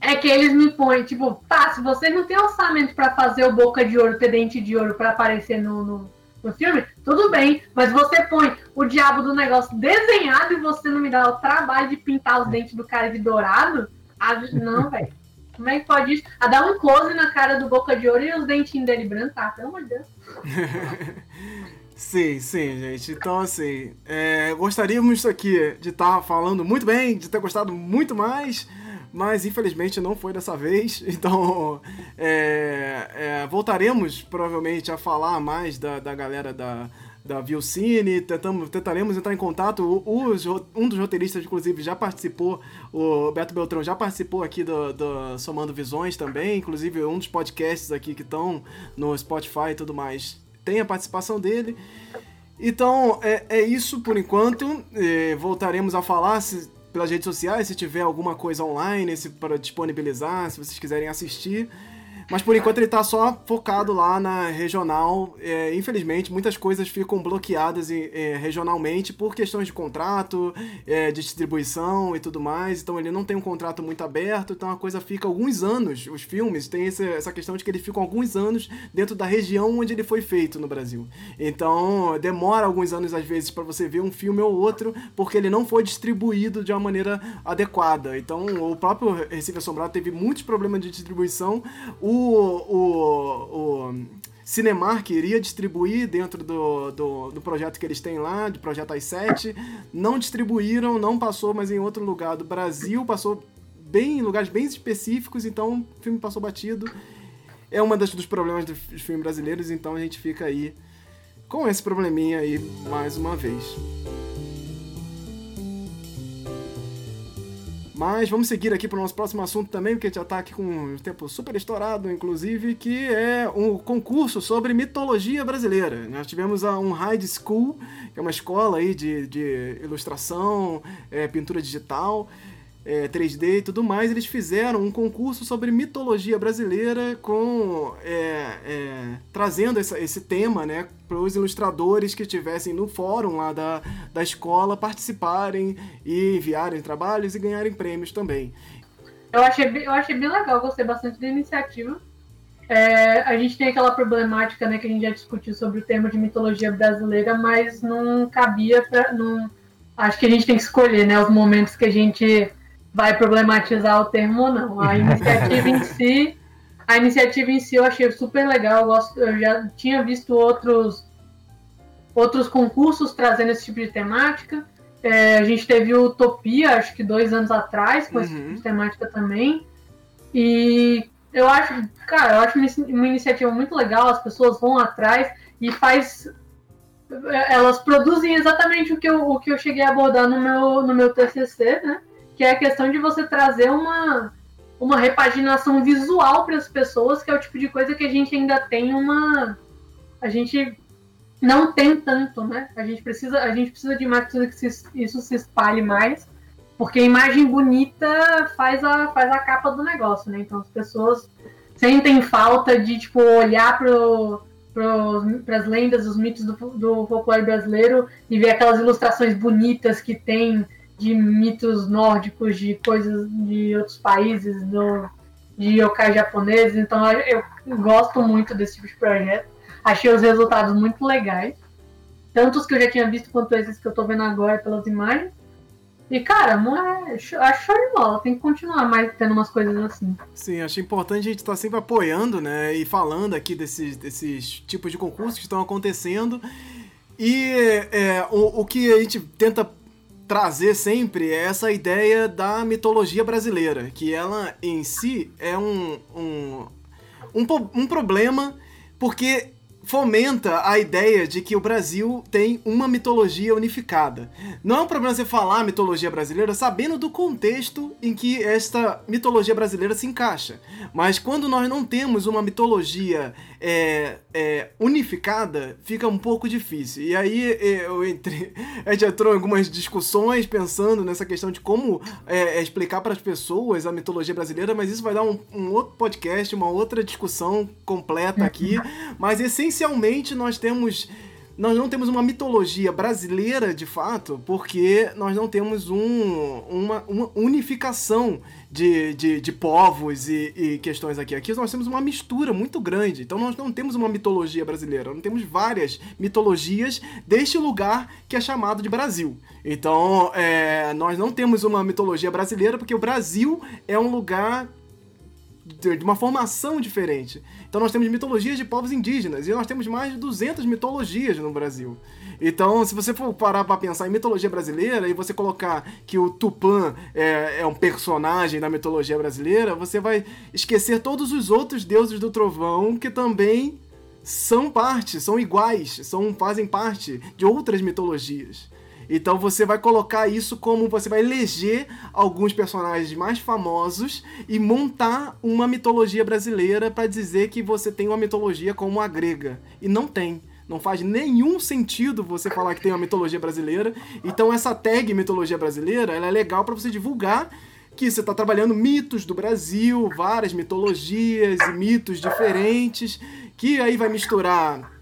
é que eles me põem, tipo, tá, se você não tem orçamento para fazer o boca de ouro, ter dente de ouro para aparecer no, no, no, filme, tudo bem, mas você põe o diabo do negócio desenhado e você não me dá o trabalho de pintar os dentes do cara de dourado, ah, não, velho. Como é que pode isso? A dar um close na cara do Boca de Ouro e os dentinhos dele branco, tá? Pelo amor de Deus. sim, sim, gente. Então, assim, é, gostaríamos aqui de estar tá falando muito bem, de ter gostado muito mais, mas infelizmente não foi dessa vez. Então, é, é, voltaremos provavelmente a falar mais da, da galera da da Vilcine, tentamos, tentaremos entrar em contato. O, o, um dos roteiristas, inclusive, já participou, o Beto Beltrão já participou aqui do, do Somando Visões também, inclusive um dos podcasts aqui que estão no Spotify e tudo mais, tem a participação dele. Então, é, é isso por enquanto. Voltaremos a falar se, pelas redes sociais, se tiver alguma coisa online se, para disponibilizar, se vocês quiserem assistir. Mas por enquanto ele tá só focado lá na regional. É, infelizmente, muitas coisas ficam bloqueadas é, regionalmente por questões de contrato, é, de distribuição e tudo mais. Então ele não tem um contrato muito aberto, então a coisa fica alguns anos. Os filmes têm esse, essa questão de que eles ficam alguns anos dentro da região onde ele foi feito no Brasil. Então demora alguns anos às vezes para você ver um filme ou outro, porque ele não foi distribuído de uma maneira adequada. Então o próprio Recife Assombrado teve muitos problemas de distribuição. O o, o Cinemark iria distribuir dentro do, do, do, projeto que eles têm lá, do projeto i7. Não distribuíram, não passou, mas em outro lugar do Brasil, passou bem em lugares bem específicos, então o filme passou batido. É um dos problemas dos filmes brasileiros, então a gente fica aí com esse probleminha aí mais uma vez. Mas vamos seguir aqui para o nosso próximo assunto também, porque já está aqui com o tempo super estourado, inclusive, que é um concurso sobre mitologia brasileira. Nós tivemos um High School, que é uma escola aí de, de ilustração, é, pintura digital, é, 3D e tudo mais, eles fizeram um concurso sobre mitologia brasileira com é, é, trazendo essa, esse tema né, para os ilustradores que estivessem no fórum lá da, da escola participarem e enviarem trabalhos e ganharem prêmios também. Eu achei, eu achei bem legal, gostei bastante da iniciativa. É, a gente tem aquela problemática né, que a gente já discutiu sobre o tema de mitologia brasileira, mas não cabia para acho que a gente tem que escolher, né, os momentos que a gente vai problematizar o termo ou não. A iniciativa em si, a iniciativa em si eu achei super legal. Eu, gosto, eu já tinha visto outros outros concursos trazendo esse tipo de temática. É, a gente teve o Utopia, acho que dois anos atrás, com uhum. esse tipo de temática também. E eu acho, cara, eu acho uma iniciativa muito legal, as pessoas vão atrás e faz. Elas produzem exatamente o que eu, o que eu cheguei a abordar no meu, no meu TCC, né? Que é a questão de você trazer uma, uma repaginação visual para as pessoas, que é o tipo de coisa que a gente ainda tem uma. A gente não tem tanto, né? A gente precisa, a gente precisa de mais, que isso se espalhe mais, porque a imagem bonita faz a, faz a capa do negócio, né? Então as pessoas sentem falta de tipo olhar para as lendas, os mitos do, do folclore brasileiro e ver aquelas ilustrações bonitas que tem de mitos nórdicos, de coisas de outros países, do, de yokai japoneses. Então eu, eu gosto muito desse tipo de projeto. Achei os resultados muito legais. Tanto os que eu já tinha visto quanto esses que eu tô vendo agora pelas imagens. E, cara, é, acho show de bola. Tem que continuar mais tendo umas coisas assim. Sim, acho importante a gente estar tá sempre apoiando, né? E falando aqui desses, desses tipos de concursos que estão acontecendo. E é, o, o que a gente tenta trazer sempre é essa ideia da mitologia brasileira, que ela em si é um, um, um, um problema porque fomenta a ideia de que o Brasil tem uma mitologia unificada. Não é um problema você falar mitologia brasileira sabendo do contexto em que esta mitologia brasileira se encaixa. Mas quando nós não temos uma mitologia é, é, unificada, fica um pouco difícil. E aí é, eu entrei, a gente entrou em algumas discussões pensando nessa questão de como é, é, explicar para as pessoas a mitologia brasileira, mas isso vai dar um, um outro podcast, uma outra discussão completa aqui. Mas essencialmente essencialmente nós temos nós não temos uma mitologia brasileira de fato, porque nós não temos um, uma, uma unificação de, de, de povos e, e, questões aqui. Aqui nós temos uma mistura muito grande. Então nós não temos uma mitologia brasileira, nós temos várias mitologias deste lugar que é chamado de Brasil. Então é, nós não temos uma mitologia brasileira porque o Brasil é um lugar de uma formação diferente. Então nós temos mitologias de povos indígenas e nós temos mais de 200 mitologias no Brasil. Então, se você for parar para pensar em mitologia brasileira e você colocar que o Tupã é, é, um personagem da mitologia brasileira, você vai esquecer todos os outros deuses do trovão que também são parte, são iguais, são fazem parte de outras mitologias. Então você vai colocar isso como você vai eleger alguns personagens mais famosos e montar uma mitologia brasileira para dizer que você tem uma mitologia como a grega. E não tem. Não faz nenhum sentido você falar que tem uma mitologia brasileira. Então essa tag mitologia brasileira, ela é legal para você divulgar que você está trabalhando mitos do Brasil, várias mitologias e mitos diferentes, que aí vai misturar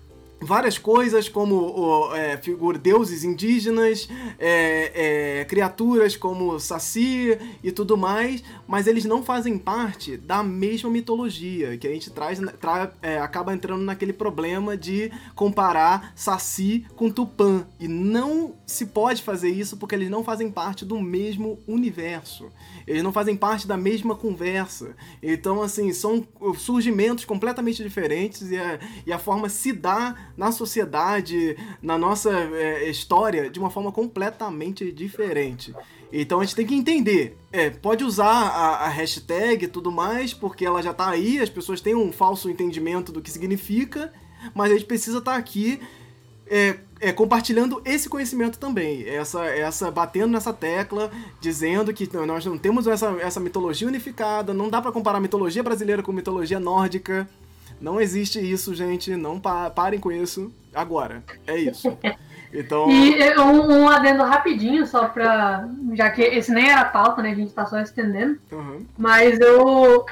várias coisas como é, figura, deuses indígenas, é, é, criaturas como Saci e tudo mais, mas eles não fazem parte da mesma mitologia, que a gente traz, tra, é, acaba entrando naquele problema de comparar Saci com Tupã, e não se pode fazer isso porque eles não fazem parte do mesmo universo, eles não fazem parte da mesma conversa, então assim, são surgimentos completamente diferentes e a, e a forma se dá na sociedade, na nossa é, história, de uma forma completamente diferente. Então a gente tem que entender. É, pode usar a, a hashtag e tudo mais, porque ela já tá aí, as pessoas têm um falso entendimento do que significa, mas a gente precisa estar tá aqui é, é, compartilhando esse conhecimento também, essa, essa batendo nessa tecla, dizendo que nós não temos essa, essa mitologia unificada, não dá para comparar a mitologia brasileira com mitologia nórdica. Não existe isso, gente. Não pa parem com isso agora. É isso. Então... E um, um, adendo rapidinho, só pra. Já que esse nem era a pauta, né? A gente tá só estendendo. Uhum. Mas eu.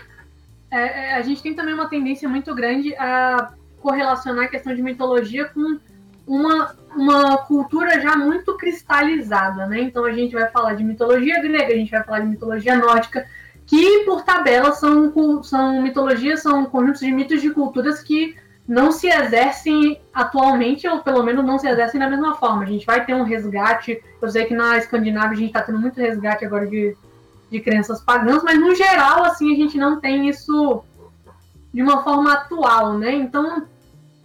É, é, a gente tem também uma tendência muito grande a correlacionar a questão de mitologia com uma, uma cultura já muito cristalizada, né? Então a gente vai falar de mitologia grega, a gente vai falar de mitologia nórdica, que por tabela são, são mitologias, são conjuntos de mitos de culturas que não se exercem atualmente, ou pelo menos não se exercem da mesma forma. A gente vai ter um resgate. Eu sei que na Escandinávia a gente está tendo muito resgate agora de, de crenças pagãs, mas no geral, assim, a gente não tem isso de uma forma atual, né? Então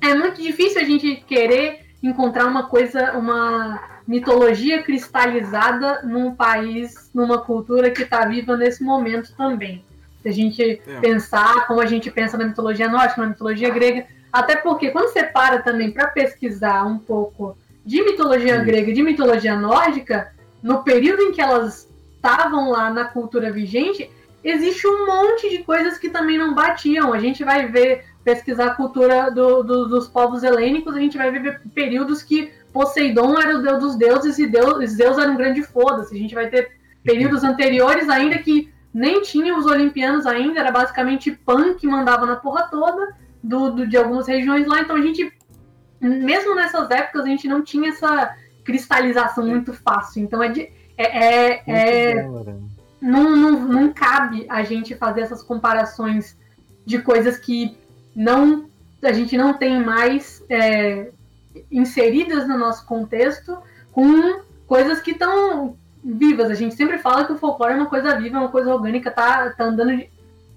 é muito difícil a gente querer encontrar uma coisa, uma mitologia cristalizada num país, numa cultura que está viva nesse momento também. Se a gente é. pensar como a gente pensa na mitologia nórdica, na mitologia grega, até porque quando você para também para pesquisar um pouco de mitologia Sim. grega e de mitologia nórdica, no período em que elas estavam lá na cultura vigente, existe um monte de coisas que também não batiam. A gente vai ver, pesquisar a cultura do, do, dos povos helênicos, a gente vai ver períodos que Poseidon era o deus dos deuses e Deus, Zeus era um grande foda-se. A gente vai ter períodos anteriores ainda que nem tinha os olimpianos ainda, era basicamente Pan que mandava na porra toda do, do, de algumas regiões lá. Então a gente, mesmo nessas épocas, a gente não tinha essa cristalização muito fácil. Então é de, é, é, é não, não, não cabe a gente fazer essas comparações de coisas que não a gente não tem mais é, inseridas no nosso contexto com coisas que estão vivas. A gente sempre fala que o folclore é uma coisa viva, é uma coisa orgânica, tá, tá andando,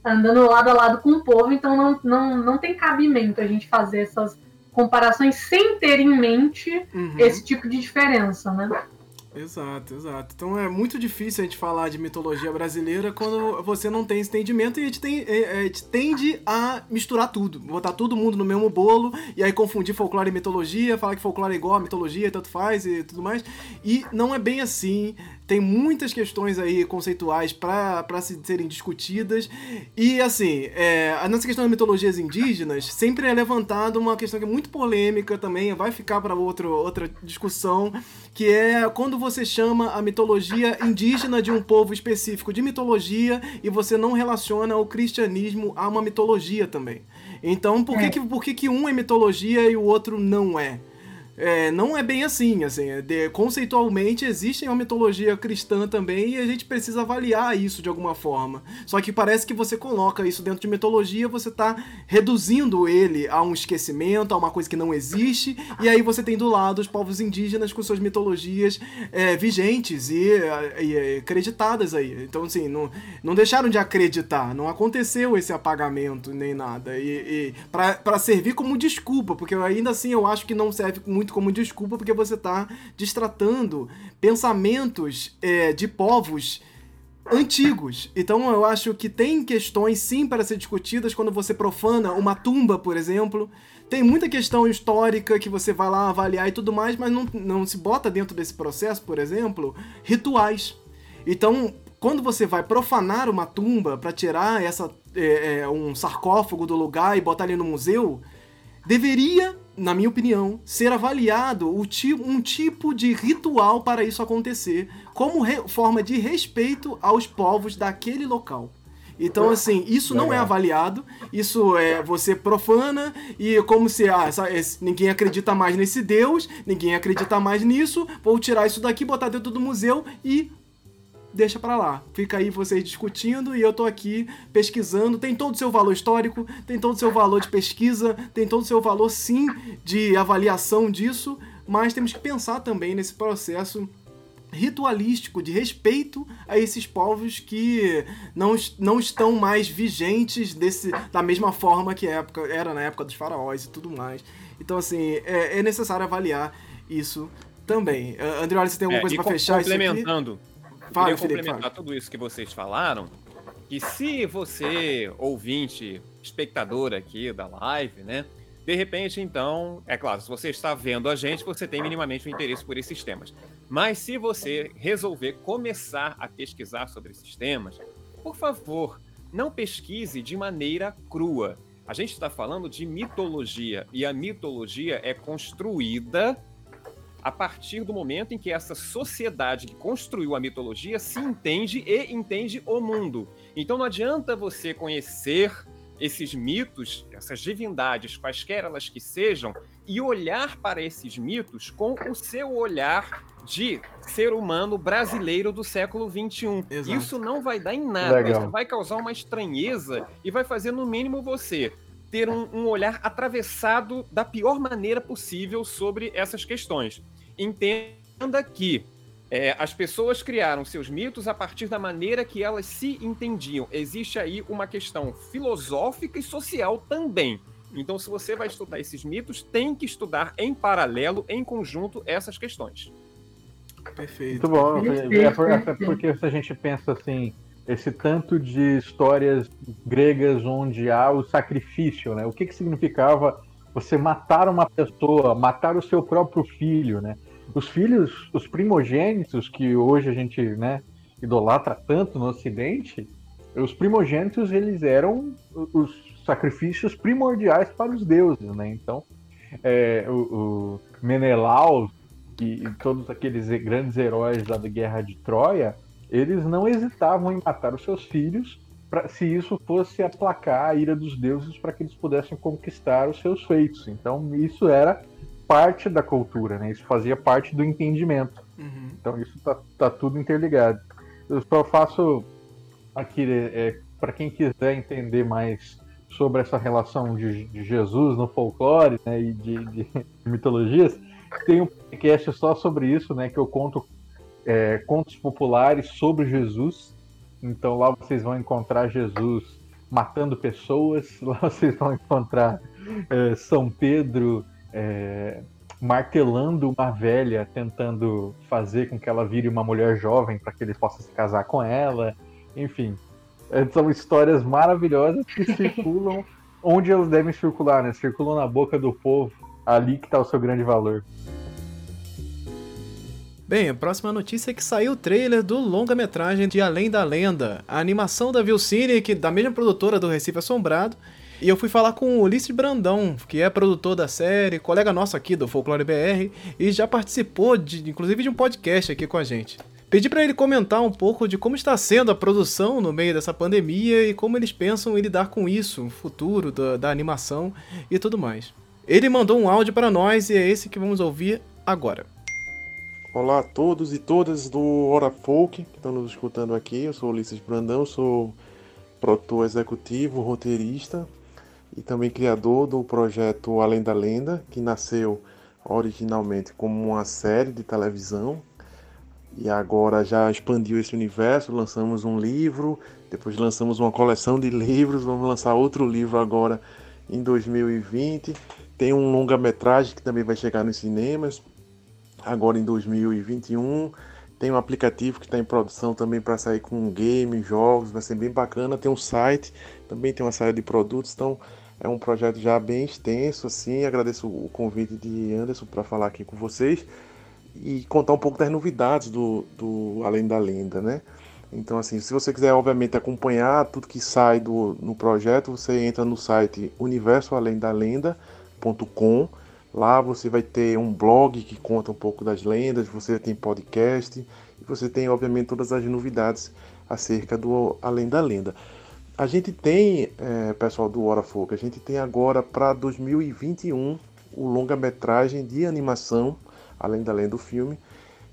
andando lado a lado com o povo, então não, não, não tem cabimento a gente fazer essas comparações sem ter em mente uhum. esse tipo de diferença, né? Exato, exato. Então é muito difícil a gente falar de mitologia brasileira quando você não tem esse entendimento e a gente, tem, é, é, a gente tende a misturar tudo, botar todo mundo no mesmo bolo e aí confundir folclore e mitologia, falar que folclore é igual a mitologia, tanto faz e tudo mais. E não é bem assim tem muitas questões aí conceituais para serem discutidas. E assim, é, nessa questão das mitologias indígenas, sempre é levantada uma questão que é muito polêmica também, vai ficar para outra discussão, que é quando você chama a mitologia indígena de um povo específico de mitologia e você não relaciona o cristianismo a uma mitologia também. Então, por, que, é. que, por que, que um é mitologia e o outro não é? É, não é bem assim, assim, é de, conceitualmente existe uma mitologia cristã também e a gente precisa avaliar isso de alguma forma. Só que parece que você coloca isso dentro de mitologia, você está reduzindo ele a um esquecimento, a uma coisa que não existe, e aí você tem do lado os povos indígenas com suas mitologias é, vigentes e, e, acreditadas aí. Então, assim, não, não deixaram de acreditar, não aconteceu esse apagamento nem nada. E, e para servir como desculpa, porque ainda assim eu acho que não serve muito muito como desculpa porque você está destratando pensamentos é, de povos antigos. Então eu acho que tem questões sim para ser discutidas quando você profana uma tumba, por exemplo. Tem muita questão histórica que você vai lá avaliar e tudo mais, mas não, não se bota dentro desse processo, por exemplo, rituais. Então, quando você vai profanar uma tumba para tirar essa é, é, um sarcófago do lugar e botar ele no museu, deveria na minha opinião, ser avaliado um tipo de ritual para isso acontecer, como forma de respeito aos povos daquele local. Então, assim, isso não é avaliado, isso é você profana e como se ah, ninguém acredita mais nesse Deus, ninguém acredita mais nisso, vou tirar isso daqui, botar dentro do museu e deixa para lá. Fica aí vocês discutindo e eu tô aqui pesquisando. Tem todo o seu valor histórico, tem todo o seu valor de pesquisa, tem todo o seu valor sim de avaliação disso, mas temos que pensar também nesse processo ritualístico de respeito a esses povos que não, não estão mais vigentes desse, da mesma forma que época, era na época dos faraós e tudo mais. Então, assim, é, é necessário avaliar isso também. André, você tem alguma é, coisa para fechar isso aqui? Fala, queria complementar fala. tudo isso que vocês falaram. Que se você, ouvinte, espectador aqui da live, né? De repente, então, é claro, se você está vendo a gente, você tem minimamente um interesse por esses temas. Mas se você resolver começar a pesquisar sobre esses temas, por favor, não pesquise de maneira crua. A gente está falando de mitologia e a mitologia é construída a partir do momento em que essa sociedade que construiu a mitologia se entende e entende o mundo. Então não adianta você conhecer esses mitos, essas divindades, quaisquer elas que sejam, e olhar para esses mitos com o seu olhar de ser humano brasileiro do século XXI. Isso não vai dar em nada, Legal. isso vai causar uma estranheza e vai fazer, no mínimo, você ter um, um olhar atravessado da pior maneira possível sobre essas questões. Entenda que é, as pessoas criaram seus mitos a partir da maneira que elas se entendiam. Existe aí uma questão filosófica e social também. Então, se você vai estudar esses mitos, tem que estudar em paralelo, em conjunto, essas questões. Perfeito. Muito bom. É, por, é porque se a gente pensa assim, esse tanto de histórias gregas onde há o sacrifício, né? O que, que significava você matar uma pessoa, matar o seu próprio filho, né? Os filhos, os primogênitos que hoje a gente, né, idolatra tanto no Ocidente, os primogênitos eles eram os sacrifícios primordiais para os deuses, né? Então, é, o, o Menelau e, e todos aqueles grandes heróis da Guerra de Troia, eles não hesitavam em matar os seus filhos pra, se isso fosse aplacar a ira dos deuses para que eles pudessem conquistar os seus feitos. Então isso era parte da cultura, né? Isso fazia parte do entendimento. Uhum. Então isso tá, tá, tudo interligado. Eu só faço aqui é, para quem quiser entender mais sobre essa relação de, de Jesus no folclore né, e de, de, mitologias, tem um podcast só sobre isso, né? Que eu conto é, contos populares sobre Jesus. Então lá vocês vão encontrar Jesus matando pessoas, lá vocês vão encontrar é, São Pedro é, martelando uma velha, tentando fazer com que ela vire uma mulher jovem para que ele possa se casar com ela. Enfim, é, são histórias maravilhosas que circulam onde elas devem circular, né? Circulam na boca do povo, ali que está o seu grande valor. Bem, a próxima notícia é que saiu o trailer do longa-metragem de Além da Lenda, a animação da Vilcine, que da mesma produtora do Recife Assombrado. E eu fui falar com o Ulisses Brandão, que é produtor da série, colega nosso aqui do Folclore BR, e já participou, de, inclusive, de um podcast aqui com a gente. Pedi para ele comentar um pouco de como está sendo a produção no meio dessa pandemia e como eles pensam em lidar com isso, o futuro da, da animação e tudo mais. Ele mandou um áudio para nós e é esse que vamos ouvir agora. Olá a todos e todas do Hora Folk que estão nos escutando aqui. Eu sou Ulisses Brandão, sou produtor executivo, roteirista e também criador do projeto Além da Lenda, que nasceu originalmente como uma série de televisão e agora já expandiu esse universo. Lançamos um livro, depois lançamos uma coleção de livros, vamos lançar outro livro agora em 2020. Tem um longa-metragem que também vai chegar nos cinemas agora em 2021. Tem um aplicativo que está em produção também para sair com games, jogos, vai ser bem bacana. Tem um site, também tem uma série de produtos, então é um projeto já bem extenso. Assim, agradeço o convite de Anderson para falar aqui com vocês e contar um pouco das novidades do, do Além da Lenda, né? Então, assim, se você quiser, obviamente, acompanhar tudo que sai do, no projeto, você entra no site universoalendalenda.com Lá você vai ter um blog que conta um pouco das lendas, você tem podcast e você tem, obviamente, todas as novidades acerca do Além da Lenda. A gente tem, é, pessoal do Hora Folk, a gente tem agora para 2021 o longa-metragem de animação, Além da Lenda do filme.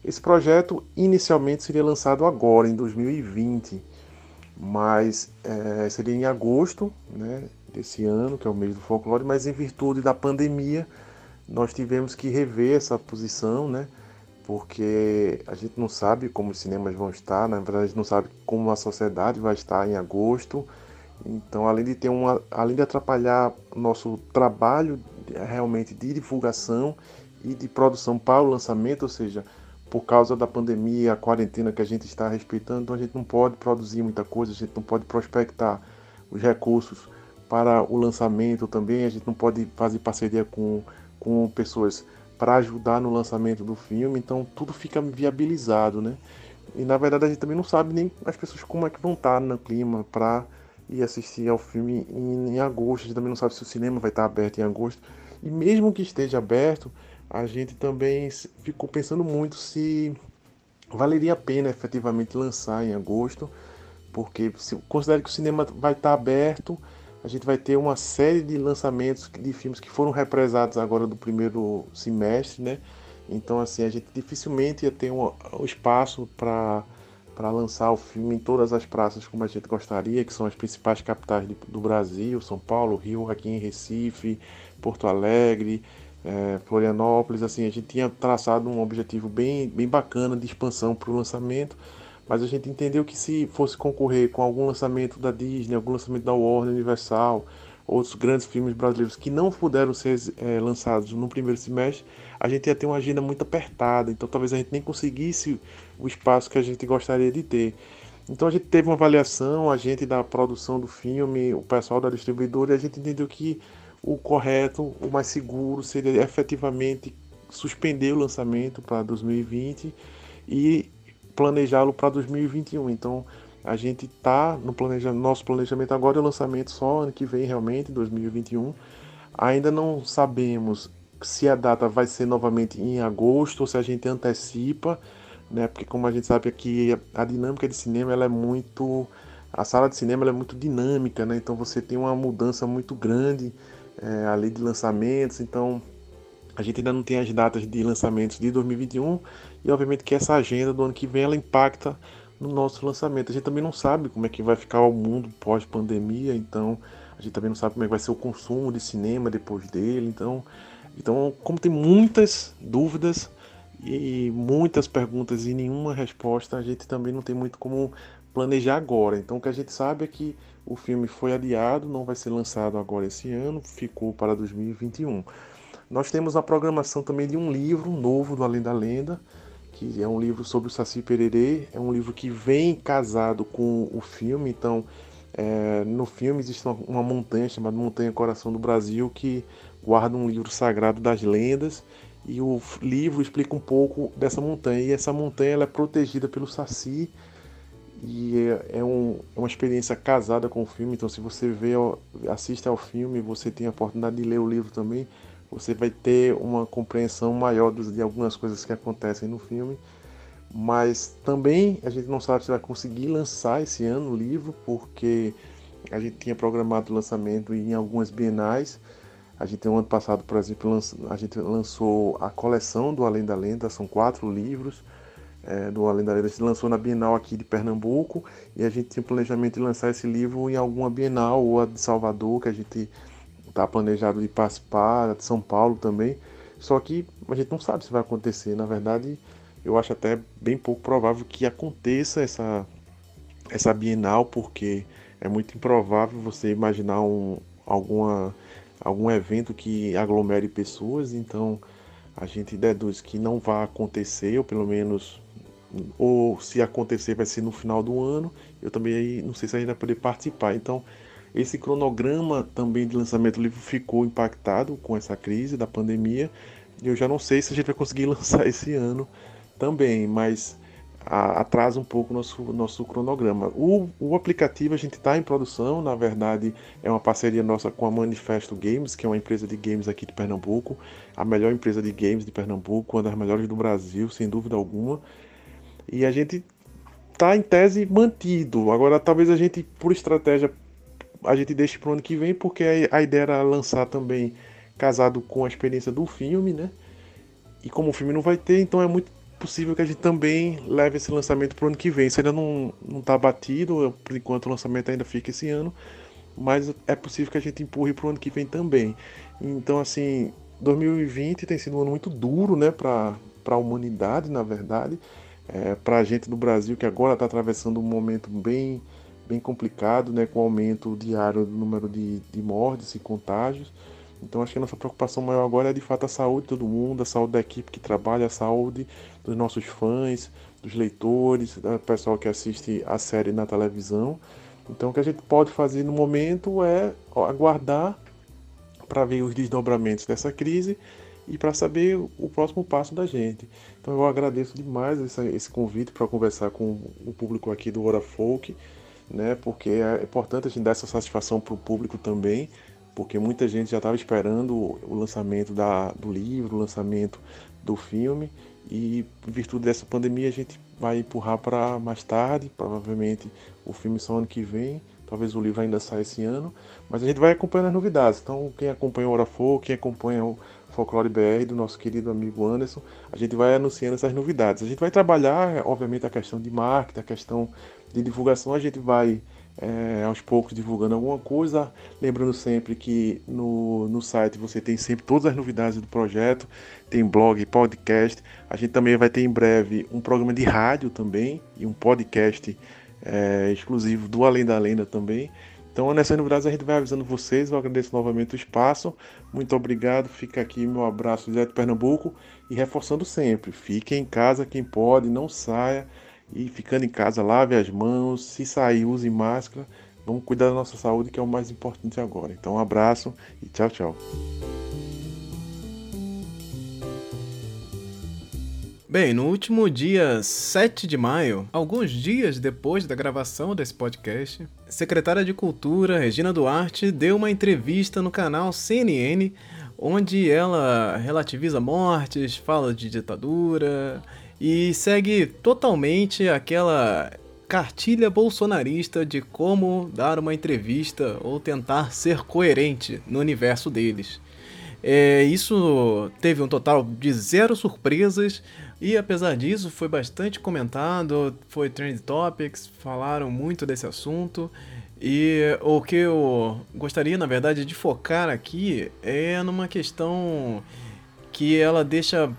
Esse projeto inicialmente seria lançado agora, em 2020, mas é, seria em agosto né, desse ano, que é o mês do folclore, mas em virtude da pandemia nós tivemos que rever essa posição, né? Porque a gente não sabe como os cinemas vão estar, na verdade a gente não sabe como a sociedade vai estar em agosto. Então, além de ter uma, além de atrapalhar nosso trabalho realmente de divulgação e de produção para o lançamento, ou seja, por causa da pandemia, a quarentena que a gente está respeitando, então a gente não pode produzir muita coisa, a gente não pode prospectar os recursos para o lançamento também, a gente não pode fazer parceria com com pessoas para ajudar no lançamento do filme, então tudo fica viabilizado, né? E na verdade a gente também não sabe nem as pessoas como é que vão estar no clima para ir assistir ao filme em, em, agosto. A gente também não sabe se o cinema vai estar aberto em agosto. E mesmo que esteja aberto, a gente também ficou pensando muito se valeria a pena efetivamente lançar em agosto, porque se considere que o cinema vai estar aberto, a gente vai ter uma série de lançamentos de filmes que foram represados agora do primeiro semestre, né? Então, assim, a gente dificilmente ia ter um, um espaço para para lançar o filme em todas as praças como a gente gostaria, que são as principais capitais do Brasil, São Paulo, Rio, aqui em Recife, Porto Alegre, é, Florianópolis, assim, a gente tinha traçado um objetivo bem, bem bacana de expansão para o lançamento, mas a gente entendeu que se fosse concorrer com algum lançamento da Disney, algum lançamento da Warner Universal, outros grandes filmes brasileiros que não puderam ser é, lançados no primeiro semestre, a gente ia ter uma agenda muito apertada, então talvez a gente nem conseguisse o espaço que a gente gostaria de ter. Então a gente teve uma avaliação, a gente da produção do filme, o pessoal da distribuidora, e a gente entendeu que o correto, o mais seguro seria efetivamente suspender o lançamento para 2020 e planejá-lo para 2021. Então a gente está no planejamento, nosso planejamento agora é o lançamento só ano que vem realmente, 2021. Ainda não sabemos se a data vai ser novamente em agosto ou se a gente antecipa, né? Porque como a gente sabe aqui a dinâmica de cinema ela é muito a sala de cinema é muito dinâmica, né? Então você tem uma mudança muito grande é, a lei de lançamentos, então a gente ainda não tem as datas de lançamentos de 2021 e obviamente que essa agenda do ano que vem ela impacta no nosso lançamento. A gente também não sabe como é que vai ficar o mundo pós-pandemia, então a gente também não sabe como é que vai ser o consumo de cinema depois dele, então então como tem muitas dúvidas e muitas perguntas e nenhuma resposta, a gente também não tem muito como planejar agora. Então o que a gente sabe é que o filme foi adiado, não vai ser lançado agora esse ano, ficou para 2021. Nós temos a programação também de um livro novo do Além da Lenda, que é um livro sobre o Saci Pererê. É um livro que vem casado com o filme, então é, no filme existe uma, montanha chamada Montanha Coração do Brasil que guarda um livro sagrado das lendas e o livro explica um pouco dessa montanha. E essa montanha ela é protegida pelo Saci e é, é, um, é, uma experiência casada com o filme. Então, se você vê, assiste ao filme, você tem a oportunidade de ler o livro também, você vai ter uma compreensão maior de algumas coisas que acontecem no filme. Mas também a gente não sabe se vai conseguir lançar esse ano o livro, porque a gente tinha programado o lançamento em algumas bienais. A gente, no ano passado, por exemplo, a gente lançou a coleção do Além da Lenda, são quatro livros é, do Além da Lenda se lançou na Bienal aqui de Pernambuco e a gente tinha planejamento de lançar esse livro em alguma Bienal ou a de Salvador, que a gente está planejado de participar, de São Paulo também. Só que a gente não sabe se vai acontecer. Na verdade, eu acho até bem pouco provável que aconteça essa, essa Bienal, porque é muito improvável você imaginar um, alguma, algum evento que aglomere pessoas. Então a gente deduz que não vai acontecer, ou pelo menos ou se acontecer vai ser no final do ano. Eu também não sei se a gente vai poder participar. Então, esse cronograma também de lançamento do livro ficou impactado com essa crise da pandemia. Eu já não sei se a gente vai conseguir lançar esse ano também, mas atrasa um pouco nosso, nosso cronograma. O, o aplicativo a gente está em produção, na verdade é uma parceria nossa com a Manifesto Games, que é uma empresa de games aqui de Pernambuco, a melhor empresa de games de Pernambuco, uma das melhores do Brasil, sem dúvida alguma. E a gente tá em tese mantido. Agora talvez a gente, por estratégia, a gente deixe para o ano que vem, porque a ideia era lançar também casado com a experiência do filme, né? E como o filme não vai ter, então é muito possível que a gente também leve esse lançamento para o ano que vem. Isso ainda não, não tá batido, por enquanto o lançamento ainda fica esse ano, mas é possível que a gente empurre para o ano que vem também. Então, assim, 2020 tem sido um ano muito duro, né, para a humanidade, na verdade é, para a gente do Brasil que agora está atravessando um momento bem, bem complicado, né, com o aumento diário do número de, de mortes e contágios. Então acho que a nossa preocupação maior agora é de fato a saúde de todo mundo, a saúde da equipe que trabalha, a saúde dos nossos fãs, dos leitores, do pessoal que assiste a série na televisão. Então o que a gente pode fazer no momento é aguardar para ver os desdobramentos dessa crise e para saber o próximo passo da gente. Então eu agradeço demais esse, esse convite para conversar com o público aqui do Hora Folk, né? Porque é importante a gente dar essa satisfação para o público também, porque muita gente já estava esperando o lançamento da, do livro, o lançamento do filme, e em virtude dessa pandemia a gente vai empurrar para mais tarde, provavelmente o filme só ano que vem, talvez o livro ainda saia esse ano, mas a gente vai acompanhando as novidades. Então quem acompanha o Hora Folk, quem acompanha o Folclore BR, do nosso querido amigo Anderson, a gente vai anunciando essas novidades. A gente vai trabalhar, obviamente, a questão de marketing, a questão de divulgação, a gente vai é, aos poucos divulgando alguma coisa. Lembrando sempre que no, no site você tem sempre todas as novidades do projeto, tem blog, podcast. A gente também vai ter em breve um programa de rádio também e um podcast é, exclusivo do Além da Lenda também. Então, nessas novidades a gente vai avisando vocês. Eu agradeço novamente o espaço. Muito obrigado. Fica aqui meu abraço direto de Pernambuco e reforçando sempre: fique em casa quem pode, não saia. E ficando em casa, lave as mãos. Se sair, use máscara. Vamos cuidar da nossa saúde, que é o mais importante agora. Então, um abraço e tchau, tchau. Bem, no último dia 7 de maio, alguns dias depois da gravação desse podcast, a secretária de Cultura, Regina Duarte, deu uma entrevista no canal CNN, onde ela relativiza mortes, fala de ditadura e segue totalmente aquela cartilha bolsonarista de como dar uma entrevista ou tentar ser coerente no universo deles. É, isso teve um total de zero surpresas e apesar disso foi bastante comentado, foi trend topics, falaram muito desse assunto e o que eu gostaria na verdade de focar aqui é numa questão que ela deixa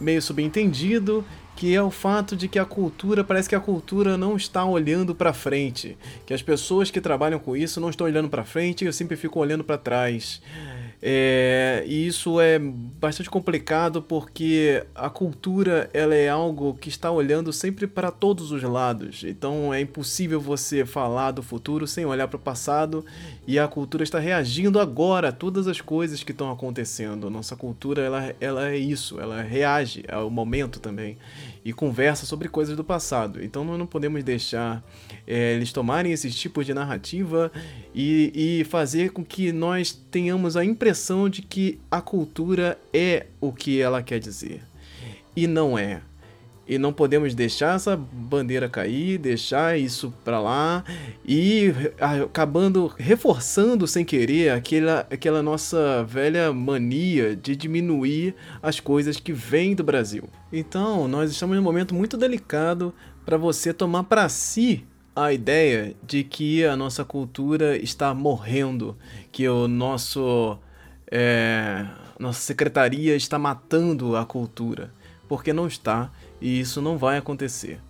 meio subentendido que é o fato de que a cultura, parece que a cultura não está olhando para frente, que as pessoas que trabalham com isso não estão olhando para frente, eu sempre fico olhando para trás. É, e isso é bastante complicado porque a cultura ela é algo que está olhando sempre para todos os lados. Então é impossível você falar do futuro sem olhar para o passado e a cultura está reagindo agora a todas as coisas que estão acontecendo. Nossa cultura ela, ela é isso, ela reage ao momento também e conversa sobre coisas do passado. Então nós não podemos deixar é, eles tomarem esses tipos de narrativa e, e fazer com que nós tenhamos a impressão de que a cultura é o que ela quer dizer. E não é. E não podemos deixar essa bandeira cair, deixar isso para lá e acabando reforçando sem querer aquela, aquela nossa velha mania de diminuir as coisas que vêm do Brasil. Então, nós estamos num momento muito delicado para você tomar para si a ideia de que a nossa cultura está morrendo, que o nosso é, nossa secretaria está matando a cultura, porque não está e isso não vai acontecer.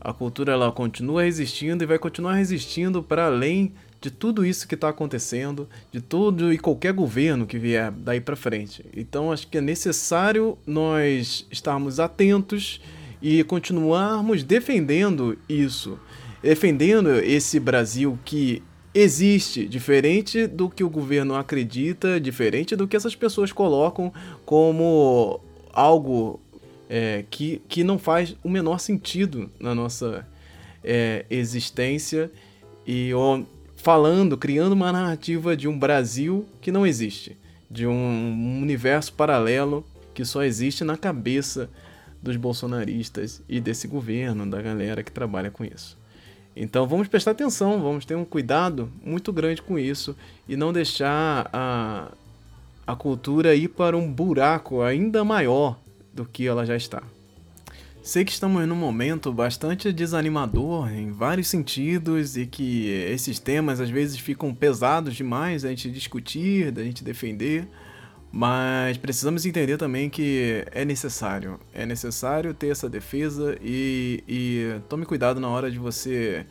A cultura ela continua resistindo e vai continuar resistindo para além de tudo isso que está acontecendo, de todo e qualquer governo que vier daí para frente. Então acho que é necessário nós estarmos atentos e continuarmos defendendo isso, defendendo esse Brasil que existe, diferente do que o governo acredita, diferente do que essas pessoas colocam como algo é, que, que não faz o menor sentido na nossa é, existência e falando, criando uma narrativa de um Brasil que não existe, de um universo paralelo que só existe na cabeça dos bolsonaristas e desse governo, da galera que trabalha com isso. Então vamos prestar atenção, vamos ter um cuidado muito grande com isso e não deixar a, a cultura ir para um buraco ainda maior do que ela já está. Sei que estamos num momento bastante desanimador em vários sentidos e que esses temas às vezes ficam pesados demais da gente discutir, da gente defender, mas precisamos entender também que é necessário. É necessário ter essa defesa e, e tome cuidado na hora de você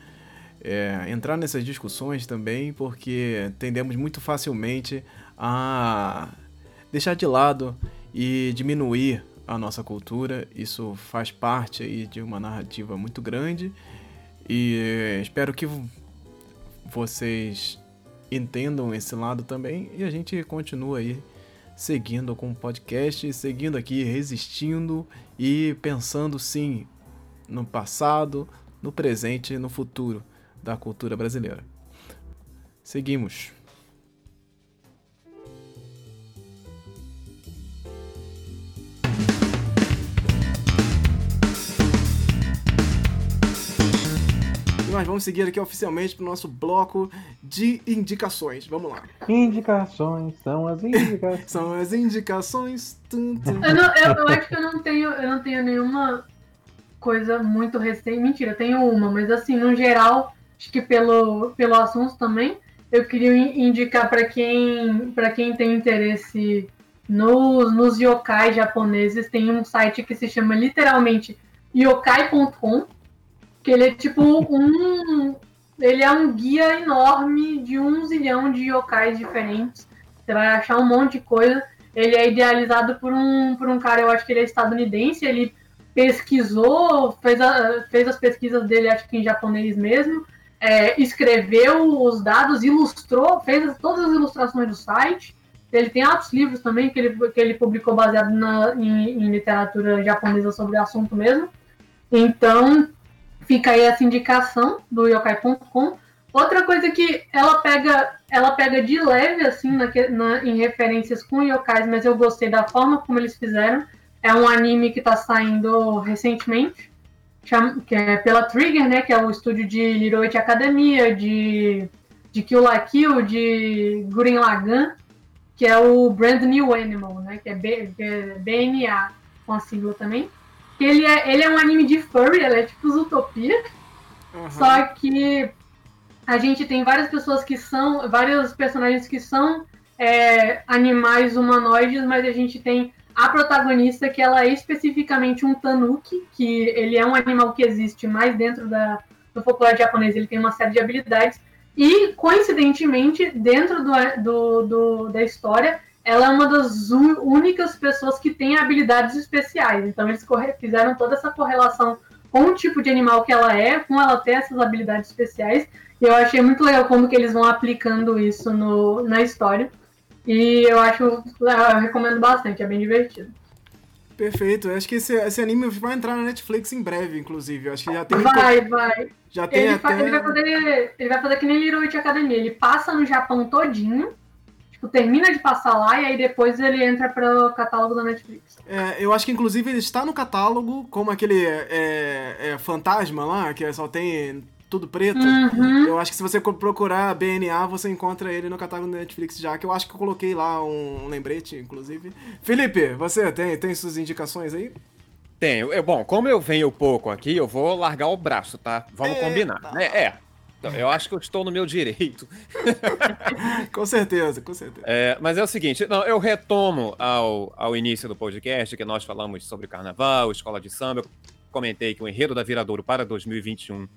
é, entrar nessas discussões também, porque tendemos muito facilmente a deixar de lado e diminuir a nossa cultura. Isso faz parte aí de uma narrativa muito grande e espero que vocês entendam esse lado também e a gente continua aí seguindo com o podcast, seguindo aqui, resistindo e pensando sim no passado, no presente e no futuro da cultura brasileira. Seguimos. Nós vamos seguir aqui oficialmente pro nosso bloco de indicações. Vamos lá. Indicações, são as indicações. São as indicações. Tum, tum. Eu, não- eu- eu acho que eu não tenho, eu não tenho nenhuma coisa muito recente. Mentira, eu tenho uma, mas assim, no geral, acho que pelo, pelo assunto também, eu queria in- indicar para quem, para quem tem interesse nos, nos yokai japoneses, tem um site que se chama literalmente yokai.com, que ele é tipo um. Ele é um guia enorme de um zilhão de yokais diferentes. Você vai achar um monte de coisa. Ele é idealizado por um, por um cara, eu acho que ele é estadunidense, ele pesquisou, fez, a- fez as pesquisas dele, acho que em japonês mesmo, é, escreveu os dados, ilustrou, fez as- todas as ilustrações do site. Ele tem outros livros também que ele, que ele publicou baseado na, em, em literatura japonesa sobre o assunto mesmo. Então, fica aí essa indicação do yokai.com. Outra coisa que ela pega, ela pega de leve assim na, na- em referências com yokais, mas eu gostei da forma como eles fizeram. É um anime que está saindo recentemente, chama- que é pela Trigger, né, que é o estúdio de Leroy Academia, de de Kill la Kill, de Gurren Lagann, que é o Brand New Animal, né, que é, B, que é BNA com a sigla também. Que ele é, ele é um anime de furry, ele é tipo Zootopia, Aham. só que a gente tem várias pessoas que são, vários personagens que são é, animais humanoides, mas a gente tem a protagonista que ela é especificamente um tanuki, que ele é um animal que existe mais dentro da, do folclore japonês, ele tem uma série de habilidades. E, coincidentemente, dentro do, do, do- da história, ela é uma das únicas pessoas que tem habilidades especiais. Então, eles fizeram toda essa correlação com o tipo de animal que ela é, com ela ter essas habilidades especiais. E eu achei muito legal como que eles vão aplicando isso no, na história. E eu acho, eu recomendo bastante, é bem divertido. Perfeito. Eu Acho que esse, esse anime vai entrar na Netflix em breve, inclusive. Eu Acho que já tem. Vai, vai. Já tem Ele, até. ele vai fazer, ele vai fazer que nem Leroy Academia. Ele passa no Japão todinho, tipo, termina de passar lá e aí depois ele entra pro catálogo da Netflix. É, eu acho que inclusive ele está no catálogo, como aquele é, é, fantasma lá, que só tem tudo preto. Uhum. Eu acho que se você procurar BNA, você encontra ele no catálogo da Netflix já, que eu acho que eu coloquei lá um lembrete, inclusive. Felipe, você tem, tem suas indicações aí? Tenho. Eu, bom, como eu venho pouco aqui, eu vou largar o braço, tá? Vamos Eita. combinar. né? É. Então, Eu acho que eu estou no meu direito. Com certeza, com certeza. É, mas é o seguinte, não, eu retomo ao, ao início do podcast, que nós falamos sobre carnaval, escola de samba. Eu comentei que o enredo da Viradouro para 2021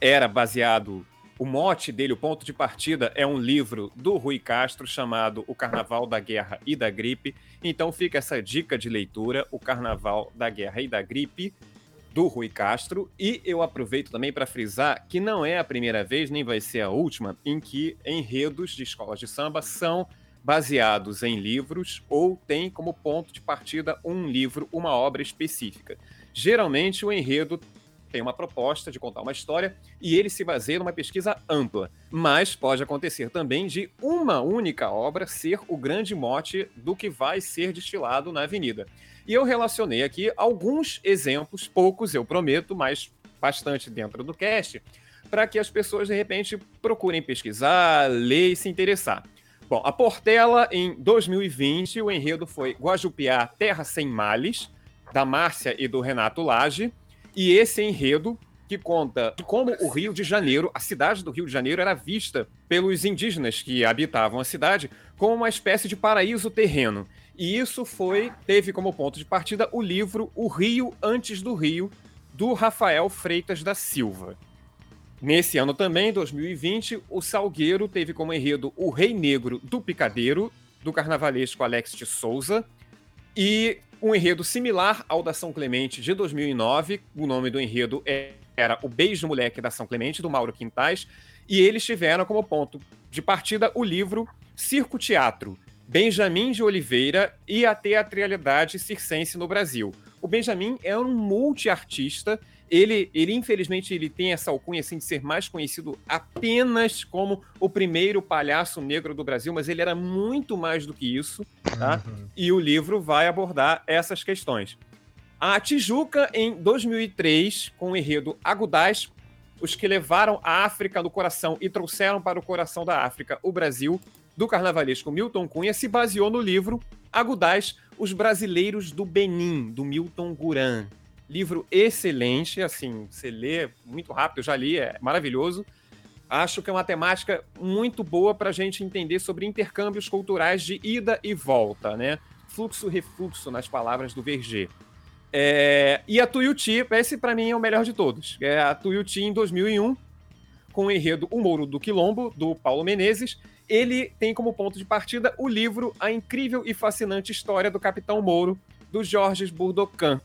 era baseado. O mote dele, o ponto de partida, é um livro do Rui Castro chamado O Carnaval da Guerra e da Gripe. Então fica essa dica de leitura: O Carnaval da Guerra e da Gripe, do Rui Castro. E eu aproveito também para frisar que não é a primeira vez, nem vai ser a última, em que enredos de escolas de samba são baseados em livros ou têm como ponto de partida um livro, uma obra específica. Geralmente o enredo tem uma proposta de contar uma história e ele se baseia numa pesquisa ampla, mas pode acontecer também de uma única obra ser o grande mote do que vai ser destilado na avenida. E eu relacionei aqui alguns exemplos, poucos eu prometo, mas bastante dentro do cast, para que as pessoas de repente procurem pesquisar, ler e se interessar. Bom, a Portela, em 2020, o enredo foi Guajupiá, Terra Sem Males, da Márcia e do Renato Lage. E esse enredo que conta como o Rio de Janeiro, a cidade do Rio de Janeiro, era vista pelos indígenas que habitavam a cidade como uma espécie de paraíso terreno. E isso foi teve como ponto de partida o livro O Rio Antes do Rio, do Rafael Freitas da Silva. Nesse ano também, 2020, o Salgueiro teve como enredo O Rei Negro do Picadeiro, do carnavalesco Alex de Souza, e um enredo similar ao da São Clemente de 2009. O nome do enredo é- era O Beijo Moleque da São Clemente, do Mauro Quintais, e eles tiveram como ponto de partida o livro Circo Teatro, Benjamin de Oliveira e a teatralidade circense no Brasil. O Benjamin é um multiartista ele, ele infelizmente ele tem essa alcunha assim de ser mais conhecido apenas como o primeiro palhaço negro do Brasil, mas ele era muito mais do que isso, tá? E o livro vai abordar essas questões. A Tijuca em 2003 com o enredo Agudais os que levaram a África no coração e trouxeram para o coração da África o Brasil, do carnavalesco Milton Cunha, se baseou no livro Agudais, Os Brasileiros do Benin, do Milton Guran. Livro excelente, assim, você lê muito rápido, eu já li, é maravilhoso. Acho que é uma temática muito boa para a gente entender sobre intercâmbios culturais de ida e volta, né? Fluxo-refluxo, nas palavras do Verger. É, e a Tuiuti, esse para mim é o melhor de todos. É a Tuiuti em 2001, com o enredo O Mouro do Quilombo, do Paulo Menezes. Ele tem como ponto de partida o livro A Incrível e Fascinante História do Capitão Mouro, do Jorge Burdocan,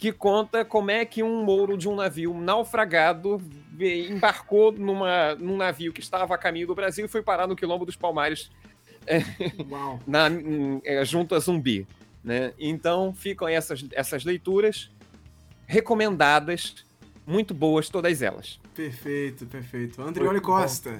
que conta como é que um mouro de um navio naufragado embarcou numa, num navio que estava a caminho do Brasil e foi parar no Quilombo dos Palmares, é, na, é, junto a Zumbi. Né? Então ficam essas, essas leituras recomendadas, muito boas todas elas. Perfeito, perfeito. Andrioli Costa.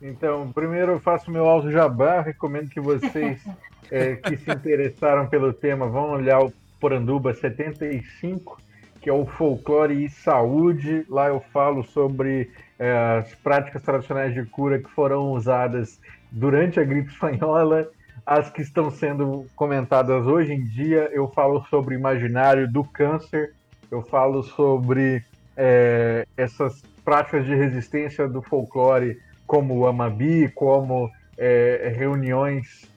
Então, primeiro eu faço meu alto jabá, recomendo que vocês é, que se interessaram pelo tema vão olhar o Poranduba 75, que é o Folclore e Saúde. Lá eu falo sobre é, as práticas tradicionais de cura que foram usadas durante a gripe espanhola as que estão sendo comentadas hoje em dia, eu falo sobre imaginário do câncer, eu falo sobre é, essas práticas de resistência do folclore, como o Amabi, como é, reuniões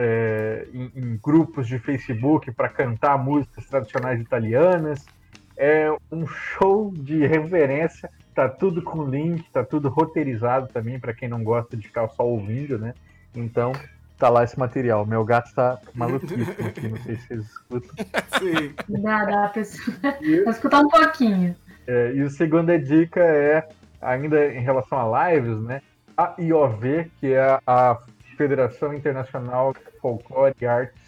é, em, em, grupos de Facebook para cantar músicas tradicionais italianas. É um show de reverência, tá tudo com link, tá tudo roteirizado também para quem não gosta de ficar só ouvindo, né? Então, tá lá esse material. Meu gato tá maluquíssimo aqui, não sei se vocês escutam. Sim. Dá, dá pra, escutar um pouquinho. É, e a segunda dica é, ainda em relação a lives, né? A IOV, que é a Federação Internacional de Folclore e Artes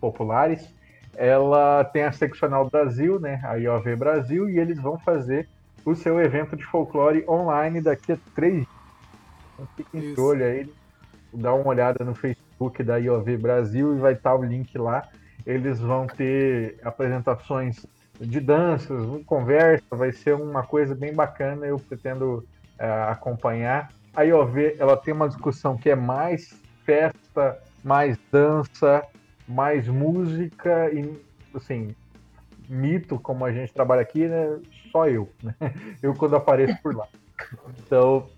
Populares, ela tem a seccional Brasil, né? A IOV Brasil, e eles vão fazer o seu evento de folclore online daqui a três dias. Então fiquem de olho aí, dá uma olhada no Facebook da IOV Brasil e vai estar o link lá. Eles vão ter apresentações de danças, conversa, vai ser uma coisa bem bacana. Eu pretendo uh, acompanhar. A IOV ela tem uma discussão que é mais festa, mais dança, mais música e assim mito como a gente trabalha aqui, né? Só eu, né? Eu quando apareço por lá. Então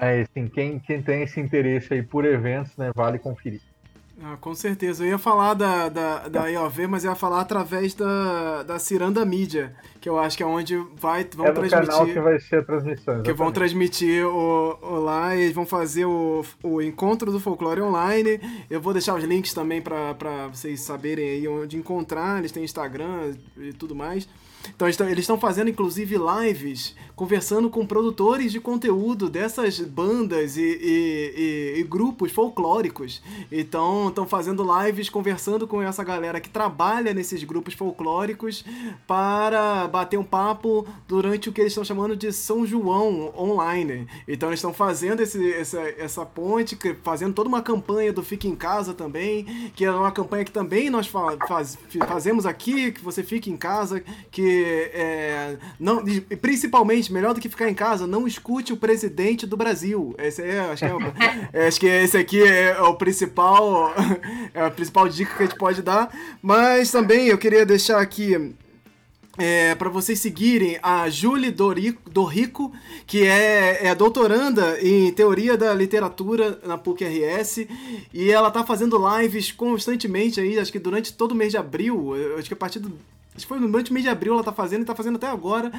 é, assim, quem, quem tem esse interesse aí por eventos, né, vale conferir. Ah, com certeza. Eu ia falar da, da, da IOV, mas ia falar através da, da Ciranda Mídia, que eu acho que é onde vai, vão é transmitir. canal que vai ser a transmissão. Exatamente. Que vão transmitir o, o lá e vão fazer o, o encontro do folclore online. Eu vou deixar os links também para vocês saberem aí onde encontrar. Eles têm Instagram e tudo mais. Então eles estão fazendo inclusive lives conversando com produtores de conteúdo dessas bandas e, e, e, e grupos folclóricos. Então estão fazendo lives conversando com essa galera que trabalha nesses grupos folclóricos para bater um papo durante o que eles estão chamando de São João online. Então eles estão fazendo esse, essa, essa ponte, fazendo toda uma campanha do Fique em Casa também, que é uma campanha que também nós faz, fazemos aqui, que você fique em casa, que é, não, principalmente, melhor do que ficar em casa, não escute o presidente do Brasil. Esse é, acho que, é, é, acho que esse aqui é o principal, é a principal dica que a gente pode dar. Mas também eu queria deixar aqui é, para vocês seguirem a Julie Dorico, Dorico, que é, é, doutoranda em teoria da literatura na PUC-RS, e ela tá fazendo lives constantemente aí, acho que durante todo o mês de abril, acho que a partir do Foi no mês de abril ela tá fazendo e tá fazendo até agora,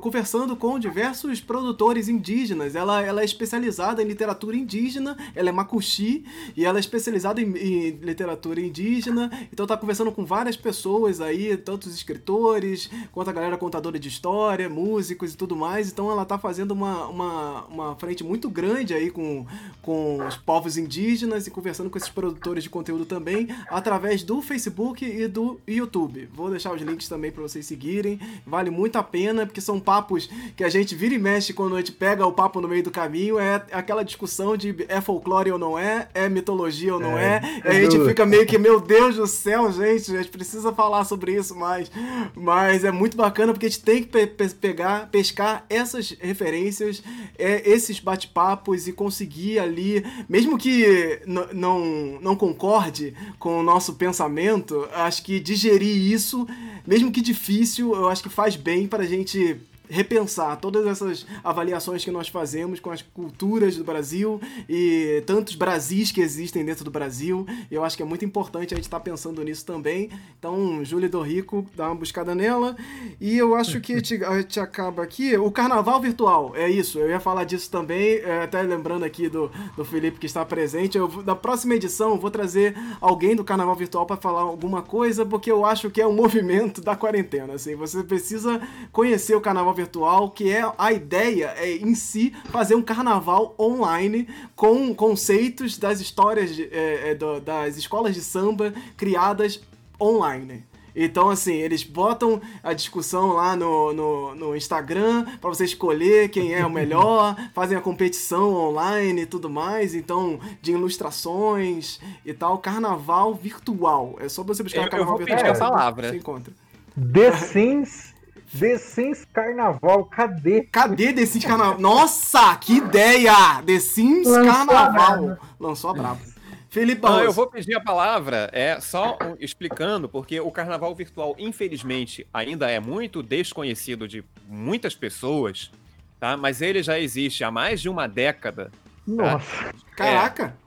conversando com diversos produtores indígenas. Ela, ela é especializada em literatura indígena, ela é macuxi e ela é especializada em, em, literatura indígena. Então tá conversando com várias pessoas aí, tanto os escritores, quanto a galera contadora de história, músicos e tudo mais. Então ela tá fazendo uma, uma, uma frente muito grande aí com, com os povos indígenas e conversando com esses produtores de conteúdo também, através do Facebook e do YouTube. Vou deixar os links links também para vocês seguirem. Vale muito a pena, porque são papos que a gente vira e mexe quando a gente pega o papo no meio do caminho. É aquela discussão de é folclore ou não é, é mitologia ou não é. é. a gente fica meio que, meu Deus do céu, gente, a gente precisa falar sobre isso mais. Mas é muito bacana porque a gente tem que pe pe pegar, pescar essas referências, é, esses bate-papos e conseguir ali, mesmo que não, não concorde com o nosso pensamento, acho que digerir isso, mesmo que difícil, eu acho que faz bem para a gente repensar todas essas avaliações que nós fazemos com as culturas do Brasil e tantos Brasis que existem dentro do Brasil. Eu acho que é muito importante a gente estar tá pensando nisso também. Então, Júlia do Rico, dá uma buscada nela. E eu acho que a gente, acaba aqui. O carnaval virtual, é isso. Eu ia falar disso também, é, até lembrando aqui do, do Felipe que está presente. Eu, na próxima edição, vou trazer alguém do carnaval virtual para falar alguma coisa, porque eu acho que é um movimento da quarentena. Assim, você precisa conhecer o carnaval virtual virtual, que é a ideia é em si fazer um carnaval online com conceitos das histórias de, é, é, do, das escolas de samba criadas online. Então, assim, eles botam a discussão lá no, no, no Instagram para você escolher quem é o melhor, fazem a competição online e tudo mais. Então, de ilustrações e tal. Carnaval virtual. É só você buscar eu, carnaval eu vou virtual. Pedir a palavra. Você encontra. The Sims The Sims Carnaval, cadê? Cadê The Sims Carnaval? Nossa, que ideia! The Sims Lançou Carnaval. A Lançou a brava. Felipe Não, eu vou pedir a palavra, é só explicando, porque o carnaval virtual, infelizmente, ainda é muito desconhecido de muitas pessoas, tá? Mas ele já existe há mais de uma década. Tá? Nossa. Tá? Caraca!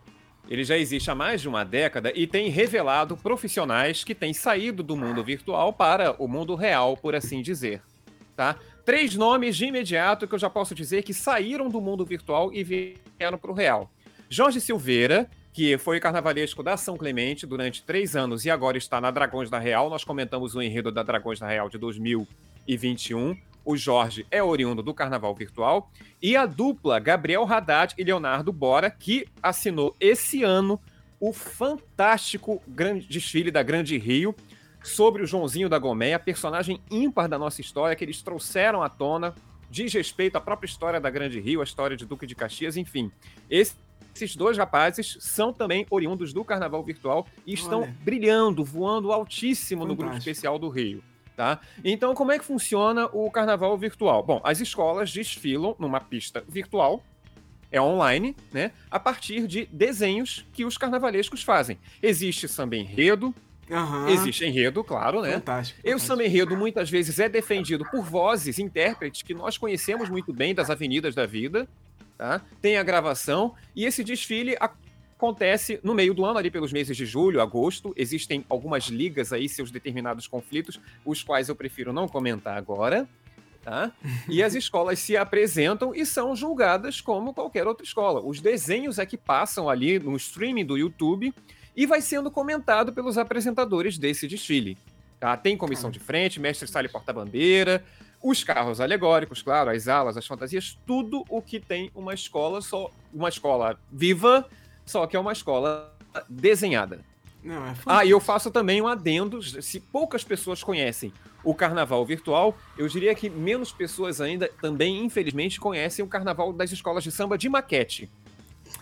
Ele já existe há mais de uma década e tem revelado profissionais que têm saído do mundo virtual para o mundo real, por assim dizer. Tá? Três nomes de imediato que eu já posso dizer que saíram do mundo virtual e vieram para o real. Jorge Silveira, que foi carnavalesco da São Clemente durante três anos e agora está na Dragões da Real. Nós comentamos o enredo da Dragões da Real de 2021. O Jorge é oriundo do Carnaval Virtual. E a dupla Gabriel Haddad e Leonardo Bora, que assinou esse ano o fantástico grande desfile da Grande Rio sobre o Joãozinho da Gomeia, personagem ímpar da nossa história que eles trouxeram à tona, diz respeito à própria história da Grande Rio, a história de Duque de Caxias, enfim. Esse esses dois rapazes são também oriundos do Carnaval Virtual e estão Olha. brilhando, voando altíssimo Fantástico. no grupo especial do Rio. Tá? Então, como é que funciona o Carnaval Virtual? Bom, as escolas desfilam numa pista virtual, é online, né? A partir de desenhos que os carnavalescos fazem. Existe samba enredo, Uhum. Existe enredo, claro, né? Fantástico. E o samba enredo muitas vezes é defendido por vozes, intérpretes que nós conhecemos muito bem das avenidas da vida, Tá? Tem a gravação e esse desfile acontece no meio do ano, ali pelos meses de julho, agosto. Existem algumas ligas aí, seus determinados conflitos, os quais eu prefiro não comentar agora. Tá? E as escolas se apresentam e são julgadas como qualquer outra escola. Os desenhos é que passam ali no streaming do YouTube e vai sendo comentado pelos apresentadores desse desfile. Tá? Tem comissão de frente, mestre sala e porta-bandeira, os carros alegóricos, claro, as alas, as fantasias, tudo o que tem uma escola, só uma escola viva, só que é uma escola desenhada. Não, é ah, e eu faço também um adendo, se poucas pessoas conhecem o carnaval virtual, eu diria que menos pessoas ainda também, infelizmente, conhecem o carnaval das escolas de samba de maquete.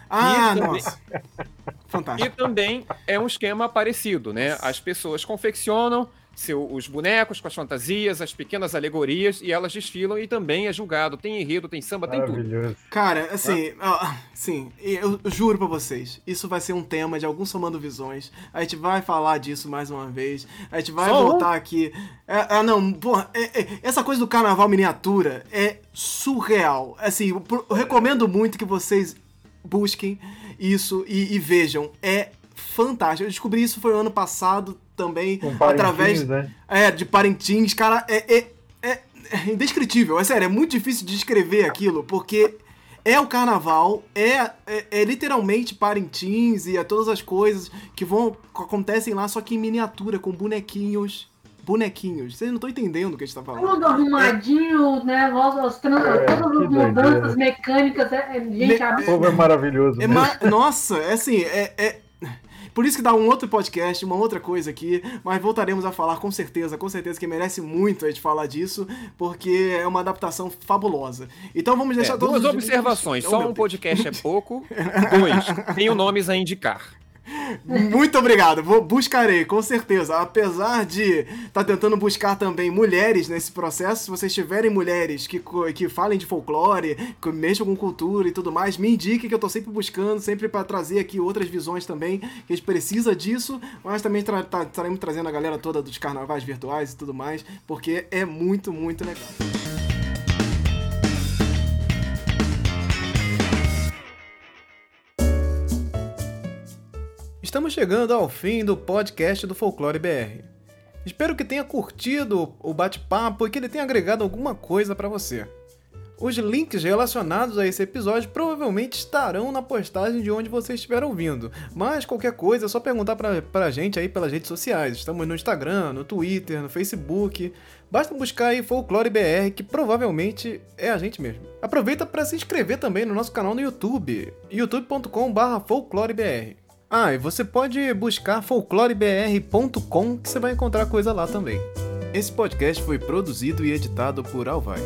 Ah, também... nossa. Fantástico. E também é um esquema parecido, né? As pessoas confeccionam seu, os bonecos com as fantasias, as pequenas alegorias, e elas desfilam e também é julgado. Tem enredo, tem samba, tem tudo. Cara, assim, ah. sim, eu, juro pra vocês, isso vai ser um tema de algum Somando Visões. A gente vai falar disso mais uma vez. A gente vai Só voltar um? aqui. É, ah, não, porra, é, é, essa coisa do carnaval miniatura é surreal. Assim, eu, eu recomendo muito que vocês busquem isso e, e vejam. É fantástico. Eu descobri isso foi ano passado também, através né? é, de Parintins. Cara, é, é, é, é indescritível. É sério, é muito difícil de descrever aquilo, porque é o carnaval, é, é, é, literalmente Parintins e é todas as coisas que vão acontecem lá, só que em miniatura, com bonequinhos. Bonequinhos. Vocês não estão entendendo o que a gente tá falando. Tudo arrumadinho, é. né? Os, trans, é, todas as mudanças mecânicas. É, gente, Me... é maravilhoso. ma... Nossa, é assim, é, Por isso que dá um outro podcast, uma outra coisa aqui, mas voltaremos a falar com certeza, com certeza que merece muito a gente falar disso, porque é uma adaptação fabulosa. Então vamos deixar É, todos duas observações. Oh, Só meu um podcast é pouco. Dois, tenho nomes a indicar. Muito obrigado, vou, buscarei, com certeza. Apesar de estar tentando buscar também mulheres nesse processo, se vocês tiverem mulheres que, que falem de folclore, que mexam com cultura e tudo mais, me indiquem que eu tô sempre buscando, sempre para trazer aqui outras visões também, que a gente precisa disso, mas também tra tá- estaremos trazendo a galera toda dos carnavais virtuais e tudo mais, porque é muito, muito legal. Estamos chegando ao fim do podcast do Folclore BR. Espero que tenha curtido o bate-papo e que ele tenha agregado alguma coisa para você. Os links relacionados a esse episódio provavelmente estarão na postagem de onde você estiver ouvindo, mas qualquer coisa é só perguntar pra, pra gente aí pelas redes sociais. Estamos no Instagram, no Twitter, no Facebook. Basta buscar aí Folclore BR, que provavelmente é a gente mesmo. Aproveita para se inscrever também no nosso canal no YouTube, youtube.com/folclorebr. Ah, e você pode buscar folclorebr.com que você vai encontrar coisa lá também. Esse podcast foi produzido e editado por Alvaz.